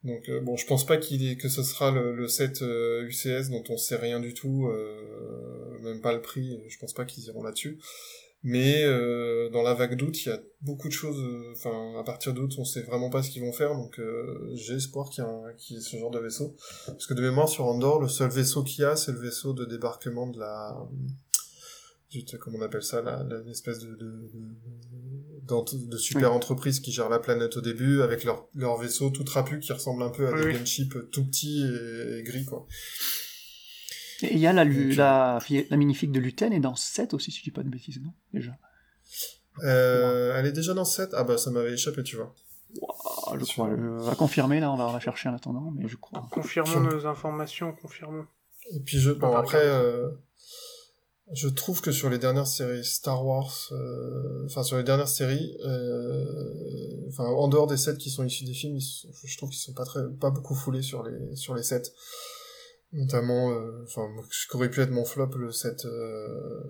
Donc bon je pense pas qu'il que ce sera le, le set UCS dont on sait rien du tout, même pas le prix. Je pense pas qu'ils iront là-dessus. Mais euh, dans la vague d'août, il y a beaucoup de choses. Euh, enfin, à partir d'août, on sait vraiment pas ce qu'ils vont faire, donc euh, j'ai espoir qu'il y, ait ce genre de vaisseau. Parce que de mémoire, sur Andorre, le seul vaisseau qu'il y a, c'est le vaisseau de débarquement de la, comment on appelle ça, l'espèce de, de, de, super entreprise qui gère la planète au début, avec leur, leur vaisseau tout trapu qui ressemble un peu à des gunships tout petits et, et gris, quoi. Et il y a la, la, la, magnifique de Luten est dans 7 aussi, si je dis pas de bêtises, non Déjà. Euh, elle est déjà dans 7 Ah bah ça m'avait échappé, tu vois. je crois. On va confirmer là, on va la chercher en attendant, mais je crois. Confirmons nos informations, confirmons. Et puis je, bon après, euh, je trouve que sur les dernières séries Star Wars, euh, enfin sur les dernières séries, euh, enfin en dehors des 7 qui sont issus des films, je trouve qu'ils sont pas très, pas beaucoup foulés sur les sur les 7 notamment euh, enfin ce qu'aurait pu être mon flop le set euh,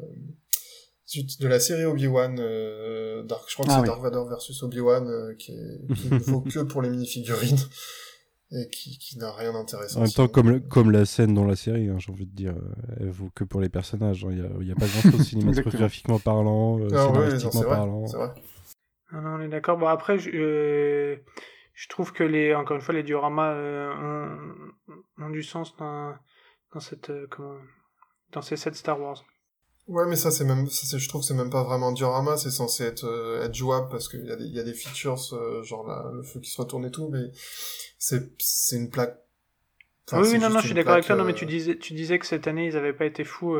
de la série Obi-Wan euh, Dark je crois que ah c'est Dark Vador versus Obi-Wan qui, est, qui ne vaut (laughs) que pour les minifigurines et qui, qui n'a rien d'intéressant. En même temps, comme, comme la scène dans la série, hein, j'ai envie de dire, elle vaut que pour les personnages. Hein. Il n'y a, y a, pas grand-chose (laughs) cinématographiquement parlant, euh, ah, parlant. Vrai. Ah non, on est d'accord. Bon, après, je, je trouve que les, encore une fois, les dioramas euh, ont, ont, du sens dans, dans cette, euh, comment, dans ces sets Star Wars. Ouais, mais ça, c'est même, ça, je trouve que c'est même pas vraiment un diorama, c'est censé être, euh, être jouable parce qu'il y, a des, y a des features, genre la, le feu qui se retourne et tout, mais c'est, c'est une plaque. oui, oui, non, non, je suis d'accord avec toi, non, mais tu disais, tu disais que cette année, ils avaient pas été fous,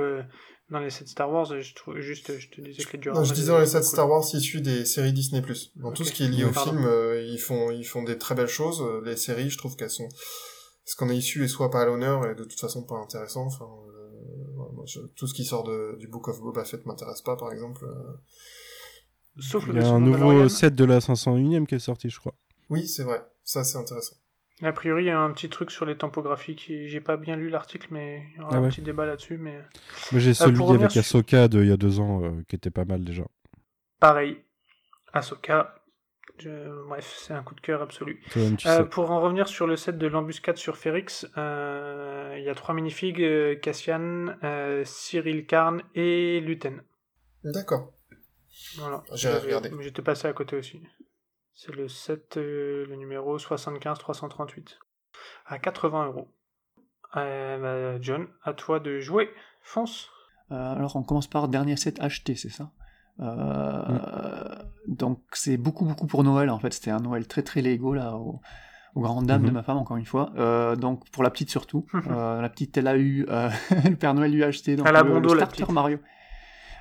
dans les sets Star Wars, je trouve juste, je te disais que les Non, je disais dans les sets Star Wars issus des séries Disney+. Dans tout ce qui est lié au film, euh, ils font, ils font des très belles choses. Euh, les séries, je trouve qu'elles sont, ce qu'on est issu est soit pas à l'honneur et de toute façon pas intéressant. Enfin, euh, tout ce qui sort de, du Book of Boba Fett m'intéresse pas, par exemple. Sauf Il y a un nouveau set de la 501ème qui est sorti, je crois. Oui, c'est vrai. Ça, c'est intéressant. A priori, il y a un petit truc sur les tempographies qui j'ai pas bien lu l'article, mais il y aura ah un petit débat là-dessus. Mais j'ai euh, celui avec Ahsoka de il y a deux ans euh, qui était pas mal déjà. Pareil, Ahsoka. Bref, c'est un coup de cœur absolu. Euh, pour en revenir sur le set de l'embuscade sur Ferrix, il y a trois minifigs Cassian, Cyril Karn et Luten. D'accord. Voilà. J'ai regardé. J'étais passé à côté aussi. C'est le 7, euh, le numéro 75 338. À 80 euros. Euh, bah, John, à toi de jouer. Fonce. Euh, alors on commence par dernier set acheté, c'est ça? Mm. Donc c'est beaucoup beaucoup pour Noël en fait. C'était un Noël très très Lego là. Aux, grandes dames de mm-hmm. ma femme encore une fois. donc pour la petite surtout. (laughs) la petite elle a eu (laughs) le Père Noël lui a acheté donc, le, starter Mario.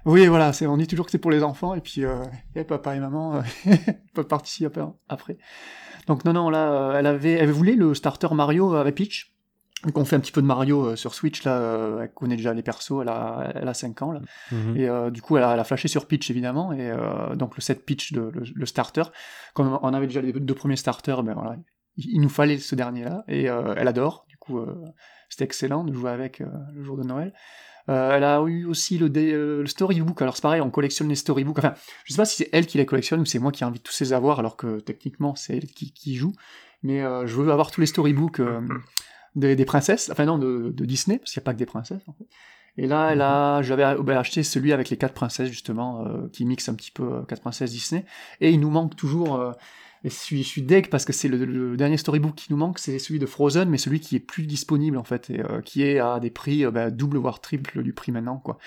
Oui, voilà, c'est, on dit toujours que c'est pour les enfants, et puis euh, et papa et maman euh, (laughs) peuvent participer après. Donc non, non, là, euh, elle avait, elle voulait le starter Mario avec Peach. Donc on fait un petit peu de Mario sur Switch, là, elle connaît déjà les persos, elle a, elle a 5 ans, là. Mhm. Et du coup, elle a, elle a, flashé sur Peach, évidemment, et donc le set Peach, de, le, starter. Comme on avait déjà les deux premiers starters, ben voilà, il, nous fallait ce dernier-là, et elle adore, du coup, c'était excellent de jouer avec le jour de Noël. Euh, elle a eu aussi le, euh, le, storybook. Alors c'est pareil, on collectionne les storybooks. Enfin, je sais pas si c'est elle qui les collectionne ou c'est moi qui de tous les avoir, alors que techniquement c'est elle qui, qui, joue. Mais euh, je veux avoir tous les storybooks des, des, princesses, enfin non, de, de Disney, parce qu'il n'y a pas que des princesses. En fait. Et là, a, j'avais bah, acheté celui avec les quatre princesses justement, qui mixe un petit peu quatre princesses Disney. Et il nous manque toujours et je suis, je suis deg parce que c'est le, dernier storybook qui nous manque, c'est celui de Frozen, mais celui qui est plus disponible en fait, et euh, qui est à des prix euh, bah, double voire triple du prix maintenant, quoi.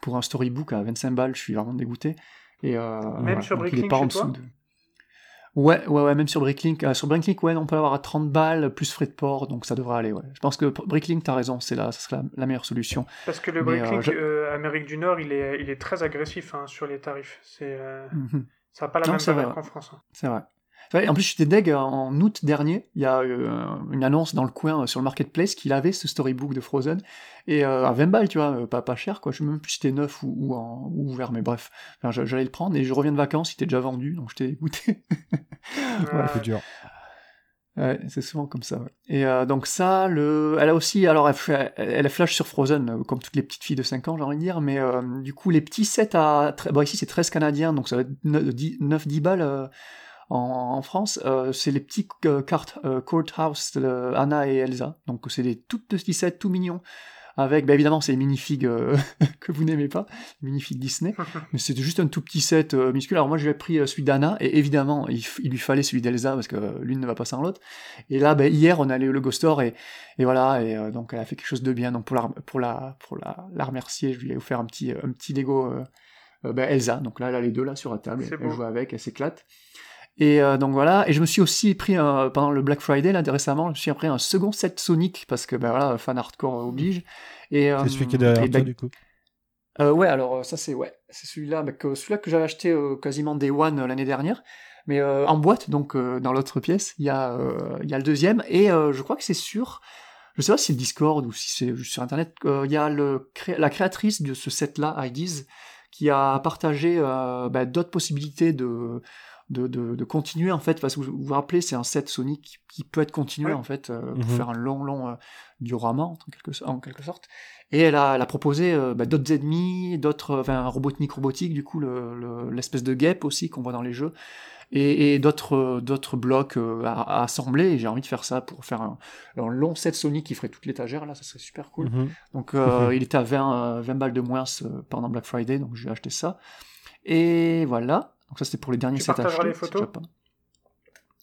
Pour un storybook à 25 balles, je suis vraiment dégoûté. Et, euh, Même sur Breaking, chez toi Ouais, ouais, ouais, même sur Bricklink. Euh, sur Bricklink, ouais, on peut l'avoir à 30 balles, plus frais de port, donc ça devrait aller, ouais. Je pense que Bricklink, t'as raison, c'est là, ça serait la, meilleure solution. Parce que le Bricklink Amérique du Nord, il est, il est très agressif hein, sur les tarifs. C'est, mhm. Ça n'a pas la même valeur qu'en France. Hein. C'est vrai en plus, j'étais deg en août dernier. Il y a euh, une annonce dans le coin euh, sur le marketplace qu'il avait ce storybook de Frozen et euh, à 20 balles, tu vois, pas, pas cher quoi. Je sais même plus si c'était neuf ou, en, ouvert, mais bref, j'allais le prendre et je reviens de vacances, il était déjà vendu, donc j'étais écouté. (laughs) ouais, c'est dur. Ouais, c'est souvent comme ça. Et donc ça, le, elle a aussi, alors elle, elle, flash sur Frozen, comme toutes les petites filles de 5 ans, j'ai envie de dire, mais du coup les petits sets à, bon ici c'est 13 canadiens, donc ça va être 9-10 balles en, France, euh, c'est les petits euh, cartes euh, Courthouse de Anna et Elsa. Donc c'est des tout petits sets, tout mignons. Avec, bah, évidemment, c'est les minifigs (laughs) que vous n'aimez pas, les minifigs Disney, (laughs) mais c'était juste un tout petit set minuscule. Alors moi, j'ai pris celui d'Anna, et évidemment, il, lui fallait celui d'Elsa, parce que l'une ne va pas sans l'autre. Et là, bah, hier, on allait au Lego Store, et, et voilà, et donc elle a fait quelque chose de bien. Donc pour la, pour la, pour la, la remercier, je lui ai offert un petit, un petit Lego bah, Elsa. Donc là, elle a les deux là sur la table, elle joue avec, elle s'éclate. Et euh, donc voilà, et je me suis aussi pris pendant le Black Friday là récemment, je me suis pris un second set Sonic parce que ben voilà, fan hardcore oblige. Et c'est celui qui est derrière toi, du coup. Euh, ouais, alors ça c'est ouais, c'est celui-là, bah, que, celui-là que j'avais acheté euh, quasiment Day One l'année dernière, mais en boîte donc dans l'autre pièce, il y a il y a le deuxième et je crois que c'est sûr. Je sais pas si c'est le Discord ou si c'est sur internet. Il y a le la créatrice de ce set-là, IDs, qui a partagé bah, d'autres possibilités de de, de, continuer en fait, parce que vous vous rappelez, c'est un set Sonic qui, peut être continué en fait euh, pour mhm. faire un long long euh, diorama en quelque, en quelque sorte. Et elle a, elle a proposé euh, bah, d'autres ennemis, d'autres, enfin Robotnik robotique du coup l'espèce de guêpe aussi qu'on voit dans les jeux et, d'autres d'autres blocs à, assembler et j'ai envie de faire ça pour faire un, long set Sonic qui ferait toute l'étagère là ça serait super cool mhm. donc mhm. il était à 20, 20 balles de moins pendant Black Friday donc j'ai acheté ça et voilà donc ça c'était pour les derniers tu achetés. les photos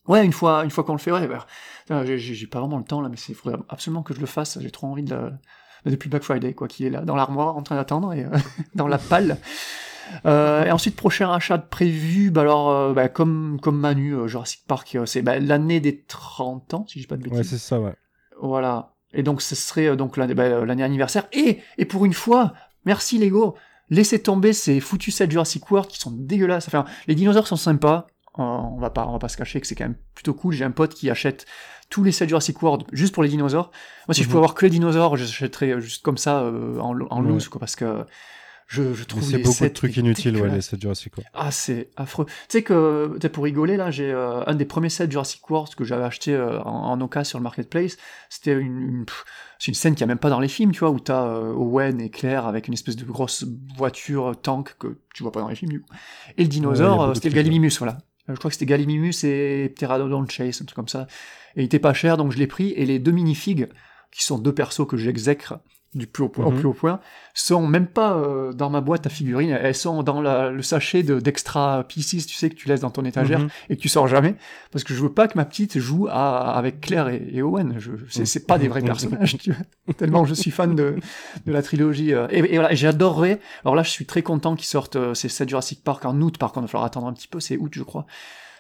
Ouais, une fois, une fois qu'on le fait, ouais. Bah, j'ai pas vraiment le temps là, mais il faudrait absolument que je le fasse. J'ai trop envie de. Depuis Black Friday, quoi, qui est là, dans l'armoire, en train d'attendre, et euh, (laughs) dans la palle. Euh, et ensuite, prochain achat prévu, bah alors, euh, bah, comme, comme Manu, Jurassic Park, c'est bah, l'année des 30 ans, si je dis pas de bêtises. Ouais, c'est ça, ouais. Voilà. Et donc, ce serait donc l'année anniversaire. Et, et pour une fois, merci Lego, laissez tomber ces foutus sets Jurassic World qui sont dégueulasses. Enfin, les dinosaures sont sympas. On va pas, on va pas se cacher que c'est quand même plutôt cool. J'ai un pote qui achète tous les sets Jurassic World juste pour les dinosaures. Moi, si je mhm. pouvais avoir que les dinosaures, j'achèterais juste comme ça euh, en, en loose, quoi, parce que je, je trouve c'est beaucoup de trucs inutiles ouais les sets Jurassic World. Ah c'est affreux. Tu sais que pour rigoler là j'ai euh, un des premiers sets Jurassic World que j'avais acheté euh, en, en sur le marketplace. C'était une, c'est une scène qui a même pas dans les films tu vois où t'as euh, Owen et Claire avec une espèce de grosse voiture tank que tu vois pas dans les films du coup. et le dinosaure c'était le Gallimimus voilà. Je crois que c'était Gallimimus et Pteranodon Chase un truc comme ça. Et il était pas cher donc je l'ai pris. Et les deux minifigs qui sont deux persos que j'exècre du plus haut point, au mhm. plus haut point, sont même pas euh, dans ma boîte à figurines, elles sont dans le sachet d'extra pieces, tu sais, que tu laisses dans ton étagère mhm. et que tu sors jamais, parce que je veux pas que ma petite joue avec Claire et, Owen. Je, c'est pas des vrais mhm. personnages, tu vois, tellement je suis fan de, de la trilogie. Euh, et, et, voilà, j'adorerais. Alors là, je suis très content qu'ils sortent euh, ces 7 Jurassic Park en août. Par contre, il va falloir attendre un petit peu. C'est août, je crois.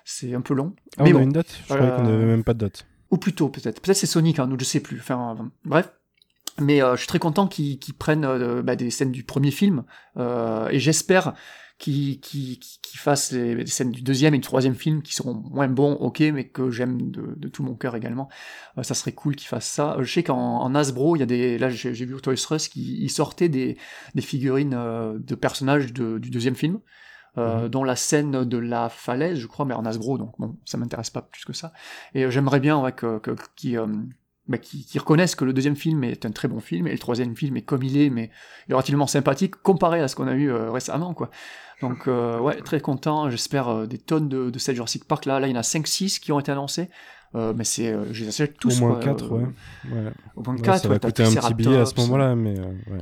C'est un peu long. Ah, mais on a une date? Je croyais qu'on avait même pas de date. Ou plutôt, peut-être. Peut-être c'est Sonic en août, je sais plus. Enfin, bref. Mais euh, je suis très content qu'ils prennent euh, bah, des scènes du premier film, euh, et j'espère qu'ils fassent les, scènes du deuxième et du troisième film qui seront moins bons, ok, mais que j'aime de, de, tout mon cœur également. ça serait cool qu'ils fassent ça. Je sais qu'en Hasbro, il y a des, là j'ai vu Toys R Us qui sortait des, des figurines de personnages de, du deuxième film. Euh, mhm. dont la scène de la falaise, je crois, mais en Hasbro, donc bon, ça m'intéresse pas plus que ça. Et j'aimerais bien ouais, que, que, qui, bah, qui, qui, reconnaissent que le deuxième film est un très bon film et le troisième film est comme il est, mais il est relativement sympathique comparé à ce qu'on a eu euh, récemment, quoi. Donc euh, (laughs) ouais, très content. J'espère euh, des tonnes de, de cette Jurassic Park. Là, là, il y en a 5-6 qui ont été annoncés. mais c'est, je les achète tous. Au moins 4, ouais. ouais. Au moins 4, ça va coûter un petit billet à ce moment-là, mais ouais.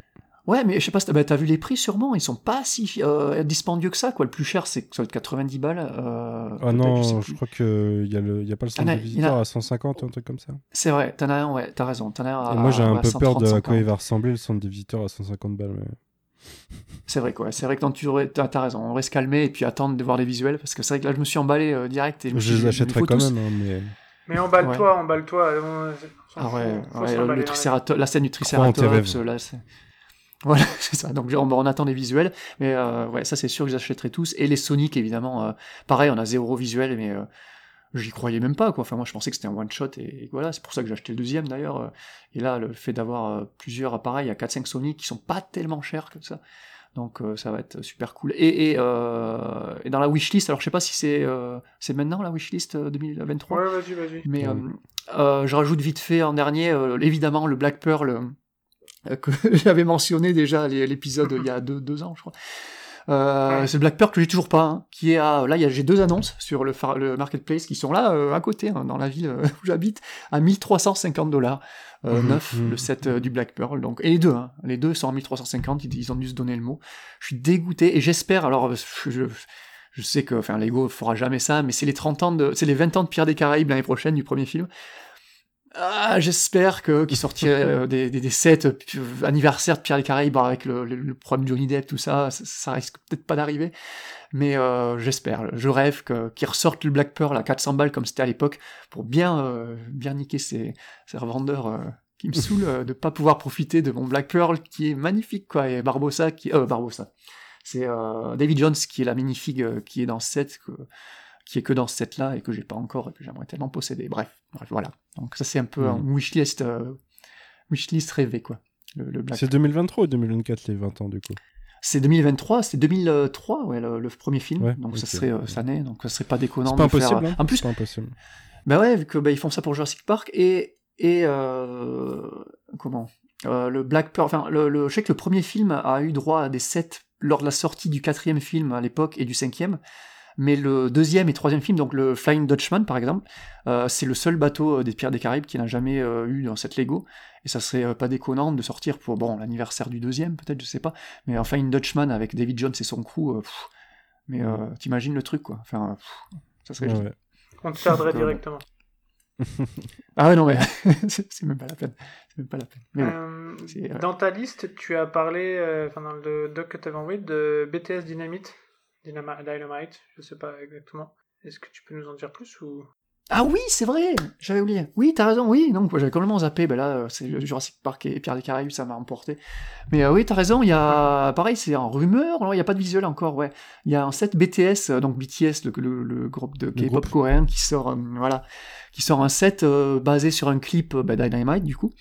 Ouais, mais je sais pas, t'as bah, vu les prix sûrement, ils sont pas si euh, dispendieux que ça, quoi. Le plus cher, c'est ça va être 90 balles. Euh, ah non, je, crois qu'il y, a le, y a pas le centre de visiteur à 150, un truc comme ça. C'est vrai, t'en as un, ouais, t'as raison. As un moi j'ai un peu peur de à quoi il va ressembler le centre de visiteur à 150 balles. Mais... C'est vrai quoi, c'est vrai que tu t'as, raison, on aurait se calmer et puis attendre de voir les visuels parce que c'est vrai que là je me suis emballé euh, direct et je, les achèterais quand même, hein, mais. Mais emballe-toi, emballe-toi. Ah ouais, le la scène du Triceratops, là, c'est. (laughs) Voilà, c'est ça. Donc on, on, attend les visuels, mais euh, ouais, ça c'est sûr que j'achèterai tous. Et les Sonic évidemment, euh, pareil, on a zéro visuel, mais euh, j'y croyais même pas quoi. Enfin moi je pensais que c'était un one shot et, voilà, c'est pour ça que j'ai acheté le deuxième d'ailleurs. Et là le fait d'avoir plusieurs appareils, il y a 4-5 Sonic qui sont pas tellement chers que ça. Donc ça va être super cool. Et, et, et, dans la wishlist, alors je sais pas si c'est c'est maintenant la wishlist 2023. Ouais, vas-y, vas-y. Mais je rajoute vite fait en dernier, évidemment le Black Pearl euh, que (laughs) j'avais mentionné déjà l'épisode il y a deux, deux, ans, je crois. Euh, C'est Black Pearl que j'ai toujours pas, hein, qui est à, là j'ai deux annonces sur le, le marketplace qui sont là euh, à côté, hein, dans la ville euh, (laughs) où j'habite, à 1350 dollars. Euh, mhm, neuf, mhm. le set du Black Pearl. Donc, et les deux, hein, les deux sont à 1350, ils, ils, ont dû se donner le mot. Je suis dégoûté et j'espère, alors je, je, sais que enfin Lego fera jamais ça, mais c'est les 30 ans de, c'est les 20 ans de Pierre des Caraïbes l'année prochaine du premier film. Ah, j'espère que qu'il sortirait euh, des, des, des, sets euh, anniversaires de Pierre des Caraïbes avec le, le, problème Johnny Depp, tout ça, ça, risque peut-être pas d'arriver, mais euh, j'espère. Je rêve que qu'il ressorte le Black Pearl à 400 balles comme c'était à l'époque pour bien euh, bien niquer ces, ces revendeurs qui me saoulent de pas pouvoir profiter de mon Black Pearl qui est magnifique quoi et Barbossa qui euh Barbossa. C'est David Jones qui est la minifig qui est dans ce set que qui est que dans ce set-là et que j'ai pas encore et que j'aimerais tellement posséder. Bref, bref, voilà. Donc ça c'est un peu un mm. wishlist, euh, wishlist rêvé quoi. Le, c'est 2023 ou 2024 les 20 ans du coup? C'est 2023, c'est 2003, ouais, le, premier film. donc ça serait euh, cette année, donc ça serait pas déconnant. C'est pas impossible. Hein. En plus, pas impossible. Bah ouais, vu que bah, ils font ça pour Jurassic Park et et euh, comment? Euh, le Black Pearl. Enfin, le, le, je sais que le premier film a eu droit à des sets lors de la sortie du quatrième film à l'époque et du cinquième mais le deuxième et troisième film, donc le Flying Dutchman par exemple, euh, c'est le seul bateau euh, des Pierres des Caraïbes qui n'a jamais euh, eu dans cette Lego, et ça serait pas déconnant de sortir pour bon l'anniversaire du deuxième peut-être, je sais pas, mais un Flying Dutchman avec David Jones et son crew, mais t'imagines le truc quoi, enfin ça serait. Ouais, On te perdrait (laughs) directement. (laughs) ah ouais non mais (laughs) c'est même pas la peine. Même pas la peine. dans ta liste, tu as parlé, enfin dans le doc que tu avais envoyé, de BTS Dynamite. Dynamite, je sais pas exactement. Est-ce que tu peux nous en dire plus ou? Ah oui, c'est vrai, j'avais oublié. Oui, t'as raison, oui, donc j'avais complètement zappé, ben là, c'est Jurassic Park et Pierre des Caraïbes, ça m'a emporté. Mais euh, oui, t'as raison, il y a, pareil, c'est en rumeur, il n'y a pas de visuel encore, ouais. Il y a un set BTS, donc BTS, le, le, groupe de K-pop coréen, qui sort, euh, voilà, qui sort un set basé sur un clip ben, Dynamite, du coup,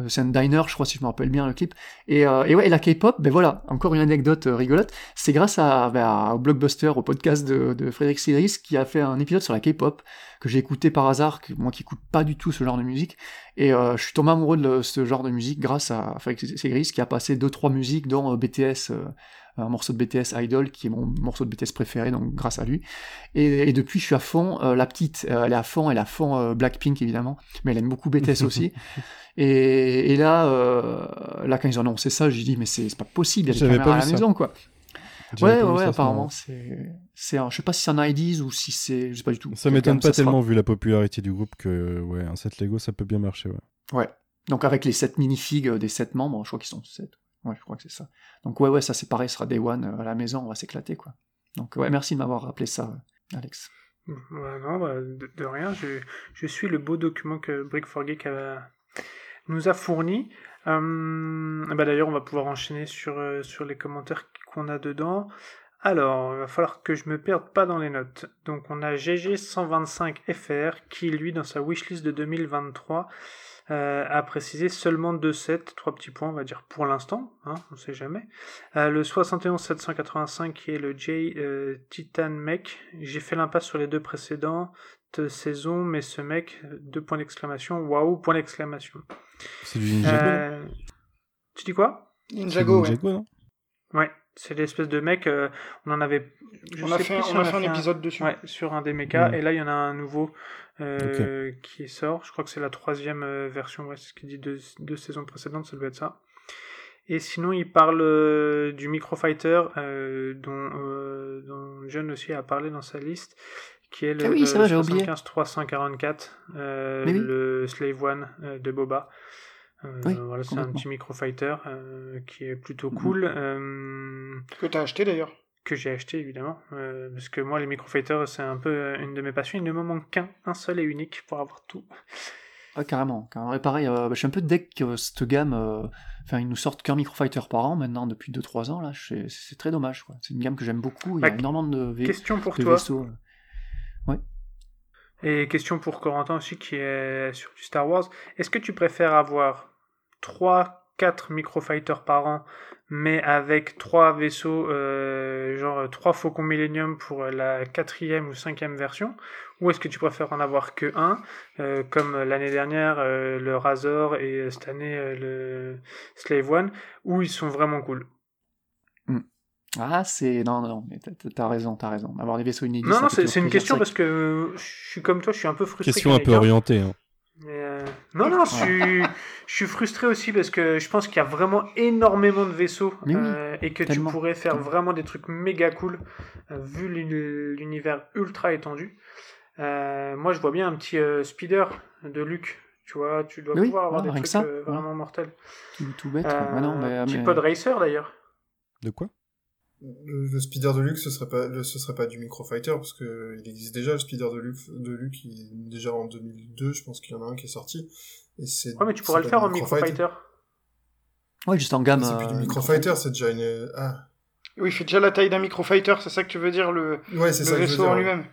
euh, c'est un diner, je crois, si je me rappelle bien le clip. Et, euh, et ouais, la K-pop, ben voilà, encore une anecdote euh, rigolote. C'est grâce à, ben, au blockbuster, au podcast de, Frédéric Sidris, qui a fait un épisode sur la K-pop que j'ai écouté par hasard, moi qui écoute pas du tout ce genre de musique. Et je suis tombé amoureux de ce genre de musique grâce à Frédéric Sidris, qui a passé deux trois musiques dont BTS un morceau de BTS Idol qui est mon morceau de BTS préféré donc grâce à lui et, depuis je suis à fond la petite elle est à fond elle est à fond Blackpink évidemment mais elle aime beaucoup BTS aussi (laughs) Et, là, euh, là, quand ils ont annoncé ça, j'ai dit, mais c'est pas possible, il y a des caméras à la maison, quoi. Ouais, ouais, apparemment, c'est, c'est, je sais pas si c'est un IDs ou si c'est, je sais pas du tout. Ça m'étonne pas tellement vu la popularité du groupe que, ouais, un set Lego, ça peut bien marcher, ouais. Ouais. Donc avec les 7 minifigs des 7 membres, je crois qu'ils sont 7. Ouais, je crois que c'est ça. Donc ouais, ouais, ça c'est pareil, ce sera Day One euh, à la maison, on va s'éclater, quoi. Donc ouais, merci de m'avoir rappelé ça, Alex. Ouais, non, bah, de, rien, je, je, suis le beau document que Brick 4 Geek nous a fourni. Euh, bah D'ailleurs, on va pouvoir enchaîner sur, euh, sur les commentaires qu'on a dedans. Alors, il va falloir que je me perde pas dans les notes. Donc, on a GG125FR qui, lui, dans sa wishlist de 2023, euh, a précisé seulement 2 sets, 3 petits points, on va dire pour l'instant, hein, on sait jamais. Euh, le 785 qui est le J Titan Mech, j'ai fait l'impasse sur les deux précédents saison, mais ce mec, deux points d'exclamation, waouh, point d'exclamation. C'est du Ninjago euh... Tu dis quoi? Ninjago, ouais. non? Ouais, c'est l'espèce de mec, euh, on en avait... on, a fait, on, a fait, un épisode dessus. Ouais, sur un des mechas, et là il y en a un nouveau euh, qui sort, je crois que c'est la troisième euh, version, ouais, c'est ce qu'il dit deux, deux saisons précédentes, ça doit être ça. Et sinon, il parle du Microfighter, euh, dont, euh, dont John aussi a parlé dans sa liste, qui est le ah oui, 344, euh, le Slave One euh, de Boba. voilà, c'est un petit microfighter qui est plutôt mm-hmm. cool. que tu as acheté d'ailleurs que j'ai acheté évidemment parce que moi les microfighters c'est un peu une de mes passions il ne me manque qu'un un seul et unique pour avoir tout ah, carrément, carrément. Et pareil, euh, bah, je suis un peu deck que cette gamme, euh, enfin, ils nous sortent qu'un microfighter par an maintenant depuis 2-3 ans, là, c'est très dommage. C'est une gamme que j'aime beaucoup, il y a énormément de, question pour toi. vaisseaux. Euh. Ouais. Et question pour Corentin aussi qui est sur du Star Wars. Est-ce que tu préfères avoir 3-4 microfighters par an mais avec trois vaisseaux, euh, genre trois Faucons Millennium pour la quatrième ou cinquième version, ou est-ce que tu préfères en avoir que un, euh, comme l'année dernière euh, le Razor et cette année le Slave One, où ils sont vraiment cool hmm. Ah, c'est. Non, non, mais t'as raison, t'as raison. Avoir des vaisseaux inédits. Non, non, c'est une question parce que je suis comme toi, je suis un peu frustré. Question un peu orientée. Hein. Euh, non, non, je suis, je suis frustré aussi parce que je pense qu'il y a vraiment énormément de vaisseaux euh, et que tu pourrais faire vraiment des trucs méga cool euh, vu l'univers ultra étendu. moi, je vois bien un petit speeder de Luke. Tu vois, tu dois pouvoir avoir des trucs vraiment mortels. Tout, bête. un petit pod racer d'ailleurs. De quoi? Le, speeder de luxe ce serait pas ce serait pas du microfighter parce que il existe déjà le speeder de luxe de luxe déjà en 2002 je pense qu'il y en a un qui est sorti. Et c'est ouais mais tu pourrais le faire en microfighter. Ouais juste en gamme c'est plus du euh, microfighter c'est déjà une ah. Oui il fait déjà la taille d'un microfighter c'est ça que tu veux dire le ouais c'est ça vaisseau en lui-même.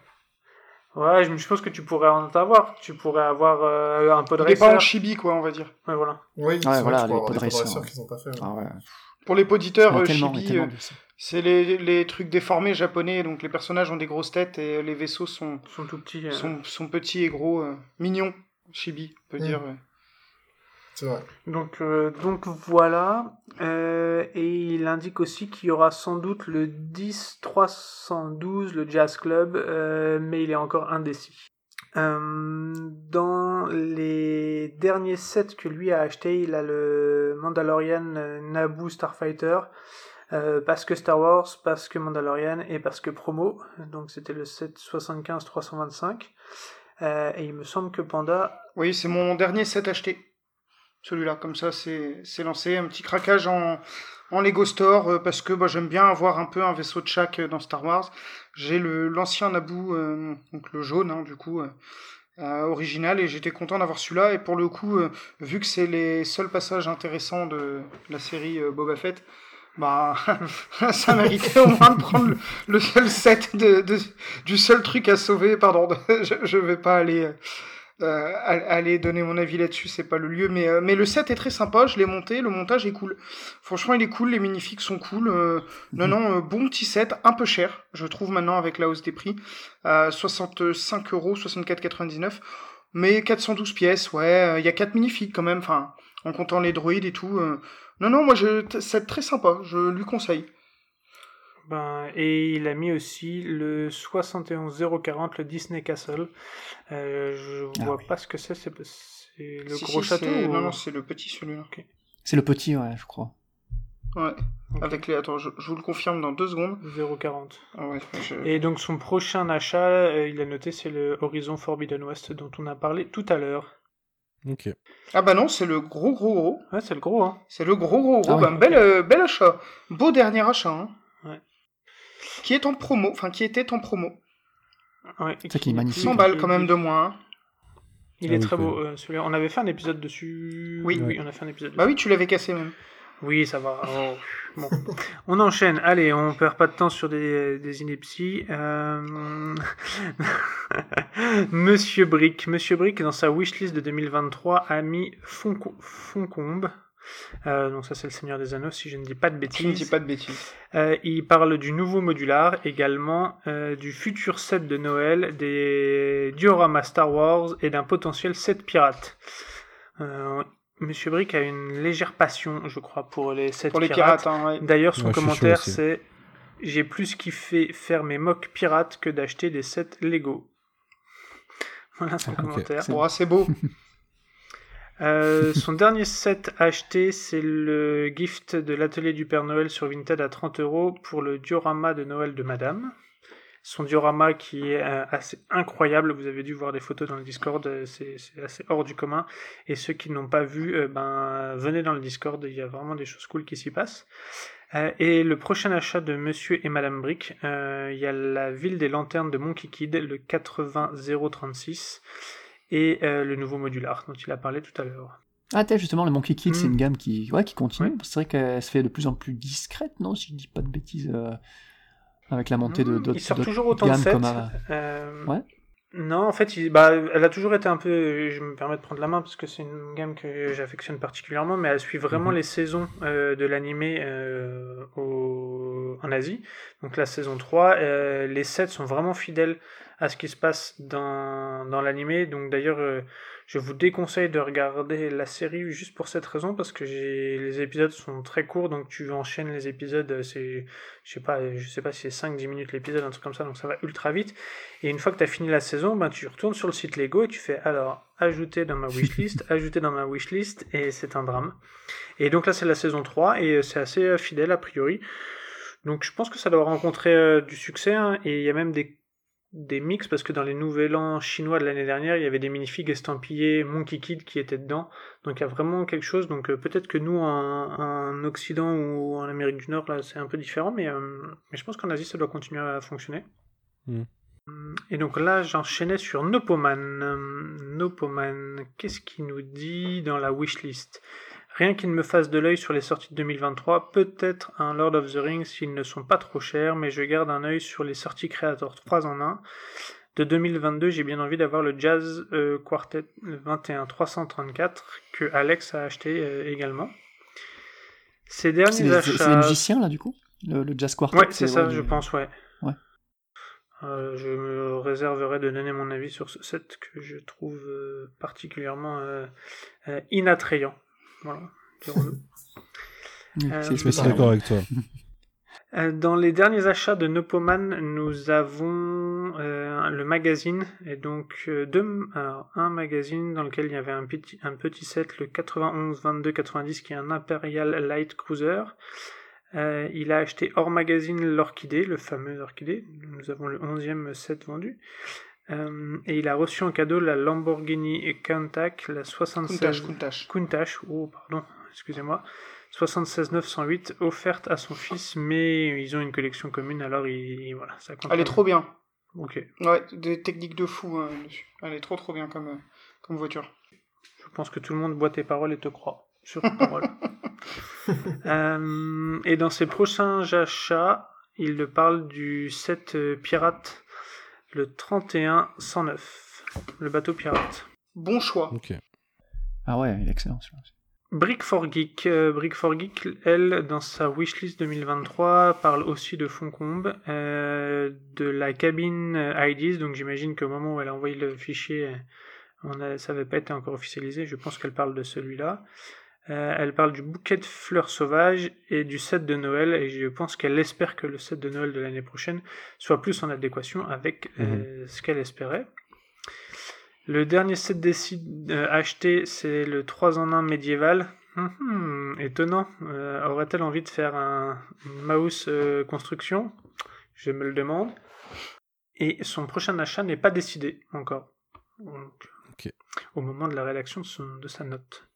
Ouais je pense que tu pourrais en avoir. Tu pourrais avoir euh, un peu de racer. pas en chibi quoi on va dire. Ouais voilà. Oui ouais, voilà les pod qu'ils ont pas fait ah ouais. Pour les poditeurs, chibi, c'est les, les, trucs déformés japonais, donc les personnages ont des grosses têtes et les vaisseaux sont, sont tout petits. Sont, sont petits et gros, euh, mignons, chibi, on peut dire. C'est vrai. Donc, euh, donc voilà. Euh, et il indique aussi qu'il y aura sans doute le 10-312, le Jazz Club, mais il est encore indécis. dans les derniers sets que lui a acheté, il a le Mandalorian Naboo Starfighter. Euh, parce que Star Wars, parce que Mandalorian et parce que promo. Donc c'était le 775 325. Euh, et il me semble que Panda. Oui, c'est mon dernier set acheté. Celui-là, comme ça, c'est lancé. Un petit craquage en, en Lego Store euh, parce que bah, j'aime bien avoir un peu un vaisseau de chaque dans Star Wars. J'ai l'ancien Naboo, donc le jaune, hein, du coup. original et j'étais content d'avoir celui-là et pour le coup vu que c'est les seuls passages intéressants de la série Boba Fett bah, (laughs) ça méritait au moins de prendre le, seul set de, du seul truc à sauver. Pardon, (laughs) je, je vais pas aller euh, aller donner mon avis là-dessus, c'est pas le lieu. Mais euh, mais le set est très sympa. Je l'ai monté, le montage est cool. Franchement, il est cool. Les minifigs sont cool. Euh, non non, bon petit set, un peu cher, je trouve maintenant avec la hausse des prix, 65 euros, 64,99. Mais 412 pièces, ouais, il y a 4 minifigs quand même. Enfin, en comptant les droïdes et tout. Non, non, moi, je... c'est très sympa, je lui conseille. Ben, et il a mis aussi le 71040, le Disney Castle. Euh, je ah vois pas ce que c'est, c'est le gros château Non, non, c'est le petit celui-là. C'est le petit, ouais, je crois. Ouais, avec les... Attends, je, vous le confirme dans deux secondes. 040. Ah ouais, Et donc son prochain achat, euh, il a noté, c'est le Horizon Forbidden West dont on a parlé tout à l'heure. Ah bah non, c'est le gros gros gros. Ouais, c'est le gros. Hein. C'est le gros gros gros. Ah bah, bel, euh, bel achat. Beau dernier achat. Hein. Ouais. Qui est en promo, enfin qui était en promo. Ouais, c'est qui est magnifique. 100 balles quand même de moins. Hein. Il est ah très beau. Euh, celui-là. On avait fait un épisode dessus. Oui, oui, on a fait un épisode. Bah oui, tu l'avais cassé même. Oui, ça va. Oh, bon. on enchaîne. Allez, on perd pas de temps sur des, des inepties. Euh... (laughs) Monsieur Brick. Monsieur Brick, dans sa wishlist de 2023, a mis Foncombe. Euh, donc ça c'est le Seigneur des Anneaux si je ne dis pas de bêtises. Je ne dis pas de bêtises. Euh, il parle du nouveau modular, également euh, du futur set de Noël, des dioramas Star Wars et d'un potentiel set pirate. Monsieur Brick a une légère passion, je crois, pour les sets pour les pirates. Hein, D'ailleurs, son commentaire, c'est J'ai plus kiffé faire mes mocks pirates que d'acheter des sets Lego. Voilà son commentaire. C'est beau. (laughs) Euh, son dernier set acheté, c'est le gift de l'atelier du Père Noël sur Vinted à 30 euros pour le diorama de Noël de Madame. Son diorama qui est assez incroyable. Vous avez dû voir des photos dans le Discord, c'est assez hors du commun. Et ceux qui n'ont pas vu, ben venez dans le Discord, il y a vraiment des choses cool qui s'y passent. et le prochain achat de Monsieur et Madame Brick, il y a la ville des lanternes de Monkey Kid, le 80036 et le nouveau modular dont il a parlé tout à l'heure. Ah, t'as justement, le Monkey Kid, c'est une hmm. gamme qui, ouais, qui continue. C'est vrai qu'elle se fait de plus en plus discrète, non Si je dis pas de bêtises, euh, avec la montée de hmm, d'autres Il sort toujours autant de sets. Euh, ouais. Non, en fait, bah, elle a toujours été un peu. Je me permets de prendre la main parce que c'est une gamme que j'affectionne particulièrement, mais elle suit vraiment mhm. les saisons euh, de l'animé en Asie. Donc la saison 3, les sets sont vraiment fidèles à ce qui se passe dans, dans l'animé. Donc d'ailleurs je vous déconseille de regarder la série juste pour cette raison parce que les épisodes sont très courts donc tu enchaînes les épisodes euh, c'est je sais pas je sais pas si c'est 5 10 minutes l'épisode un truc comme ça donc ça va ultra vite et une fois que tu as fini la saison ben tu retournes sur le site Lego et tu fais alors ajouter dans ma wishlist (laughs) ajouter dans ma wishlist et c'est un drame. Et donc là c'est la saison 3 et euh, c'est assez euh, fidèle a priori. Donc je pense que ça doit rencontrer du succès hein, et il y a même des des mix parce que dans les nouvel an chinois de l'année dernière, il y avait des minifigs estampillés Monkey Kid qui étaient dedans. Donc il y a vraiment quelque chose. Donc euh, peut-être que nous en, Occident ou en Amérique du Nord, là c'est un peu différent, mais, euh, mais je pense qu'en Asie ça doit continuer à fonctionner. Hmm. Et donc là j'enchaînais sur Nopoman. Nopoman, qu'est-ce qu'il nous dit dans la wishlist? Rien qui ne me fasse de l'œil sur les sorties de 2023, peut-être un Lord of the Rings s'ils ne sont pas trop chers, mais je garde un œil sur les sorties Creator 3 en 1. De 2022, j'ai bien envie d'avoir le Jazz euh, Quartet 21334 que Alex a acheté euh, également. Ces derniers achats. C'est les musiciens là du coup? Le, Jazz Quartet Ouais, c'est ça, je pense, ouais. ouais. Euh, je me réserverai de donner mon avis sur ce set que je trouve particulièrement inattrayant. Voilà, (laughs) euh, je suis d'accord avec toi. Euh, dans les derniers achats de Nopoman, nous avons euh, le magazine, et donc deux, un magazine dans lequel il y avait un petit, un petit set, le 91-22-90, qui est un Imperial Light Cruiser. il a acheté hors magazine l'Orchidée, le fameux Orchidée. Nous avons le 11e set vendu. Euh, et il a reçu en cadeau la Lamborghini Countach, la 76... Countach, Countach. oh pardon, excusez-moi. 76 908 offerte à son fils, mais ils ont une collection commune, alors il, voilà, ça Elle est trop bien. Ok. Ouais, des techniques de fou hein, Elle est trop trop bien comme, euh, comme voiture. Je pense que tout le monde boit tes paroles et te croit sur tes paroles. (laughs) Euh, et dans ses prochains achats, il parle du set pirate le 31 109, le bateau pirate. Bon choix. Ah ouais, il est excellent Brick for Geek. Euh, Brick for Geek, elle, dans sa wishlist 2023, parle aussi de Foncombe, euh, de la cabine IDs. Donc j'imagine qu'au moment où elle a envoyé le fichier, on a, ça n'avait pas été encore officialisé. Je pense qu'elle parle de celui-là. Euh, elle parle du bouquet de fleurs sauvages et du set de Noël et je pense qu'elle espère que le set de Noël de l'année prochaine soit plus en adéquation avec euh, mhm. ce qu'elle espérait. Le dernier set euh, acheté, c'est le 3 en 1 médiéval. Hum, hum, étonnant. Aurait-elle envie de faire un, une mouse construction? Je me le demande. Et son prochain achat n'est pas décidé encore. Au moment de la rédaction de sa note.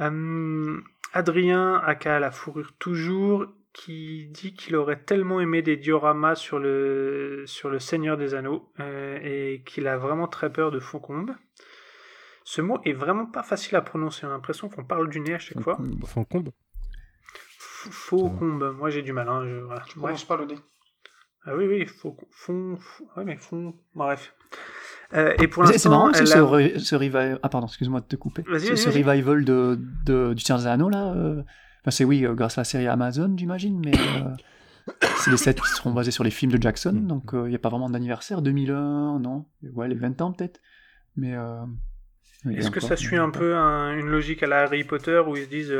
Euh, Adrien, aka la fourrure toujours, qui dit qu'il aurait tellement aimé des dioramas sur le, sur le Seigneur des Anneaux euh, et qu'il a vraiment très peur de Faucombe. Ce mot est vraiment pas facile à prononcer, on a l'impression qu'on parle du nez à chaque fois. Faucombe Faucombe, moi j'ai du mal. Hein, je, voilà. Tu pas le nez. Ah oui, oui, faux, fond, ouais, mais fond, bref. Euh, et pour l'instant, c'est marrant ce, ce, revival. Ah pardon, excuse-moi de te couper. Ce, revival de, de, du Seigneur des Anneaux là. Euh... Enfin, c'est oui, euh, grâce à la série Amazon, j'imagine, mais euh, (coughs) c'est des sets qui seront basés sur les films de Jackson, mm. donc il n'y a pas vraiment d'anniversaire. 2001, non? Ouais, les 20 ans peut-être. Mais. Est-ce que ça suit un peu une logique à la Harry Potter où ils se disent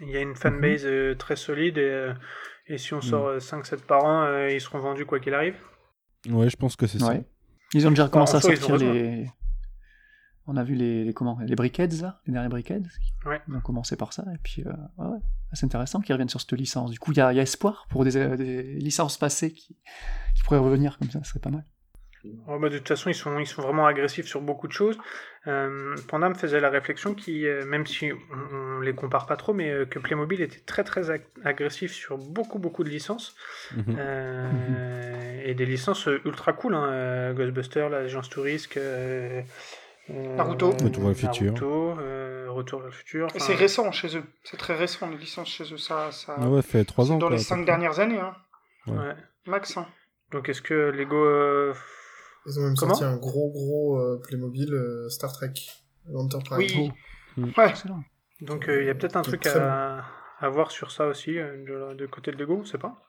il y a une fanbase mm-hmm. très solide et, et si on sort 5-7 mm. par an, ils seront vendus quoi qu'il arrive? Ouais, je pense que c'est ça. Ils ont déjà commencé à sortir les. On a vu les, comment, les Brickheads, là, les derniers Brickheads. Ouais. On a commencé par ça, et puis euh, ouais, c'est intéressant qu'ils reviennent sur cette licence. Du coup, il y, a espoir pour des, des, licences passées qui, qui pourraient revenir comme ça, ce serait pas mal. Oh, bah, de toute façon, ils sont, ils sont vraiment agressifs sur beaucoup de choses. Euh, Panda me faisait la réflexion qui, euh, même si on, les compare pas trop, mais euh, que Playmobil était très très agressif sur beaucoup beaucoup de licences mhm. Euh, (laughs) et des licences ultra cool. Hein, Ghostbusters, l'agence touriste. Naruto. Retour vers le futur. Naruto, Retour vers le futur. C'est récent chez eux. C'est très récent les licences chez eux. Ça, ça... ouais, fait 3 ans. Dans les 5 dernières années. Hein. Ouais. Max. Hein. Donc est-ce que Lego ils ont même sorti un gros gros euh, Playmobil euh, Star Trek, Enterprise. Oui, mm. ouais. excellent. Donc euh, il y a peut-être un truc à, à, voir sur ça aussi, de, de, côté de Lego, on sait pas.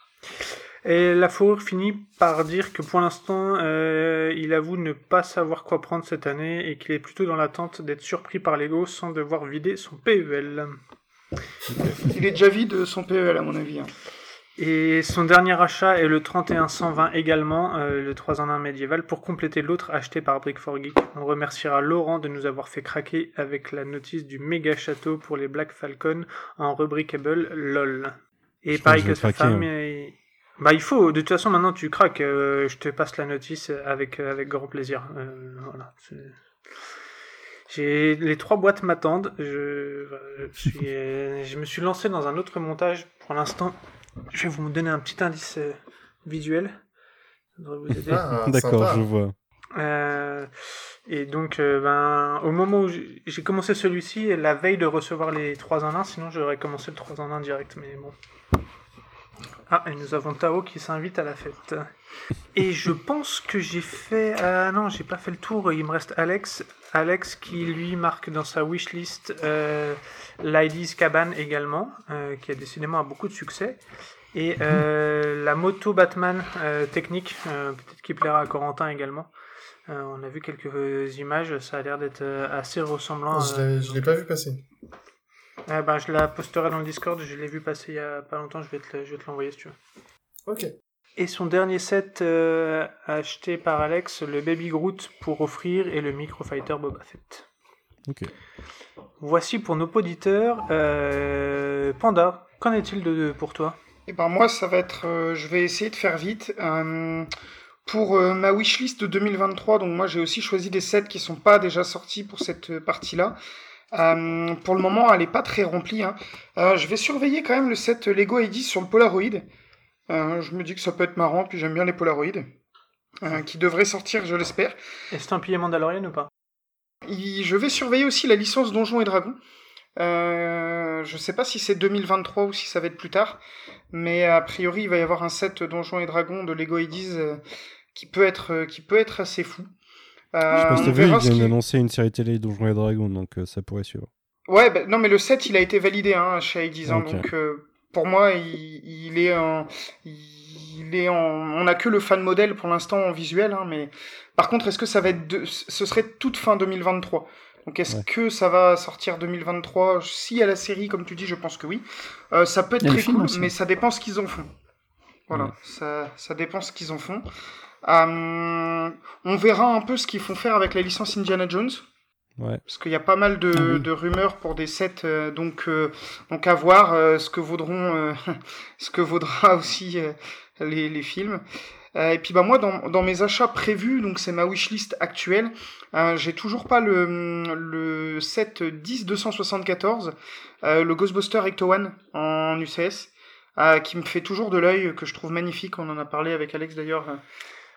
Et la fourrure finit par dire que pour l'instant, il avoue ne pas savoir quoi prendre cette année et qu'il est plutôt dans l'attente d'être surpris par Lego sans devoir vider son PEL. Il est déjà vide son PEL à mon avis. Hein. Et son dernier achat est le 3120 également, euh, le 3 en 1 médiéval, pour compléter l'autre acheté par brick 4 Geek. On remerciera Laurent de nous avoir fait craquer avec la notice du méga château pour les Black Falcon en rubricable LOL. Et pareil que sa femme, hein. bah il faut, de toute façon maintenant tu craques, euh, je te passe la notice avec, euh, avec grand plaisir. voilà. J'ai les trois boîtes m'attendent. Je, (laughs) je, je, me suis lancé dans un autre montage pour l'instant. Je vais vous donner un petit indice euh, visuel. Ah, D'accord, je vois. Euh, et donc, euh, ben, au moment où j'ai commencé celui-ci, la veille de recevoir les 3 en 1, sinon j'aurais commencé le 3 en 1 direct, mais bon. Ah, et nous avons Tao qui s'invite à la fête. Et je pense que j'ai fait. Ah non, j'ai pas fait le tour, il me reste Alex. Alex qui lui marque dans sa wishlist euh, Ladies Cabane également, euh, qui a décidément beaucoup de succès. Et euh, la moto Batman euh, technique, peut-être qui plaira à Corentin également. on a vu quelques images, ça a l'air d'être assez ressemblant. Je ne l'ai pas vu passer. ben, je la posterai dans le Discord, je l'ai vu passer il y a pas longtemps, je vais te, je vais te l'envoyer si tu veux. Ok. Et son dernier set acheté par Alex, le Baby Groot pour offrir et le Microfighter Boba Fett. Ok. Voici pour nos auditeurs. Euh, Panda, qu'en est-il de, pour toi? Eh ben moi, ça va être. Euh, je vais essayer de faire vite. Euh, pour ma wishlist de 2023, donc moi j'ai aussi choisi des sets qui sont pas déjà sortis pour cette partie-là. pour le moment, elle est pas très remplie. Hein. je vais surveiller quand même le set Lego ID sur le Polaroid. Je me dis que ça peut être marrant, puis j'aime bien les Polaroids. qui devraient sortir, je l'espère. Estampillé Mandalorian ou pas? Je vais surveiller aussi la licence Donjons et Dragons. Euh, je sais pas si c'est 2023 ou si ça va être plus tard, mais a priori il va y avoir un set Donjons et Dragons de Lego Ideas euh, qui peut être euh, qui peut être assez fou. je sais pas si vu, ils viennent d'annoncer une série télé Donjons et Dragons, donc ça pourrait suivre. Ouais, bah, non mais le set il a été validé hein, chez Ideas, hein, donc pour moi il, il est en il est en on n'a que le fan modèle pour l'instant en visuel, hein, mais par contre, est-ce que ça va être de... ce serait toute fin 2023 donc est-ce que ça va sortir 2023 Si à la série, comme tu dis, je pense que oui. Euh, ça peut être très cool, mais ça dépend ce qu'ils en font. Voilà, ça, ça dépend ce qu'ils en font. Euh, on verra un peu ce qu'ils font faire avec la licence Indiana Jones. Ouais. Parce qu'il y a pas mal de, de rumeurs pour des sets, euh, donc donc à voir ce que vaudront, (laughs) ce que vaudra (laughs) aussi les, les films. Euh, et puis bah moi dans, dans mes achats prévus, donc c'est ma wishlist actuelle, euh, j'ai toujours pas le, le set 10 274, euh, le Ghostbuster Ecto One en UCS, qui me fait toujours de l'œil, que je trouve magnifique. On en a parlé avec Alex d'ailleurs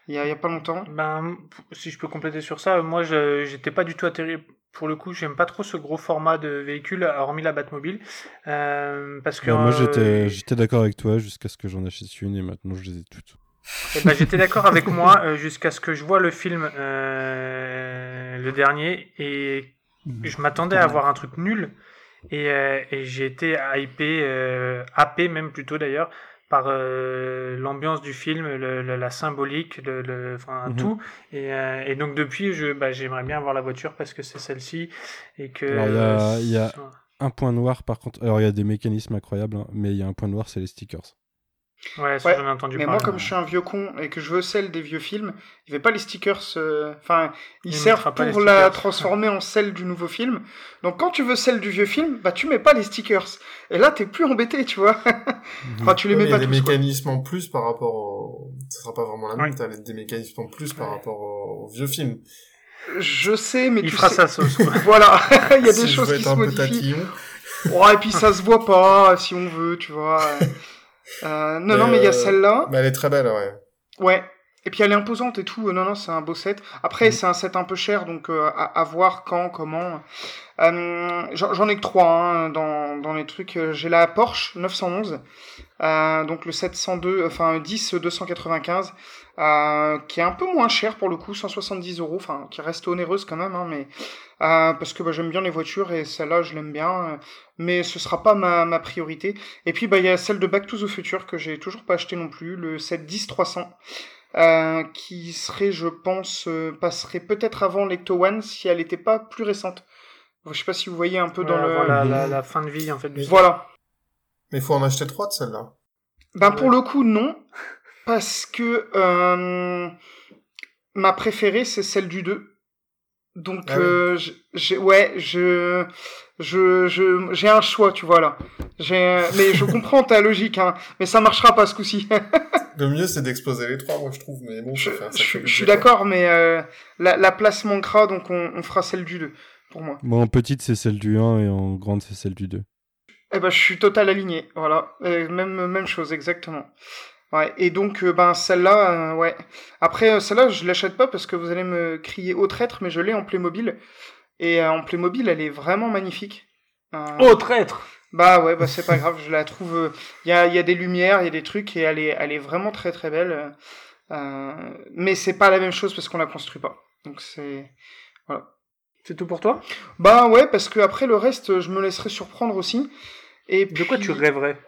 il y, a, pas longtemps. Ben si je peux compléter sur ça, moi j'étais pas du tout atterri pour le coup, j'aime pas trop ce gros format de véhicule, hormis la Batmobile. Euh, parce que, moi, j'étais, j'étais d'accord avec toi jusqu'à ce que j'en achète une et maintenant je les ai toutes. Eh ben, j'étais d'accord avec (laughs) moi euh, jusqu'à ce que je vois le film, euh, le dernier, et je m'attendais à avoir un truc nul. Et, euh, et j'ai été hypé, euh, happé même plutôt d'ailleurs, par euh, l'ambiance du film, le, la symbolique, le, le enfin mhm. tout. Et, et, donc depuis, je, bah, j'aimerais bien avoir la voiture parce que c'est celle-ci et que. il y a, un point noir par contre. Alors il y a des mécanismes incroyables, hein, mais il y a un point noir, c'est les stickers. Ouais, ça j'en ai entendu Mais moi, comme je suis un vieux con et que je veux celle des vieux films, il fait pas les stickers. euh, Enfin, ils Il servent pour la transformer en celle du nouveau film. Donc, quand tu veux celle du vieux film, bah tu mets pas les stickers. Et là, t'es plus embêté, tu vois. (laughs) enfin, tu les Ouais, mets mais pas il y a des tous. mécanismes en plus par rapport au... Ça sera pas vraiment la même, Ouais. t'as des mécanismes en plus par rapport au, au vieux film. Je sais, mais Il tu fera sais. sa sauce. quoi. (laughs) Voilà, (laughs) il y a Si des choses qui être se un peu modifient. tatillon. Ouais, et puis ça se voit pas si on veut, tu vois. Euh, non, Mais, non, mais il y a euh, celle-là. Mais elle est très belle, ouais. Ouais. Et puis elle est imposante et tout. Euh, Non, non, c'est un beau set. Après, c'est un set un peu cher, donc euh, à, à voir quand, comment. Euh, J'en ai que trois hein, dans, dans les trucs. J'ai la Porsche 911, euh, donc le 702, enfin 10 295, euh, qui est un peu moins cher pour le coup, 170 euros, enfin qui reste onéreuse quand même, hein, mais euh, parce que bah, j'aime bien les voitures et celle-là je l'aime bien, euh, mais ce sera pas ma, ma priorité. Et puis bah il y a celle de Back to the Future que j'ai toujours pas acheté non plus, le 710 300. Euh, qui serait, je pense, euh, passerait peut-être avant l'Ecto One si elle n'était pas plus récente. Je sais pas si vous voyez un peu dans Ouais, le. avant la, fin de vie en fait. du Voilà. Mais il faut en acheter trois de celle-là. Ben pour le coup non, parce que euh, ma préférée c'est celle du 2. Donc Ah oui. euh, ouais, je je je j'ai un choix, tu vois là. J'ai mais je (laughs) comprends ta logique hein, mais ça marchera pas ce coup-ci. Le mieux, c'est d'exploser les trois, moi, je trouve. Mais bon, je je- je suis d'accord mais euh, la, la place manquera donc on, on fera celle du 2 pour moi. En petite, c'est celle du 1 et en grande, c'est celle du 2. Eh ben, je suis total aligné, voilà. Même, même chose, exactement. Ouais, et donc, euh, ben, celle-là, euh, ouais. Après, euh, celle-là, je l'achète pas parce que vous allez me crier au traître, mais je l'ai en Playmobil. Et en Playmobil, elle est vraiment magnifique. Oh, traître Bah ouais, bah c'est pas grave, je la trouve. Il y a, y a des lumières, il y a des trucs, et elle est, elle est vraiment très très belle. mais c'est pas la même chose parce qu'on la construit pas. Donc c'est. C'est tout pour toi? Bah ouais, parce que après le reste, je me laisserai surprendre aussi. Et De quoi tu rêverais?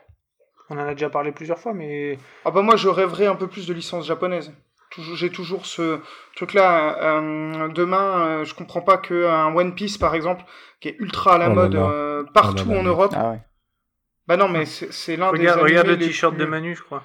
On en a déjà parlé plusieurs fois, mais Ah bah moi je rêverais un peu plus de licence japonaise. Toujours, j'ai toujours ce truc-là. euh, demain, euh, je comprends pas que un One Piece par exemple, qui est ultra à la Oh mode là. euh, partout Oh là en Europe. Ah ouais. Bah non, mais c'est, l'un des regarde le animés les t-shirt plus- de Manu, je crois.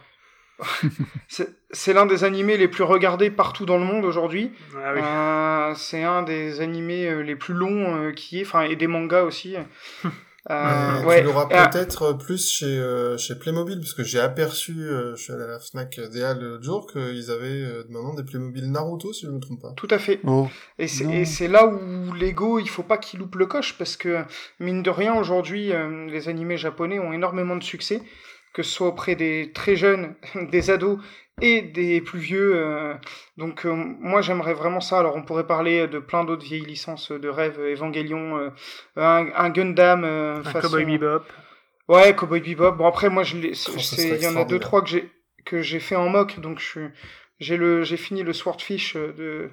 (laughs) C'est, l'un des animés les plus regardés partout dans le monde aujourd'hui. Ah oui. Euh, c'est un des animés euh, les plus longs euh, qui est, enfin et des mangas aussi. (laughs) Euh, Euh, ouais. Tu l'auras Ah, peut-être plus chez, euh, chez Playmobil, parce que j'ai aperçu, euh, je suis allé à la Fnac DA l'autre jour, qu'ils avaient euh, maintenant des Playmobil Naruto, si je me trompe pas. tout à fait. Oh. Et c'est, Non. et c'est là où Lego, il faut pas qu'il loupe le coche parce que mine de rien aujourd'hui, euh, les animés japonais ont énormément de succès, que ce soit auprès des très jeunes, (laughs) des ados et des plus vieux. euh, donc euh, moi j'aimerais vraiment ça. Alors on pourrait parler de plein d'autres vieilles licences de rêve, Evangelion, euh, un, un Gundam, euh, Un façon- Cowboy Bebop. Ouais, Cowboy Bebop. Bon après moi je il y en a deux trois que j'ai que j'ai fait en mock, donc je suis, j'ai le, j'ai fini le Swordfish de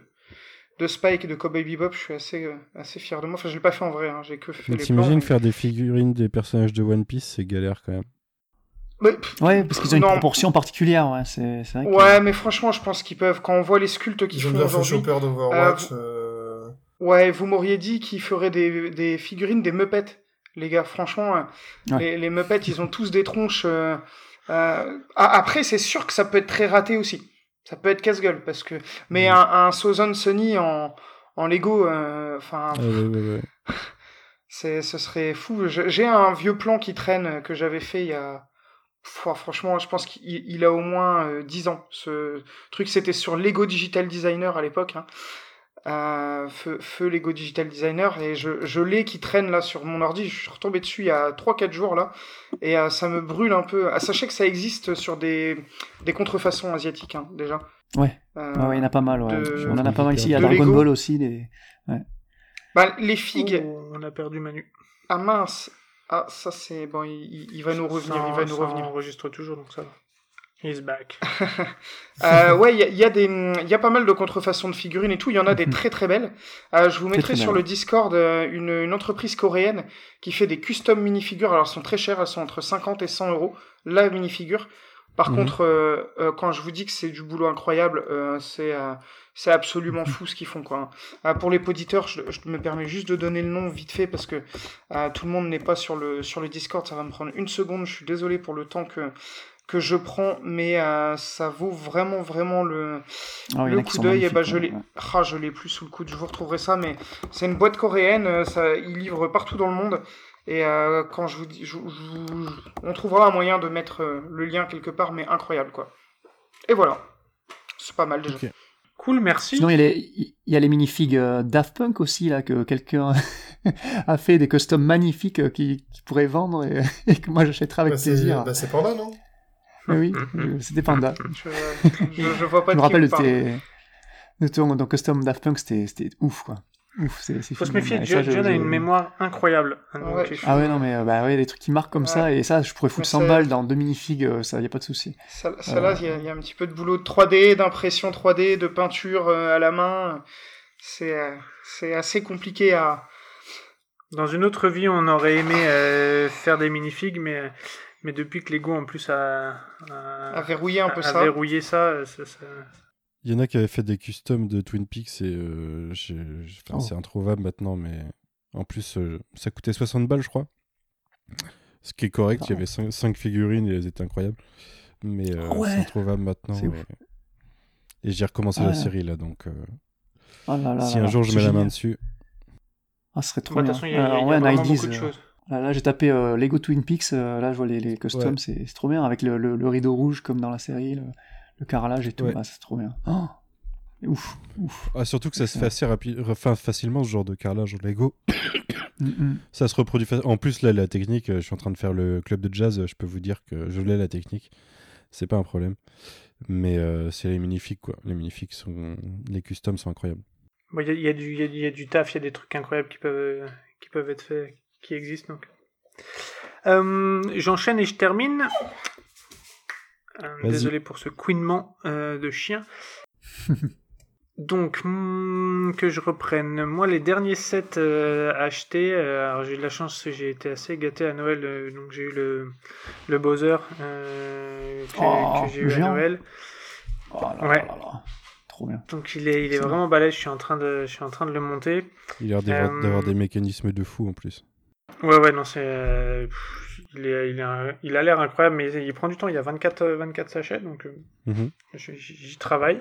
de Spike et de Cowboy Bebop. Je suis assez assez fier de moi. Enfin je l'ai pas fait en vrai, hein, j'ai que fait Mais t'imagines plans, faire des figurines des personnages de One Piece, c'est galère quand même. Mais- pff, Ouais, parce qu'ils ont une proportion particulière, ouais. C'est vrai que- Ouais, mais franchement, je pense qu'ils peuvent. Quand on voit les sculptes qu'ils Ils ont font aujourd'hui, Chopper d'Overwatch. euh, ouais, vous m'auriez dit qu'ils feraient des, des figurines des Muppets, les gars. Franchement, euh, Ouais. les, les Muppets, ils ont tous des tronches. euh, euh, Après, c'est sûr que ça peut être très raté aussi. Ça peut être casse-gueule parce que. Mais un, un Sozon Sony en en Lego, euh, enfin, ouais, ouais, ouais. (laughs) c'est ce serait fou. J'ai un vieux plan qui traîne euh, que j'avais fait il y a. Pff, franchement, je pense qu'il il a au moins euh, 10 ans. Ce truc, c'était sur Lego Digital Designer à l'époque. Hein. Euh, feu, feu Lego Digital Designer. Et je, je l'ai qui traîne là sur mon ordi. Je suis retombé dessus il y a 3-4 jours là. Et euh, ça me brûle un peu. Ah, sachez que ça existe sur des, des contrefaçons asiatiques hein, déjà. Ouais. Euh, Ah ouais, il y en a pas mal, ouais. de- On en a pas mal ici. Il y a de Dragon Lego. Ball aussi. Des... bah, les figues. Oh, on a perdu Manu. Ah mince. Ah, ça c'est. Bon, il, va nous revenir. Ça- il va nous ça revenir. enregistre toujours, donc ça va. He's back. (laughs) Euh, ouais, il y a, y, a des, il y a pas mal de contrefaçons de figurines et tout. Il y en a des Mhm. très très belles. Euh, je vous mettrai sur le Discord euh, une, une entreprise coréenne qui fait des custom minifigures. Alors, elles sont très chères. Elles sont entre 50 et 100 euros la minifigure. Par Mhm. contre, euh, euh, quand je vous dis que c'est du boulot incroyable, euh, c'est c'est absolument fou ce qu'ils font. Quoi. Pour les auditeurs, je, je me permets juste de donner le nom vite fait parce que tout le monde n'est pas sur le, sur le Discord. Ça va me prendre une seconde. Je suis désolé pour le temps que que je prends, mais ça vaut vraiment, vraiment le, ah le coup d'œil. Et bah, je l'ai ah, je l'ai plus sous le coude, je vous retrouverai ça, mais c'est une boîte coréenne, ça, ils livrent partout dans le monde. Et euh, quand je vous dis, on trouvera un moyen de mettre le lien quelque part, mais incroyable quoi. Et voilà, c'est pas mal déjà. Cool, merci. Sinon, il y a les, il y a les minifigs Daft Punk aussi, là, que quelqu'un (laughs) a fait des customs magnifiques qui, qui pourrait vendre (laughs) et, que moi j'achèterais avec bah, plaisir. Bah, c'est Panda, non? Oui, (laughs) euh, c'était Panda. Je, je, vois pas je me rappelle de tes, de ton dans Custom Daft Punk, c'était ouf, quoi. Ouf, c'est Faut se méfier, John, a une mémoire incroyable. Hein, ah ouais, non, mais euh, bah ouais, les trucs qui marquent comme ça, et ça, je pourrais foutre 100 balles dans deux minifigs, euh, ça, y a pas de souci. Ça, là, il y, a un petit peu de boulot de 3D, d'impression 3D, de peinture à la main. C'est c'est assez compliqué à. Dans une autre vie, on aurait aimé faire des minifigs, mais mais depuis que Lego en plus a, a, verrouillé un peu ça, verrouillé ça, il y en a qui avaient fait des customs de Twin Peaks et euh, oh. c'est introuvable maintenant, mais en plus euh, ça coûtait 60 balles, je crois. Ce qui est correct, il y avait 5, figurines et elles étaient incroyables. Mais euh, c'est introuvable maintenant. Et, j'ai recommencé la série là, donc oh si un jour je mets la main dessus. Ah, ce serait trop bah, bien. Y a, vraiment beaucoup de choses. Là, j'ai tapé euh, Lego Twin Peaks, euh, là je vois les, les customs, c'est trop bien, avec le, le, rideau rouge comme dans la série, le, carrelage et tout, ah, c'est trop bien. Oh ouf, ouf. Ah, surtout que ça se fait assez rapide, enfin, facilement ce genre de carrelage Lego. (coughs) Mm, mm. ça se reproduit En plus, là, la technique, euh, je suis en train de faire le club de jazz, je peux vous dire que je l'ai la technique, c'est pas un problème. Mais c'est les magnifiques, quoi. Les magnifiques sont. Les customs sont incroyables. Il y, a, du, y, a, du taf, il y a des trucs incroyables qui peuvent, qui peuvent être faits qui existe donc. Euh, j'enchaîne et je termine. Euh, désolé pour ce couinement euh, de chien. (laughs) donc, hmm, que je reprenne. Moi, les derniers sets achetés, alors j'ai eu de la chance, j'ai été assez gâté à Noël, donc j'ai eu le, le Bowser que, oh, j'ai eu à Noël. Oh ouais. Trop bien. Donc il est, il est, vraiment balèze, je suis, en train de, je suis en train de le monter. Il a l'air d'avoir des mécanismes de fou en plus. Ouais, ouais, non, c'est. Euh, il, est, il, est, il, a l'air incroyable, mais il prend du temps. Il y a 24, 24 sachets, donc euh, mhm. j'y travaille.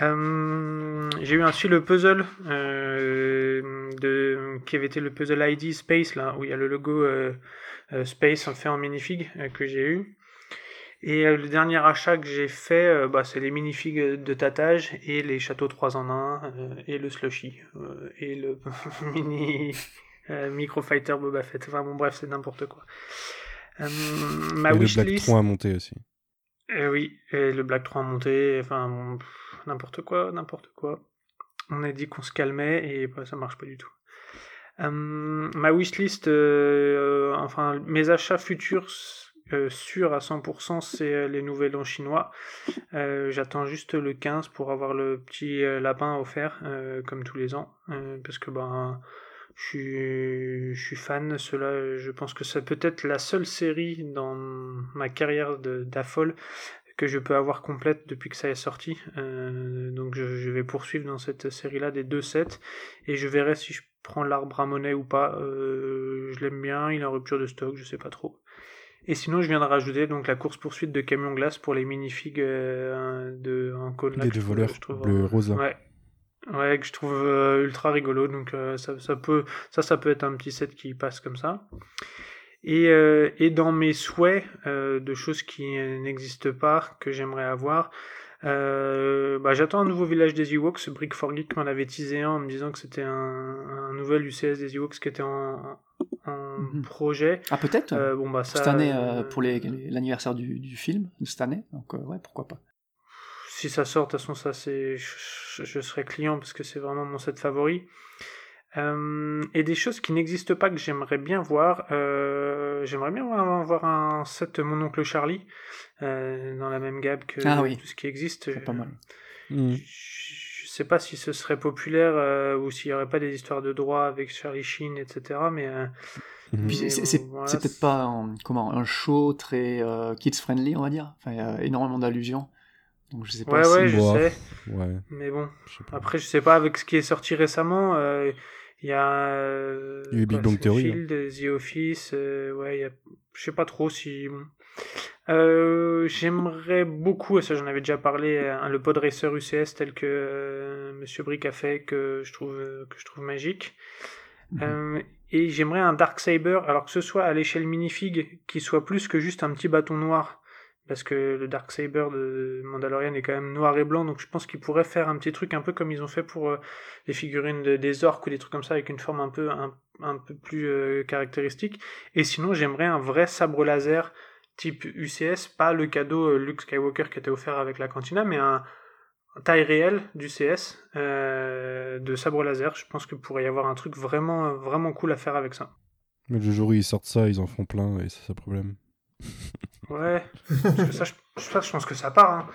Euh, j'ai eu ensuite le puzzle de, qui avait été le puzzle ID Space, là, où il y a le logo Space fait en minifig que j'ai eu. Et le dernier achat que j'ai fait, bah, c'est les minifigs de tatage et les châteaux 3 en 1 et le slushy et le (laughs) mini euh, Microfighter Boba Fett. Enfin bon, bref, c'est n'importe quoi. Euh, ma le Black 3 a monté aussi. Euh, oui, et le Black 3 a monté. Enfin, n'importe quoi, n'importe quoi. On a dit qu'on se calmait et bah, ça marche pas du tout. ma wishlist, enfin mes achats futurs sûrs à 100%, c'est les nouvelles en chinois. J'attends juste le 15 pour avoir le petit lapin offert, comme tous les ans, parce que ben je suis, je suis fan. Cela, je pense que ça peut être la seule série dans ma carrière d'Afol que je peux avoir complète depuis que ça est sorti. Euh, donc je, vais poursuivre dans cette série-là des deux sets et je verrai si je prends l'arbre à monnaie ou pas. Euh, je l'aime bien, il est en rupture de stock, je sais pas trop. Et sinon, je viens de rajouter donc la course poursuite de camion glace pour les minifigs euh, de cône. Les deux voleurs, le rose. Ouais, Ouais, que je trouve euh, ultra rigolo. Donc euh, ça, ça, peut, ça, ça peut être un petit set qui passe comme ça. Et, euh, et dans mes souhaits de choses qui n'existent pas, que j'aimerais avoir, bah, j'attends un nouveau village des Ewoks. Brick for Geek m'en avait teasé un en me disant que c'était un, un, nouvel UCS des Ewoks qui était en, en mhm. projet. Ah peut-être bon, bah, ça, Cette année pour l'anniversaire du, du, film, cette année. Donc ouais, pourquoi pas si ça sort, de toute façon, ça c'est, je, serai client parce que c'est vraiment mon set favori. Euh, et des choses qui n'existent pas que j'aimerais bien voir. Euh, j'aimerais bien voir, un set Mon oncle Charlie euh, dans la même gamme que ah tout ce qui existe. C'est pas mal. Je, je, sais pas si ce serait populaire ou s'il y aurait pas des histoires de droit avec Charlie Sheen, etc. Mais c'est peut-être pas un, comment un show très kids friendly, on va dire. Enfin, il y a énormément d'allusions. Donc je sais pas ouais, ouais, je sais. Mais bon, après, je sais pas, avec ce qui est sorti récemment, euh, il y a. Euh, il y a Big Bang Theory. Field, The Office, euh, ouais, y a... je sais pas trop si. J'aimerais beaucoup, et ça j'en avais déjà parlé, le pod racer UCS tel que Monsieur Brick a fait, que je trouve, que je trouve magique. Mhm. et j'aimerais un Dark Saber, alors que ce soit à l'échelle minifig, qui soit plus que juste un petit bâton noir parce que le Dark Saber de Mandalorian est quand même noir et blanc, donc je pense qu'ils pourraient faire un petit truc un peu comme ils ont fait pour euh, les figurines des orques ou des trucs comme ça avec une forme un peu plus euh, caractéristique. Et sinon, j'aimerais un vrai sabre laser type UCS, pas le cadeau euh, Luke Skywalker qui était offert avec la cantina, mais un, taille réelle du CS de sabre laser. Je pense qu'il pourrait y avoir un truc vraiment vraiment cool à faire avec ça. Mais le jour où ils sortent ça, ils en font plein et c'est ça le problème. Ouais, ça, je, je, pense que ça part. Hein.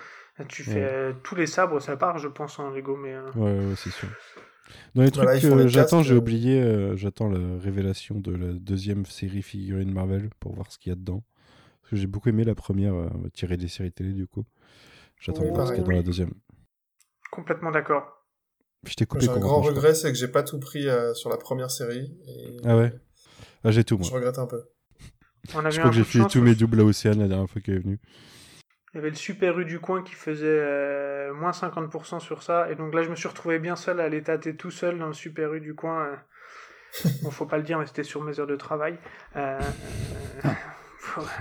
Tu fais tous les sabres, ça part, je pense, en Lego. Mais, euh. ouais, c'est sûr. Dans les trucs que j'attends, j'ai euh. oublié, euh, j'attends la révélation de la deuxième série figurine Marvel pour voir ce qu'il y a dedans. Parce que j'ai beaucoup aimé la première, tirée des séries télé, du coup. J'attends de voir ce qu'il y a dans la deuxième. Complètement d'accord. J'ai un grand regret, c'est que j'ai pas tout pris sur la première série. Ah ouais? Ah, J'ai tout, moi. Je regrette un peu. On je crois que j'ai fait tous mes doubles à Océane la dernière fois qu'elle est venue. Il y avait le Super U du coin qui faisait euh, moins 50% sur ça. Et donc là, je me suis retrouvé bien seul à aller tâter tout seul dans le Super U du coin. Euh. Bon, faut pas le dire, mais c'était sur mes heures de travail. Euh,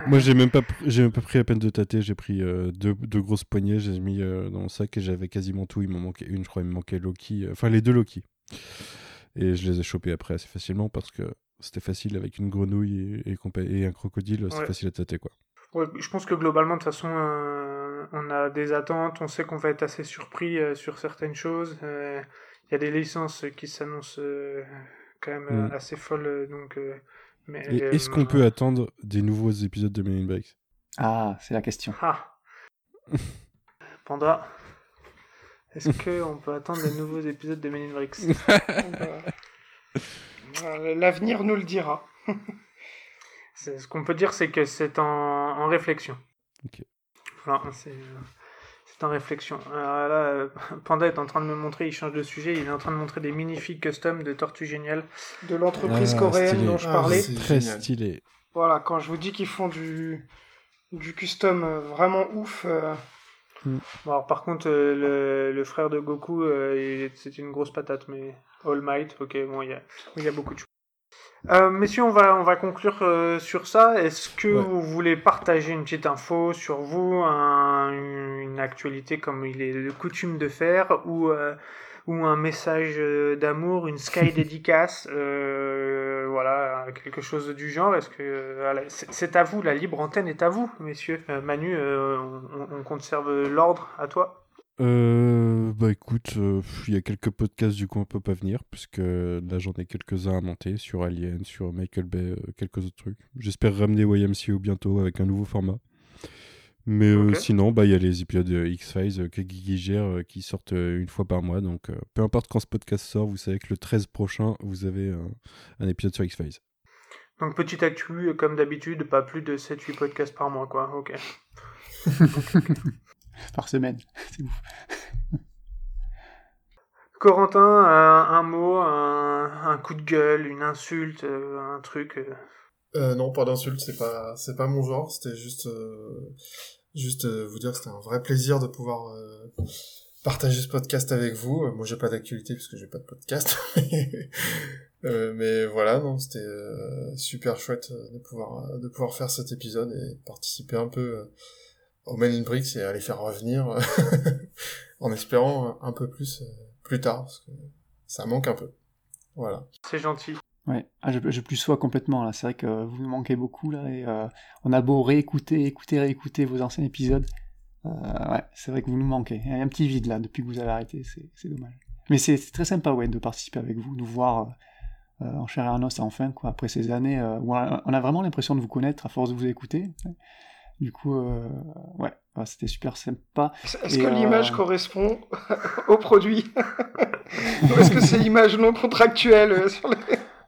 Moi, j'ai même pas, j'ai même pas pris la peine de tâter. J'ai pris deux, deux, grosses poignées, j'ai mis dans le sac et j'avais quasiment tout. Il m'en manquait une, je crois. Il me manquait Loki, enfin les deux Loki. Et je les ai chopés après assez facilement parce que c'était facile avec une grenouille et, et, un crocodile, c'est facile à tâter quoi. je pense que globalement, de toute façon, euh, on a des attentes, on sait qu'on va être assez surpris euh, sur certaines choses. Euh, il y a des licences qui s'annoncent quand même mm. assez folles. Donc, mais, est-ce qu'on (laughs) peut attendre des nouveaux épisodes de Men in Black? Ah, c'est la question. Ah. Panda, est-ce qu'on peut attendre des nouveaux épisodes de Men in Black? L'avenir nous le dira. (laughs) ce qu'on peut dire, c'est que c'est en, réflexion. c'est en réflexion. là, euh, Panda est en train de me montrer, il change de sujet, il est en train de montrer des minifigs custom de Tortue Géniale. De l'entreprise ah, coréenne dont je parlais. Ah, très stylé. Voilà, quand je vous dis qu'ils font du, du custom euh, vraiment ouf. Mm. par contre, le, le, frère de Goku, c'est une grosse patate, mais All Might, ok, bon, il y a, y a beaucoup de choses. Euh, messieurs, on va, on va conclure euh, sur ça. Est-ce que vous voulez partager une petite info sur vous, une actualité comme il est de coutume de faire, ou, euh, ou un message d'amour, une Sky (laughs) dédicace, voilà, quelque chose du genre? Est-ce que c'est à vous, la libre antenne est à vous, messieurs. Manu, on, on conserve l'ordre à toi euh, bah écoute, euh, il y a quelques podcasts du coup on peut pas venir, puisque là j'en ai quelques-uns à monter sur Alien, sur Michael Bay, euh, quelques autres trucs. J'espère ramener YMCO bientôt avec un nouveau format. Mais euh, sinon, bah il y a les épisodes X-Files que Guigui gère qui sortent une fois par mois. Donc peu importe quand ce podcast sort, vous savez que le 13 prochain, vous avez un épisode sur X-Files. Donc petite actu, comme d'habitude, pas plus de 7-8 podcasts par mois, quoi. Ok. (laughs) par semaine. (laughs) C'est ouf. Corentin, un, mot, un, coup de gueule, une insulte, euh, un truc. Euh. Euh, non, pas d'insulte, c'est pas, c'est pas mon genre. C'était juste, juste vous dire que c'était un vrai plaisir de pouvoir partager ce podcast avec vous. Moi, j'ai pas d'actualité parce que j'ai pas de podcast. (laughs) mais voilà, non, c'était super chouette de pouvoir, de pouvoir faire cet épisode et participer un peu au Men in Bricks et à les faire revenir (laughs) en espérant un peu plus euh, plus tard parce que ça manque un peu. Voilà. C'est gentil. Ouais, ah, je, je plus sois complètement là. C'est vrai que vous nous manquez beaucoup là et euh, on a beau réécouter, écouter, réécouter vos anciens épisodes. Euh, ouais, c'est vrai que vous nous manquez. Il y a un petit vide là depuis que vous avez arrêté. C'est dommage. Mais c'est très sympa ouais de participer avec vous, de vous voir en chair et en os enfin quoi après ces années où on a vraiment l'impression de vous connaître à force de vous écouter. Du coup, euh, ouais, c'était super sympa. Est-ce que euh, l'image correspond (laughs) au produit (laughs) Ou est-ce que c'est l'image non contractuelle euh, sur les...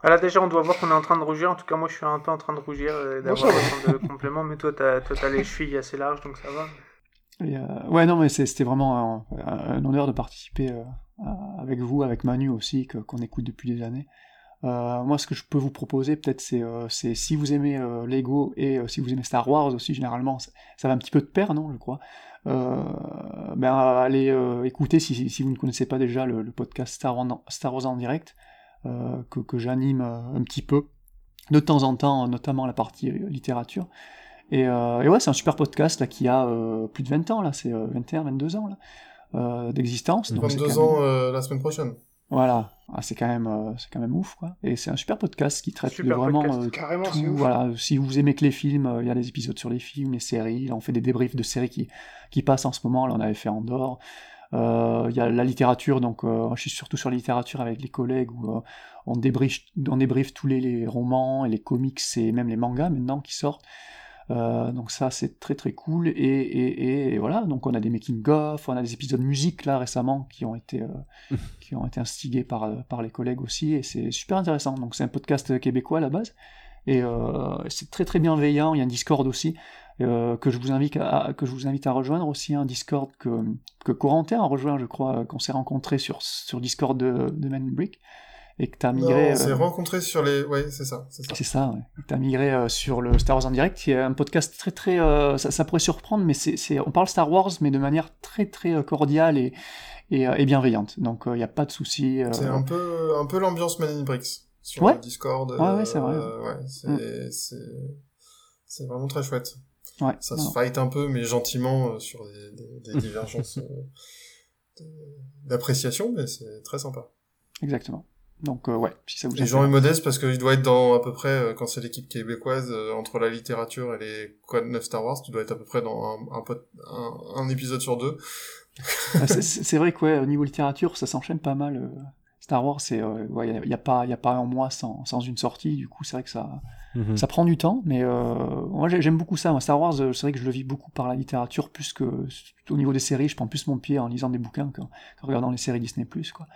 Voilà, déjà, on doit voir qu'on est en train de rougir. En tout cas, moi, je suis un peu en train de rougir d'avoir autant de compléments. Mais toi, t'as as les chevilles assez larges, donc ça va. ouais, non, mais c'était vraiment un, honneur de participer avec vous, avec Manu aussi, qu'on écoute depuis des années. Moi, ce que je peux vous proposer, peut-être, c'est c'est si vous aimez Lego et si vous aimez Star Wars aussi, généralement, ça, va un petit peu de pair, non, je crois. ben, allez écouter, si, si, vous ne connaissez pas déjà, le, podcast Star Wars, Star Wars en direct, que, que j'anime un petit peu, de temps en temps, notamment la partie littérature. Et, et ouais, c'est un super podcast là, qui a plus de 20 ans, là, c'est 21, 22 ans, là. Euh, d'existence. 22 ans euh, la semaine prochaine. Voilà, ah, c'est quand même euh, c'est quand même ouf quoi. Et c'est un super podcast qui traite de vraiment tout. Voilà, si vous aimez que les films, il y a des épisodes sur les films, les séries. Là, on fait des débriefs de séries qui qui passent en ce moment. Là, on avait fait Andorre. Il y a la littérature, donc je suis surtout sur la littérature avec les collègues où on débriefe on débriefe tous les, les, romans et les comics et même les mangas maintenant qui sortent. Euh, donc ça c'est très très cool. Et, et, et, voilà. Donc on a des making of, on a des épisodes de musique là récemment qui ont été euh, (laughs) qui ont été instigés par euh, par les collègues aussi. Et c'est super intéressant. Donc c'est un podcast québécois à la base. Et c'est très très bienveillant. Il y a un Discord aussi que je vous invite à que je vous invite à rejoindre aussi. Un Discord que que Corentin a rejoint je crois qu'on s'est rencontré sur sur Discord de, de Man Brick et que tu as migré. on s'est euh, rencontré sur les. Ouais, c'est ça. C'est ça. C'est ça, ouais. Tu as migré euh, sur le Star Wars en direct, qui est un podcast très, très. Euh, ça, ça, pourrait surprendre, mais c'est, on parle Star Wars, mais de manière très, très cordiale et, et, et bienveillante. Donc, il n'y a pas de souci. C'est un peu, un peu l'ambiance Man in Bricks sur ouais. Discord. Ouais, ouais, c'est vrai. ouais, c'est, mm. c'est, c'est vraiment très chouette. Ouais, ça se fight un peu, mais gentiment sur des, des, des (laughs) divergences d'appréciation, mais c'est très sympa. Exactement. Donc euh, ouais, si ça vous gens est modeste parce qu'il doit être dans à peu près euh, quand c'est l'équipe québécoise euh, entre la littérature et les Code 9 Star Wars, tu dois être à peu près dans un, un, un, épisode sur deux. Ah, c'est vrai que ouais, au niveau littérature, ça s'enchaîne pas mal. Star Wars, c'est ouais, il y, a pas il y a pas un mois sans, sans une sortie, du coup c'est vrai que ça mhm. ça prend du temps, mais moi j'aime beaucoup ça. Moi, Star Wars, c'est vrai que je le vis beaucoup par la littérature plus que au niveau des séries, je prends plus mon pied en lisant des bouquins qu'en regardant les séries Disney Plus quoi.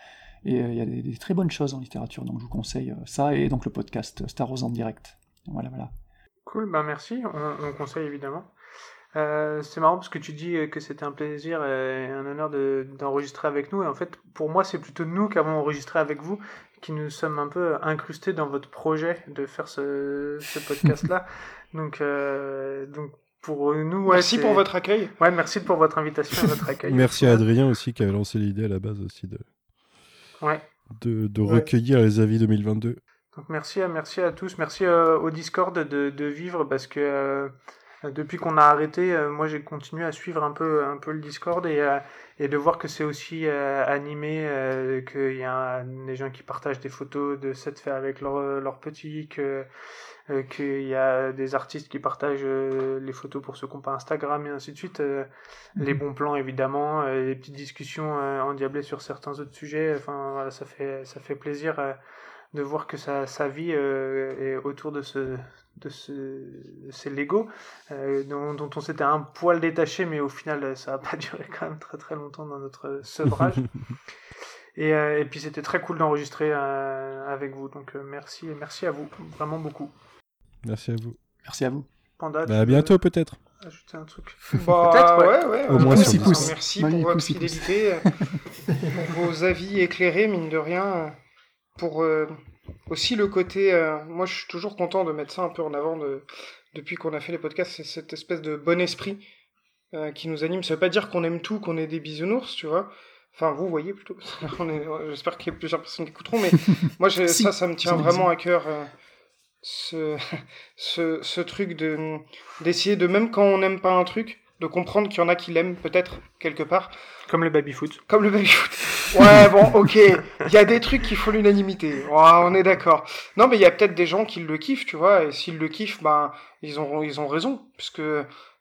Et euh, il y a des, très bonnes choses en littérature, donc je vous conseille euh, ça et donc le podcast Star Wars en direct. Voilà, voilà. Cool, bah merci, on, conseille évidemment. Euh, c'est marrant parce que tu dis que c'était un plaisir et un honneur d'enregistrer avec nous. Et en fait, pour moi, c'est plutôt nous qui avons enregistré avec vous, qui nous sommes un peu incrustés dans votre projet de faire ce, ce (laughs) podcast-là. donc, donc, pour nous, ouais, merci pour votre accueil. Ouais, merci pour votre invitation et votre accueil. (laughs) merci à Adrien aussi qui avait lancé l'idée à la base aussi de, de, recueillir les avis 2022. Donc merci, à, merci à tous, merci euh, au Discord de, de, vivre parce que euh, depuis qu'on a arrêté, euh, moi j'ai continué à suivre un peu, un peu le Discord et, et de voir que c'est aussi animé, qu'il y a des gens qui partagent des photos de cette fait avec leurs leur petits, que euh, qu'il y a des artistes qui partagent euh, les photos pour n'ont pas Instagram et ainsi de suite, euh, les mhm. bons plans évidemment, les petites discussions endiablées sur certains autres sujets. Enfin voilà, ça fait ça fait plaisir de voir que sa, sa vie est autour de ce de, ce, ces Lego dont, dont, on s'était un poil détaché mais au final ça n'a pas (laughs) duré quand même très très longtemps dans notre sevrage (laughs) et, et puis c'était très cool d'enregistrer avec vous donc merci merci à vous vraiment beaucoup Merci à vous. Merci à vous. Panda, bah, à bientôt peut-être. Ajouter un truc. (laughs) Bah, peut-être, ouais, ouais. Au moins Merci pour votre fidélité, pour (laughs) vos avis éclairés, mine de rien. Pour euh, aussi le côté. Euh, moi, je suis toujours content de mettre ça un peu en avant de, depuis qu'on a fait les podcasts. C'est cette espèce de bon esprit euh, qui nous anime. Ça veut pas dire qu'on aime tout, qu'on est des bisounours, tu vois. Enfin, vous voyez plutôt. (laughs) J'espère qu'il y a plusieurs personnes qui écouteront, mais moi, ça, ça me tient vraiment à cœur ce, ce, ce truc de d'essayer de même quand on n'aime pas un truc de comprendre qu'il y en a qui l'aiment peut-être quelque part. Comme le baby foot comme le baby foot ouais bon ok. Il y a des trucs qui font l'unanimité. On est d'accord. Non mais il y a peut-être des gens qui le kiffent tu vois et s'ils le kiffent ben ils ont ils ont raison. Puisque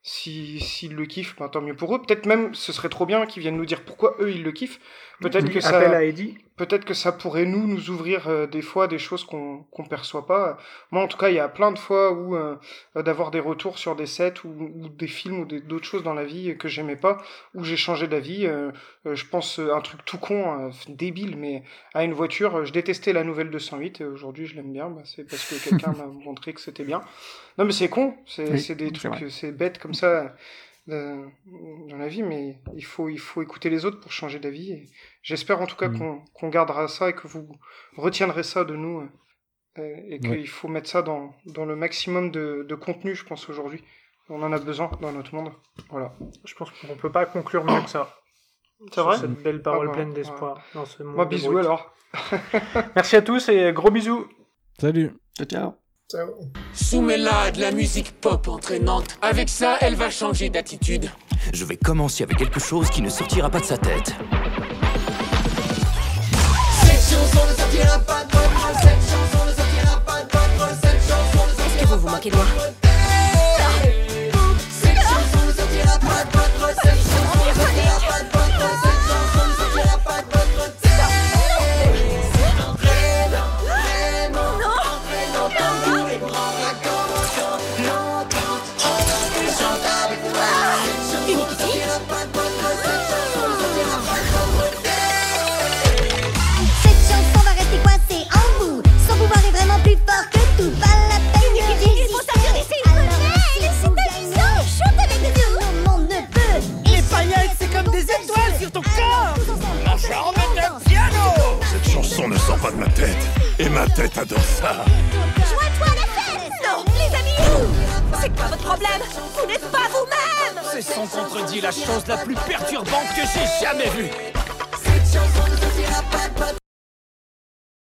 si s'ils le kiffent ben, tant mieux pour eux. Peut-être même ce serait trop bien qu'ils viennent nous dire pourquoi eux ils le kiffent peut-être que ça peut-être que ça pourrait nous nous ouvrir euh, des fois des choses qu'on qu'on perçoit pas. Moi en tout cas, il y a plein de fois où euh, d'avoir des retours sur des sets ou, ou des films ou d'autres choses dans la vie que j'aimais pas, où j'ai changé d'avis. Euh, je pense un truc tout con, débile, mais à une voiture, je détestais la nouvelle 208 et aujourd'hui je l'aime bien. Bah, c'est parce que (laughs) quelqu'un m'a montré que c'était bien. Non mais c'est con, c'est des trucs, c'est bête comme ça dans la vie, mais il faut, il faut écouter les autres pour changer d'avis. Et j'espère en tout cas mm. qu'on gardera ça et que vous retiendrez ça de nous euh, et, qu'il faut mettre ça dans, dans le maximum de, de contenu, je pense, aujourd'hui. On en a besoin dans notre monde. Voilà. Je pense qu'on peut pas conclure mieux que ça. C'est vrai Cette belle parole ah bah, pleine d'espoir dans ce monde. Moi, bisous alors. (laughs) Merci à tous et gros bisous. Salut. Ciao. Ciao. Soumets-la de la musique pop entraînante. Avec ça, elle va changer d'attitude. Je vais commencer avec quelque chose qui ne sortira pas de sa tête. Cette chanson ne sortira pas de votre Cette chanson ne sortira pas de votre Cette chanson ne sortira pas de Est-ce que vous vous moquez de moi? Tête adore ça. Joins-toi à la fête Non, les amis C'est quoi votre problème? Vous n'êtes pas vous-même C'est sans contredit la chose la plus perturbante que j'ai jamais vue.